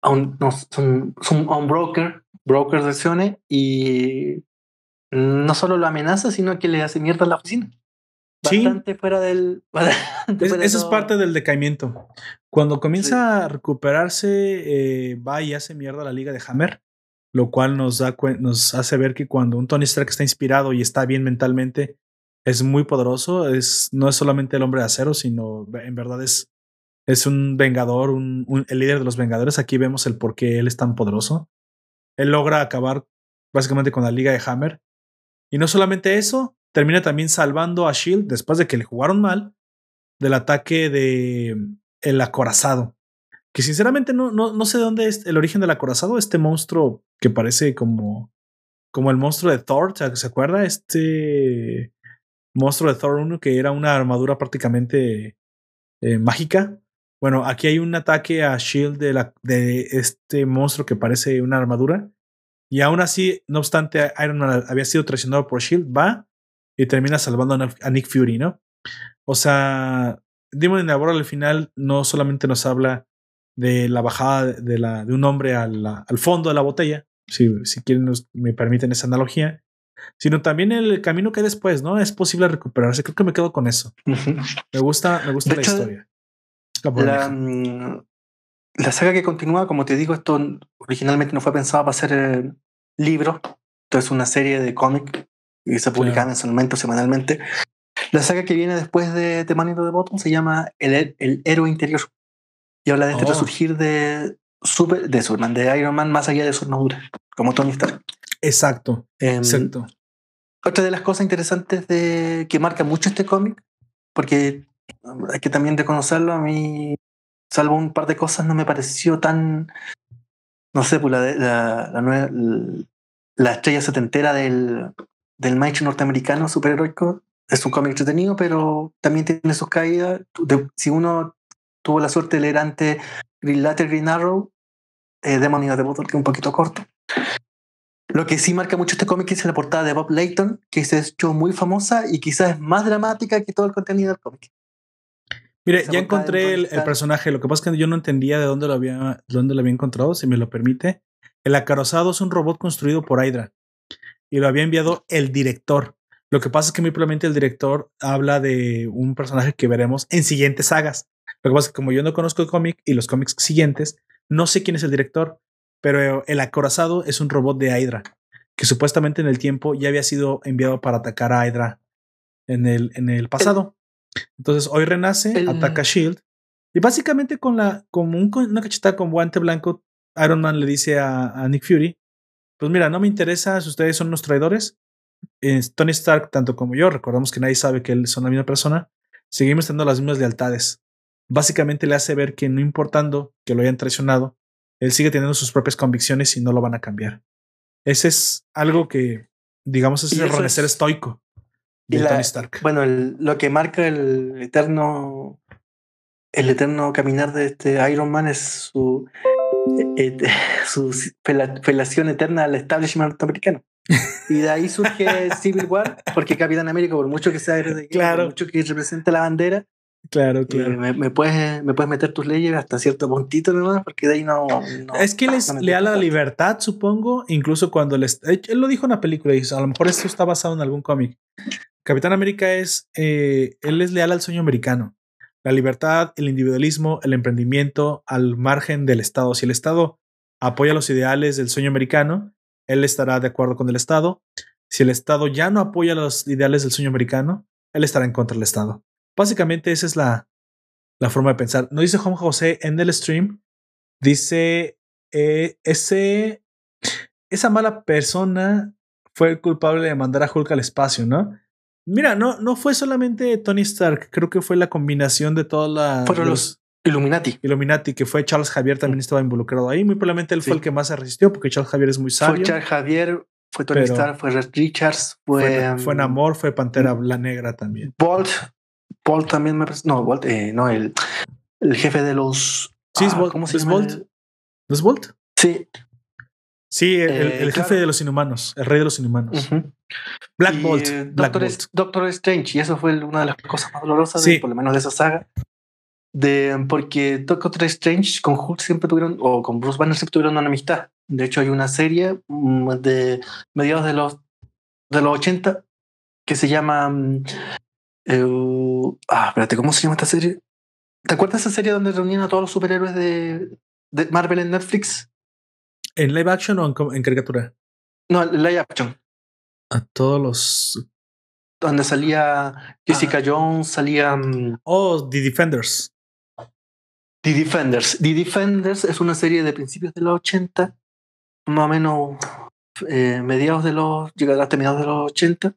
a un, no, son, son, a un broker, broker de acciones, y no solo lo amenaza, sino que le hace mierda a la oficina. Bastante fuera del. Bastante es, fuera eso es parte del decaimiento. Cuando comienza sí. a recuperarse, eh, va y hace mierda a la liga de Hammer, lo cual nos, da, nos hace ver que cuando un Tony Stark está inspirado y está bien mentalmente, es muy poderoso. Es, no es solamente el hombre de acero, sino en verdad es, es un vengador, un, un, el líder de los Vengadores. Aquí vemos el por qué él es tan poderoso. Él logra acabar básicamente con la liga de Hammer. Y no solamente eso, termina también salvando a Shield después de que le jugaron mal del ataque de el acorazado. Que sinceramente no, no, no sé de dónde es el origen del acorazado, este monstruo que parece como, como el monstruo de Thor, ¿se acuerda? Este monstruo de Thor 1 que era una armadura prácticamente eh, mágica. Bueno, aquí hay un ataque a Shield de, la, de este monstruo que parece una armadura. Y aún así, no obstante, Iron Man había sido traicionado por Shield, va y termina salvando a Nick Fury, ¿no? O sea, Demon in the al final no solamente nos habla de la bajada de, la, de un hombre al, al, fondo de la botella, si, si quieren, nos, me permiten esa analogía, sino también el camino que hay después, ¿no? Es posible recuperarse. Creo que me quedo con eso. Uh -huh. Me gusta, me gusta de la hecho, historia. La, la, saga que continúa, como te digo, esto originalmente no fue pensado para ser eh, libro, esto es una serie de cómic y se publica claro. mensualmente o semanalmente. La saga que viene después de The Man in the Bottom se llama El, el héroe interior y habla de este oh. resurgir de, super, de Superman, de Iron Man más allá de su armadura, como Tony Stark. Exacto, eh, exacto. Otra de las cosas interesantes de, que marca mucho este cómic, porque hay que también reconocerlo, a mí, salvo un par de cosas, no me pareció tan, no sé, pues la, la, la, nueva, la estrella setentera del, del Mike norteamericano superheroico. Es un cómic entretenido, pero también tiene sus caídas. Si uno tuvo la suerte de leer antes Green Latter, Green Arrow, eh, Demonios de Bottle, que es un poquito corto. Lo que sí marca mucho este cómic es la portada de Bob Layton, que se ha hecho muy famosa y quizás es más dramática que todo el contenido del cómic. Mire, ya encontré el, el, personaje. Lo que pasa es que yo no entendía de dónde lo había, dónde lo había encontrado, si me lo permite. El acarozado es un robot construido por Hydra y lo había enviado el director. Lo que pasa es que muy probablemente el director habla de un personaje que veremos en siguientes sagas. Lo que pasa es que como yo no conozco el cómic y los cómics siguientes, no sé quién es el director, pero el acorazado es un robot de Hydra que supuestamente en el tiempo ya había sido enviado para atacar a Hydra en el, en el pasado. Entonces hoy renace, el... ataca a Shield y básicamente con la un, una cachetada con guante blanco, Iron Man le dice a, a, Nick Fury, pues mira, no me interesa si ustedes son unos traidores. Eh, Tony Stark, tanto como yo, recordamos que nadie sabe que él son la misma persona, seguimos teniendo las mismas lealtades. Básicamente le hace ver que no importando que lo hayan traicionado, él sigue teniendo sus propias convicciones y no lo van a cambiar. Ese es algo que, digamos, es el renacer es... estoico de la, Tony Stark. Bueno, el, lo que marca el eterno, el eterno caminar de este Iron Man es su, eh, su felación eterna al establishment norteamericano. Y de ahí surge Civil War, porque Capitán América, por mucho que sea claro. por mucho que represente la bandera, Claro, claro. Eh, me, me, puedes, me puedes meter tus leyes hasta cierto puntito nomás, porque de ahí no. no es que él es leal a la libertad, supongo, incluso cuando les. Él lo dijo en una película y a lo mejor esto está basado en algún cómic. Capitán América es. Eh, él es leal al sueño americano. La libertad, el individualismo, el emprendimiento al margen del Estado. Si el Estado apoya los ideales del sueño americano, él estará de acuerdo con el Estado. Si el Estado ya no apoya los ideales del sueño americano, él estará en contra del Estado. Básicamente esa es la, la forma de pensar. No dice Juan José en el stream, dice eh, ese, esa mala persona fue el culpable de mandar a Hulk al espacio, ¿no? Mira, no, no fue solamente Tony Stark, creo que fue la combinación de todas las. Fueron los Illuminati. Illuminati, que fue Charles Javier también estaba involucrado ahí. Muy probablemente él fue el que más se resistió, porque Charles Javier es muy sabio. Fue Charles Javier, fue Tony Stark, fue Richards, fue. Fue, um, Namor, fue Pantera La Negra también. Bolt, Bolt también me No, Bolt, eh, no, el, el jefe de los. Sí, es Bolt. ¿Cómo se llama? Bolt? ¿No es Bolt? Sí. Sí, el, eh, jefe de los inhumanos, el rey de los inhumanos. Black Bolt. Doctor, Strange, y eso fue una de las cosas más dolorosas, de, por lo menos de esa saga. De, porque Doctor Strange con Hulk siempre tuvieron, o con Bruce Banner siempre tuvieron una amistad. De hecho, hay una serie mm, de mediados de los, de los 80 que se llama. Mm, eh, ah, espérate, ¿cómo se llama esta serie? ¿Te acuerdas de esa serie donde reunían a todos los superhéroes de, de Marvel en Netflix? ¿En live action o en, caricatura? No, en live action. A todos los. Donde salía Jessica ah. Jones, salía. Mm, oh, The Defenders. The Defenders. The Defenders es una serie de principios de los 80, más o menos eh, mediados de los. llegará hasta mediados de los 80,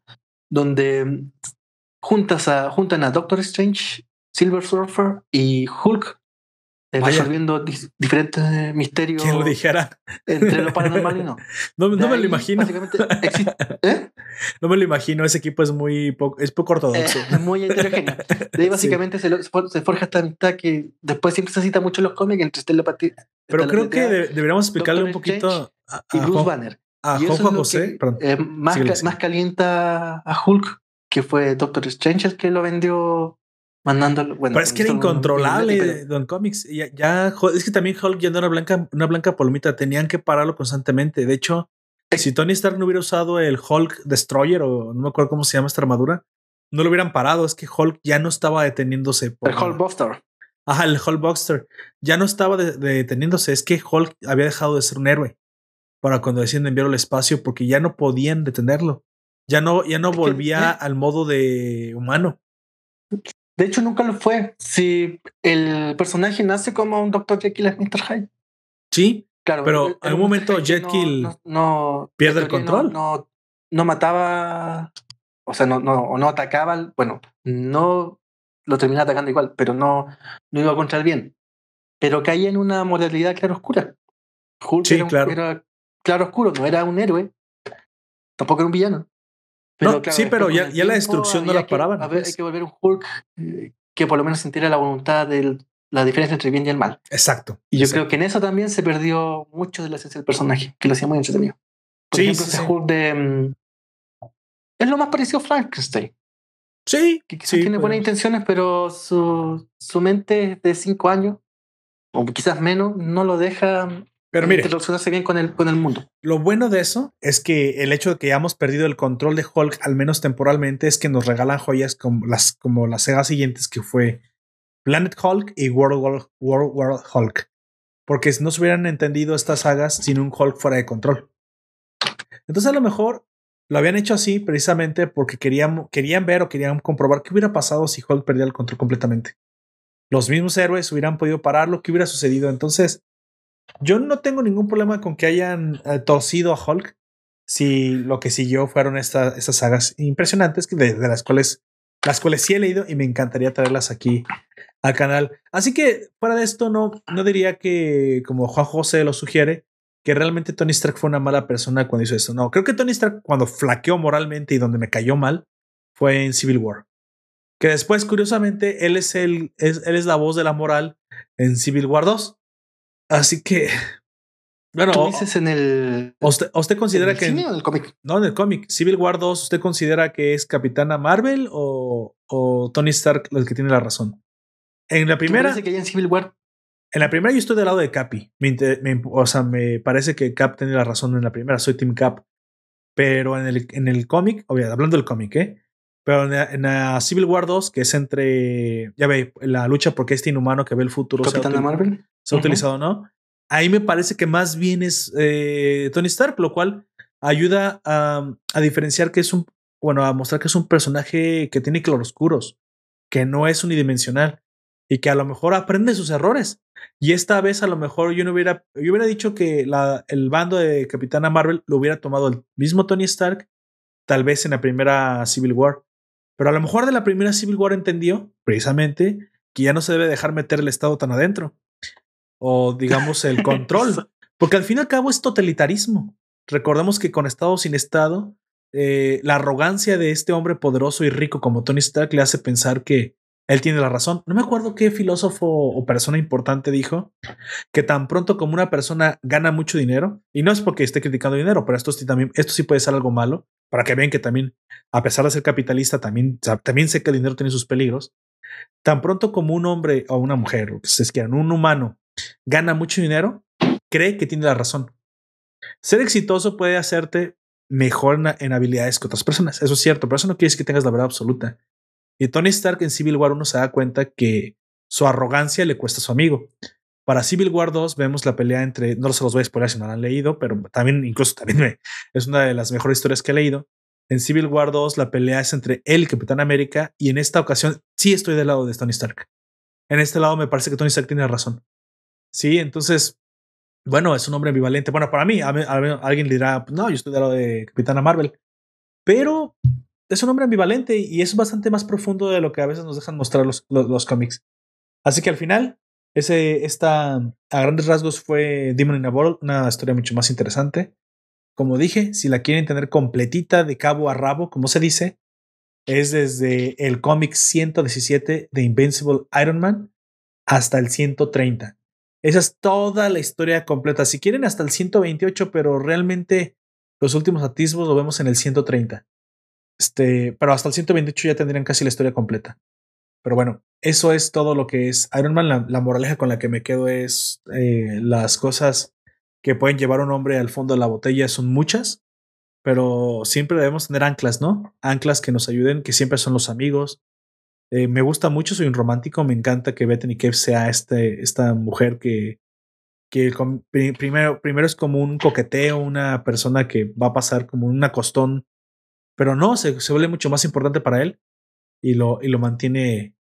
donde mm, juntas a, juntan a Doctor Strange, Silver Surfer y Hulk eh, resolviendo diferentes misterios. ¿Quién lo dijera? Entre lo paranormal y no. no, me lo imagino. ¿eh? No me lo imagino. Ese equipo es muy poco, es poco ortodoxo. es muy heterogéneo. De ahí básicamente se, forja esta amistad que después siempre se cita mucho en los cómics entre telepatía. Pero creo que deberíamos explicarle un poquito a, y Bruce Banner. A Juan José. más, más calienta a Hulk, que fue Doctor Strange el que lo vendió mandándolo. Bueno, pero es que era incontrolable Don Comics. Ya, ya, es que también Hulk ya no era blanca, una blanca palomita. Tenían que pararlo constantemente. De hecho, si Tony Stark no hubiera usado el Hulk Destroyer o no me acuerdo cómo se llama esta armadura, no lo hubieran parado. Es que Hulk ya no estaba deteniéndose. el Hulk Buster. Ajá, el Hulk Buster. Ya no estaba deteniéndose. Es que Hulk había dejado de ser un héroe para cuando deciden enviarlo al espacio porque ya no podían detenerlo. Ya no, ya no volvía al modo de humano. De hecho, nunca lo fue. Si el personaje nace como un Dr. Jekyll es Mr. Hyde. Sí, claro. Pero en un momento Jekyll no, pierde el control. No, no, mataba, o sea, no, no, no atacaba. Bueno, no lo termina atacando igual, pero no, no iba contra el bien. Pero caía en una moralidad claro oscura. Hulk sí, era, claro. era claro oscuro, no era un héroe, tampoco era un villano sí, pero ya, ya la destrucción no la paraban. A ver, hay pues. que volver un Hulk eh, que por lo menos sintiera la voluntad de la diferencia entre el bien y el mal. Exacto. Y yo creo que en eso también se perdió mucho de la esencia del personaje, que lo hacía muy entretenido. Por sí, ejemplo, ese Hulk de. Mm, es lo más parecido a Frankenstein. Sí. Que quizás tiene buenas intenciones, pero su, su mente de cinco años, o quizás menos, no lo deja pero mire, relacionarse bien con el, con el mundo. Lo bueno de eso es que el hecho de que hayamos perdido el control de Hulk, al menos temporalmente, es que nos regalan joyas como las, como las sagas siguientes que fue Planet Hulk y World World, Hulk. Porque no se hubieran entendido estas sagas sin un Hulk fuera de control. Entonces a lo mejor lo habían hecho así precisamente porque querían, querían ver o querían comprobar qué hubiera pasado si Hulk perdía el control completamente. Los mismos héroes hubieran podido pararlo, qué hubiera sucedido. Entonces, yo no tengo ningún problema con que hayan eh, torcido a Hulk si lo que siguió fueron estas sagas impresionantes de, de, las cuales las cuales sí he leído y me encantaría traerlas aquí al canal. Así que fuera de esto no, no diría que como Juan José lo sugiere que realmente Tony Stark fue una mala persona cuando hizo esto. No, creo que Tony Stark cuando flaqueó moralmente y donde me cayó mal fue en Civil War. Que después, curiosamente, él es, el, es, él es la voz de la moral en Civil War 2. Así que. Bueno, ¿Tú dices en el. ¿Usted, usted considera ¿en el que. Cine o en el cómic? No, en el cómic. Civil War 2, ¿usted considera que es Capitana Marvel o, o Tony Stark el que tiene la razón? En la primera. Parece que hay en Civil War? En la primera yo estoy del lado de Capi. o sea, me parece que Cap tiene la razón en la primera. Soy Team Cap. Pero en el, en el cómic, obviamente, hablando del cómic, ¿eh? Pero en la, Civil War 2, que es entre, ya ve, la lucha porque este inhumano que ve el futuro se ha, Marvel? se ha utilizado no, ahí me parece que más bien es eh, Tony Stark, lo cual ayuda a, a, diferenciar que es un, bueno, a mostrar que es un personaje que tiene claroscuros, que no es unidimensional y que a lo mejor aprende sus errores. Y esta vez a lo mejor yo no hubiera, yo hubiera dicho que la, el bando de Capitana Marvel lo hubiera tomado el mismo Tony Stark, tal vez en la primera Civil War. Pero a lo mejor de la primera Civil War entendió, precisamente, que ya no se debe dejar meter el Estado tan adentro. O digamos el control. Porque al fin y al cabo es totalitarismo. Recordemos que con Estado sin Estado, eh, la arrogancia de este hombre poderoso y rico como Tony Stark le hace pensar que él tiene la razón. No me acuerdo qué filósofo o persona importante dijo que tan pronto como una persona gana mucho dinero, y no es porque esté criticando dinero, pero esto sí, también, esto sí puede ser algo malo, para que vean que también, a pesar de ser capitalista, también, también sé que el dinero tiene sus peligros. Tan pronto como un hombre o una mujer, o que se quieran, un humano, gana mucho dinero, cree que tiene la razón. Ser exitoso puede hacerte mejor en, habilidades que otras personas. Eso es cierto, pero eso no quiere decir que tengas la verdad absoluta. Y Tony Stark en Civil War 1 se da cuenta que su arrogancia le cuesta a su amigo. Para Civil War 2 vemos la pelea entre, no se los voy a spoiler si no la han leído, pero también, incluso también es una de las mejores historias que he leído. En Civil War 2 la pelea es entre él y Capitán América y en esta ocasión sí estoy del lado de Tony Stark. En este lado me parece que Tony Stark tiene razón. Sí, entonces, bueno, es un hombre ambivalente. Bueno, para mí, alguien dirá, no, yo estoy del lado de Capitana Marvel. Pero es un hombre ambivalente y es bastante más profundo de lo que a veces nos dejan mostrar los, los, cómics. Así que al final, ese, esta, a grandes rasgos fue Demon in a Bottle, una historia mucho más interesante. Como dije, si la quieren tener completita de cabo a rabo, como se dice, es desde el cómic 117 de Invincible Iron Man hasta el 130. Esa es toda la historia completa. Si quieren hasta el 128, pero realmente los últimos atisbos lo vemos en el 130. Este, pero hasta el 128 ya tendrían casi la historia completa. Pero bueno, eso es todo lo que es Iron Man. La, moraleja con la que me quedo es eh, las cosas que pueden llevar a un hombre al fondo de la botella son muchas, pero siempre debemos tener anclas, ¿no? Anclas que nos ayuden, que siempre son los amigos. Eh, me gusta mucho, soy un romántico, me encanta que Bethany Cave sea este, esta mujer que, que primero, primero es como un coqueteo, una persona que va a pasar como un acostón pero no, se, se vuelve mucho más importante para él y lo, y lo mantiene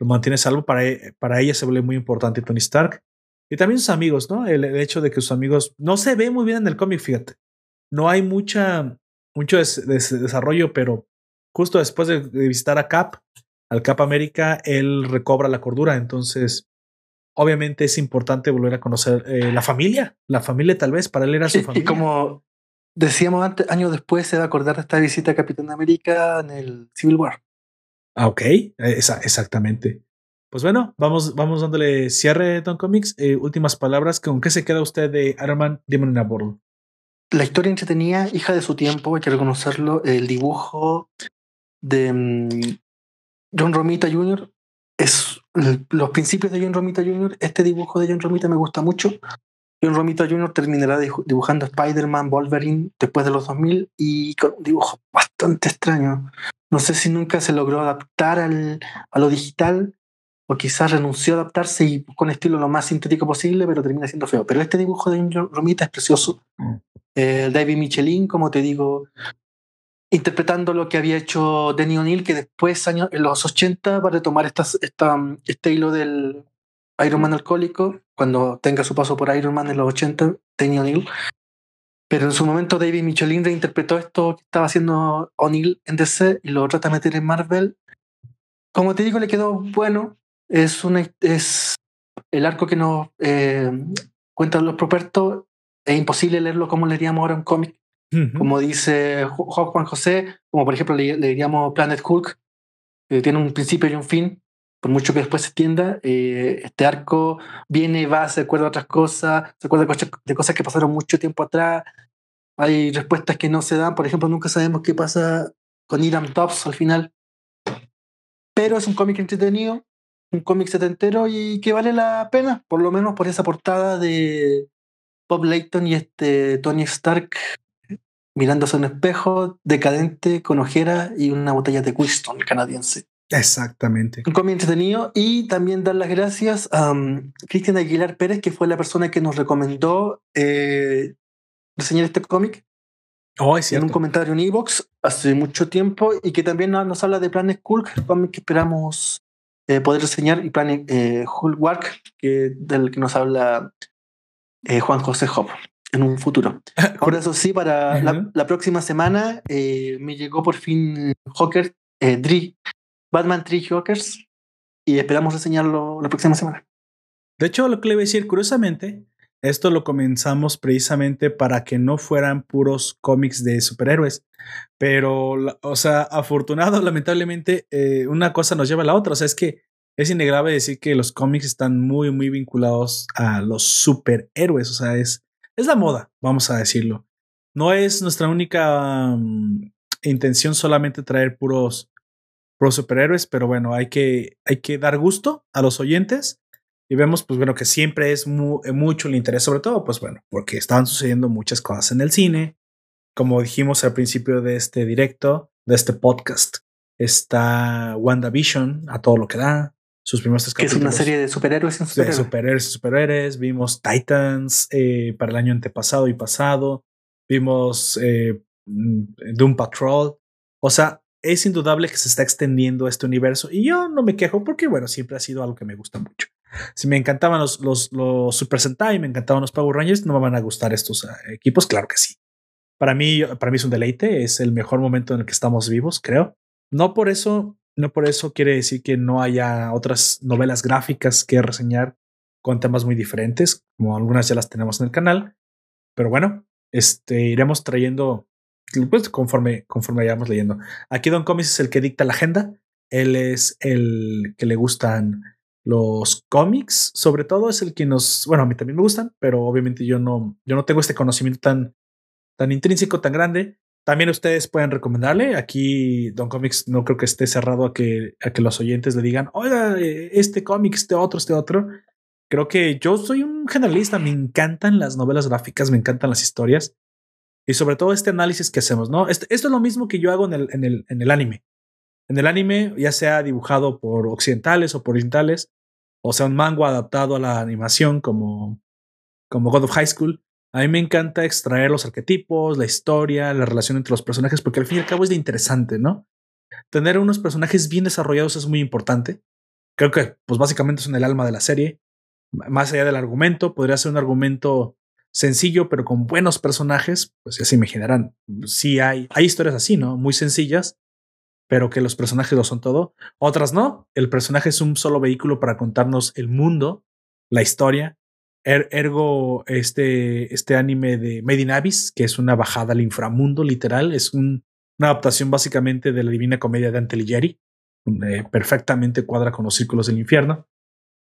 lo mantiene salvo. Para, e, para ella se vuelve muy importante Tony Stark. Y también sus amigos, ¿no? El, hecho de que sus amigos no se ve muy bien en el cómic, fíjate. No hay mucha, mucho desarrollo, pero justo después de, visitar a Cap, al Cap América, él recobra la cordura. Entonces, obviamente es importante volver a conocer eh, la familia. La familia, tal vez, para él era su familia. Y como decíamos antes, años después se va a acordar de esta visita a Capitán América en el Civil War. Ah, ok, eh, exactamente. Pues bueno, vamos, vamos dándole cierre, Don Comics. Eh, últimas palabras, ¿con qué se queda usted de Iron Man Demon in a Bottle? La historia entretenida, hija de su tiempo, hay que reconocerlo. El dibujo de mm, John Romita Jr. es los principios de John Romita Jr. Este dibujo de John Romita me gusta mucho. John Romita Jr. terminará dibujando Spider-Man, Wolverine después de los 2000 y con un dibujo bastante extraño. No sé si nunca se logró adaptar al, a lo digital o quizás renunció a adaptarse y con estilo lo más sintético posible, pero termina siendo feo. Pero este dibujo de John Romita es precioso. Mm. David Michelin, como te digo, interpretando lo que había hecho Denny O'Neill, que después, años, en los 80, va a retomar esta, este hilo del, Iron Man alcohólico, cuando tenga su paso por Iron Man en los 80, tenía O'Neill. Pero en su momento David Michelin reinterpretó esto que estaba haciendo O'Neill en DC y lo trata de meter en Marvel. Como te digo, le quedó bueno. Es, una, es el arco que nos eh, cuentan los propertos. Es imposible leerlo como leeríamos ahora un cómic. Como dice Juan José, como por ejemplo le, diríamos Planet Hulk, que tiene un principio y un fin por mucho que después se extienda, eh, este arco viene y va, se acuerda de otras cosas, se acuerda de cosas que pasaron mucho tiempo atrás. Hay respuestas que no se dan, por ejemplo, nunca sabemos qué pasa con Iram Tops al final. Pero es un cómic entretenido, un cómic setentero y que vale la pena, por lo menos por esa portada de Bob Layton y este Tony Stark mirándose en un espejo, decadente, con ojera y una botella de Winston canadiense. Exactamente. Un cómic entretenido y también dar las gracias a um, Cristian Aguilar Pérez, que fue la persona que nos recomendó eh, reseñar este cómic. Oh, es en un comentario en Evox hace mucho tiempo y que también nos, habla de Planet Cool, el cómic que esperamos eh, poder reseñar y plan eh, que, del que nos habla eh, Juan José Hop en un futuro. Por eso sí, para la, próxima semana me llegó por fin Joker, Batman Tree Jokers y esperamos reseñarlo la próxima semana. De hecho, lo que le voy a decir, curiosamente, esto lo comenzamos precisamente para que no fueran puros cómics de superhéroes. Pero, o sea, afortunado, lamentablemente, eh, una cosa nos lleva a la otra. O sea, es que es innegable decir que los cómics están muy, muy vinculados a los superhéroes. O sea, es, es la moda, vamos a decirlo. No es nuestra única mm, intención solamente traer puros, puros superhéroes, pero bueno, hay que, hay que dar gusto a los oyentes y vemos, pues bueno, que siempre es eh, mucho el interés, sobre todo, pues bueno, porque estaban sucediendo muchas cosas en el cine. Como dijimos al principio de este directo, de este podcast, está WandaVision a todo lo que da. Sus primeros Que es una serie de superhéroes en superhéroes. De superhéroes superhéroes. Vimos Titans eh, para el año antepasado y pasado. Vimos eh, mm, Doom Patrol. O sea, es indudable que se está extendiendo este universo y yo no me quejo porque, bueno, siempre ha sido algo que me gusta mucho. Si me encantaban los, los, los Super Sentai, me encantaban los Power Rangers, no me van a gustar estos eh, equipos, claro que sí. Para mí, para mí es un deleite, es el mejor momento en el que estamos vivos, creo. No por eso, no por eso quiere decir que no haya otras novelas gráficas que reseñar con temas muy diferentes, como algunas ya las tenemos en el canal. Pero bueno, este, iremos trayendo pues, conforme, conforme vayamos leyendo. Aquí Don Comics es el que dicta la agenda. Él es el que le gustan los cómics, sobre todo, es el que nos, bueno, a mí también me gustan, pero obviamente yo no, yo no tengo este conocimiento tan, tan intrínseco, tan grande. También ustedes pueden recomendarle. Aquí Don Comics no creo que esté cerrado a que, a que los oyentes le digan, oiga, eh, este cómic, este otro, este otro. Creo que yo soy un generalista, me encantan las novelas gráficas, me encantan las historias y sobre todo este análisis que hacemos, ¿no? Este, esto es lo mismo que yo hago en el, en el, en el anime. En el anime, ya sea dibujado por occidentales o por orientales, o sea, un manga adaptado a la animación como, como God of High School, a mí me encanta extraer los arquetipos, la historia, la relación entre los personajes, porque al fin y al cabo es de interesante, ¿no? Tener unos personajes bien desarrollados es muy importante. Creo que, pues básicamente son el alma de la serie. Más allá del argumento, podría ser un argumento sencillo, pero con buenos personajes, pues ya se imaginarán. Sí hay, hay historias así, ¿no? Muy sencillas, pero que los personajes lo son todo. Otras no. El personaje es un solo vehículo para contarnos el mundo, la historia. Er, ergo, este, este anime de Made in Abyss, que es una bajada al inframundo, literal, es una adaptación básicamente de la Divina Comedia de Anteligeri. perfectamente cuadra con los círculos del infierno.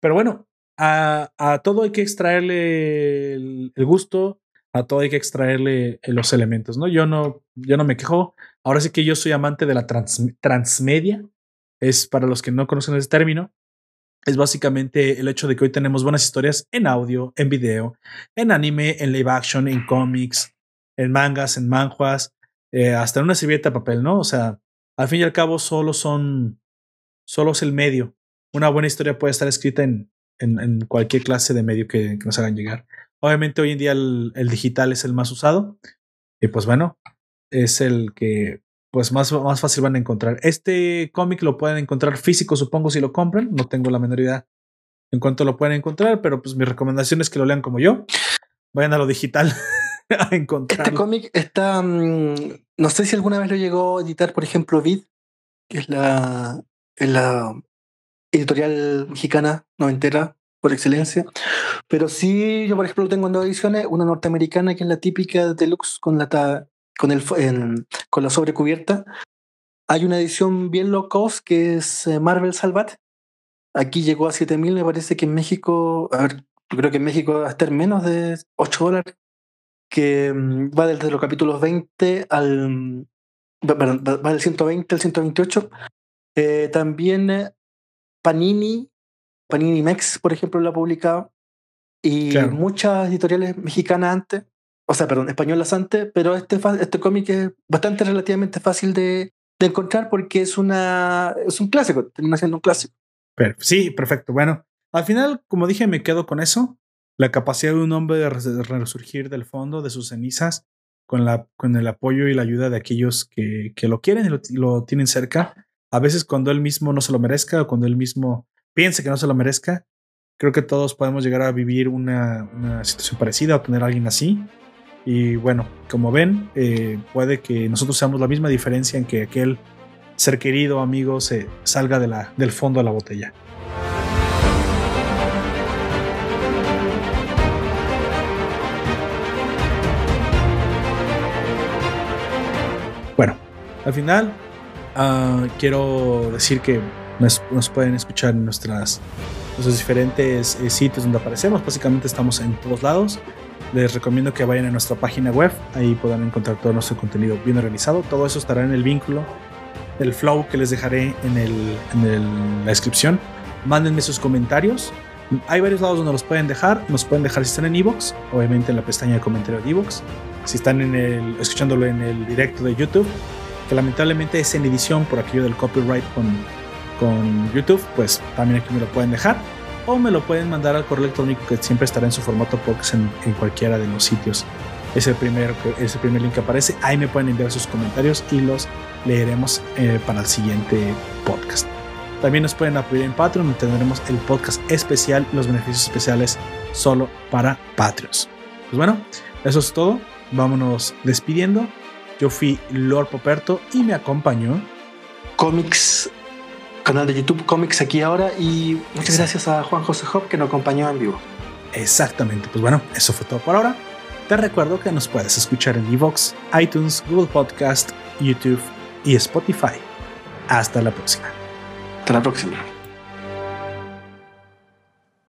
Pero bueno, a, todo hay que extraerle el, gusto, a todo hay que extraerle los elementos, ¿no? Yo no, yo no me quejo. Ahora sí que yo soy amante de la transmedia. Es para los que no conocen ese término. Es básicamente el hecho de que hoy tenemos buenas historias en audio, en video, en anime, en live action, en cómics, en mangas, en manjuas, eh, hasta en una servilleta de papel, ¿no? O sea, al fin y al cabo solo son, solo es el medio. Una buena historia puede estar escrita en, en, cualquier clase de medio que, nos hagan llegar. Obviamente hoy en día el, el, digital es el más usado y pues bueno, es el que pues más, más fácil van a encontrar. Este cómic lo pueden encontrar físico, supongo, si lo compran. No tengo la menor idea en cuanto lo pueden encontrar, pero pues mi recomendación es que lo lean como yo. Vayan a lo digital a encontrar. Este cómic está, mm, no sé si alguna vez lo llegó a editar, por ejemplo, Vid, que es la, es la editorial mexicana noventera por excelencia. Pero sí, yo por ejemplo lo tengo en dos ediciones, una norteamericana que es la típica deluxe con la con, el, con la sobrecubierta. Hay una edición bien low cost que es eh, Marvel Salvat. Aquí llegó a 7000, me parece que en México, a ver, yo creo que en México va a estar menos de 8 dólares, que mm, va desde los capítulos 20 al. Perdón, va del 120 al 128. Eh, también eh, Panini, Panini Mex, por ejemplo, lo ha publicado. Y muchas editoriales mexicanas antes o sea, perdón, españolas antes, pero este, este cómic es bastante relativamente fácil de, de, encontrar porque es, una, es un clásico, termina siendo un clásico. Pero, sí, perfecto. Bueno, al final, como dije, me quedo con eso. La capacidad de un hombre de resurgir del fondo, de sus cenizas, con, la, con el apoyo y la ayuda de aquellos que, que lo quieren y lo, tienen cerca. A veces cuando él mismo no se lo merezca o cuando él mismo piense que no se lo merezca, creo que todos podemos llegar a vivir una, situación parecida o tener a alguien así. Y bueno, como ven, eh, puede que nosotros seamos la misma diferencia en que aquel ser querido amigo se salga del fondo de la botella. Bueno, al final uh, quiero decir que nos, nos, pueden escuchar en nuestras, nuestros diferentes eh, sitios donde aparecemos. Básicamente estamos en todos lados. Les recomiendo que vayan a nuestra página web, ahí podrán encontrar todo nuestro contenido bien organizado. Todo eso estará en el vínculo del flow que les dejaré en, el, en el, la descripción. Mándenme sus comentarios. Hay varios lados donde los pueden dejar. Nos pueden dejar si están en Evox, obviamente en la pestaña de comentarios de Evox. Si están en el, escuchándolo en el directo de YouTube, que lamentablemente es en edición por aquello del copyright con, con YouTube, pues también aquí me lo pueden dejar o me lo pueden mandar al correo electrónico que siempre estará en su formato podcast en, cualquiera de los sitios. Es el, primer, es el primer link que aparece. Ahí me pueden enviar sus comentarios y los leeremos eh, para el siguiente podcast. También nos pueden apoyar en Patreon, tendremos el podcast especial, los beneficios especiales solo para Patreons. Pues bueno, eso es todo. Vámonos despidiendo. Yo fui Lord Poperto y me acompañó. Comics canal de YouTube Comics aquí ahora y muchas gracias a Juan José Hop que nos acompañó en vivo. Exactamente, pues bueno, eso fue todo por ahora. Te recuerdo que nos puedes escuchar en Evox, iTunes, Google Podcast, YouTube y Spotify. Hasta la próxima. Hasta la próxima.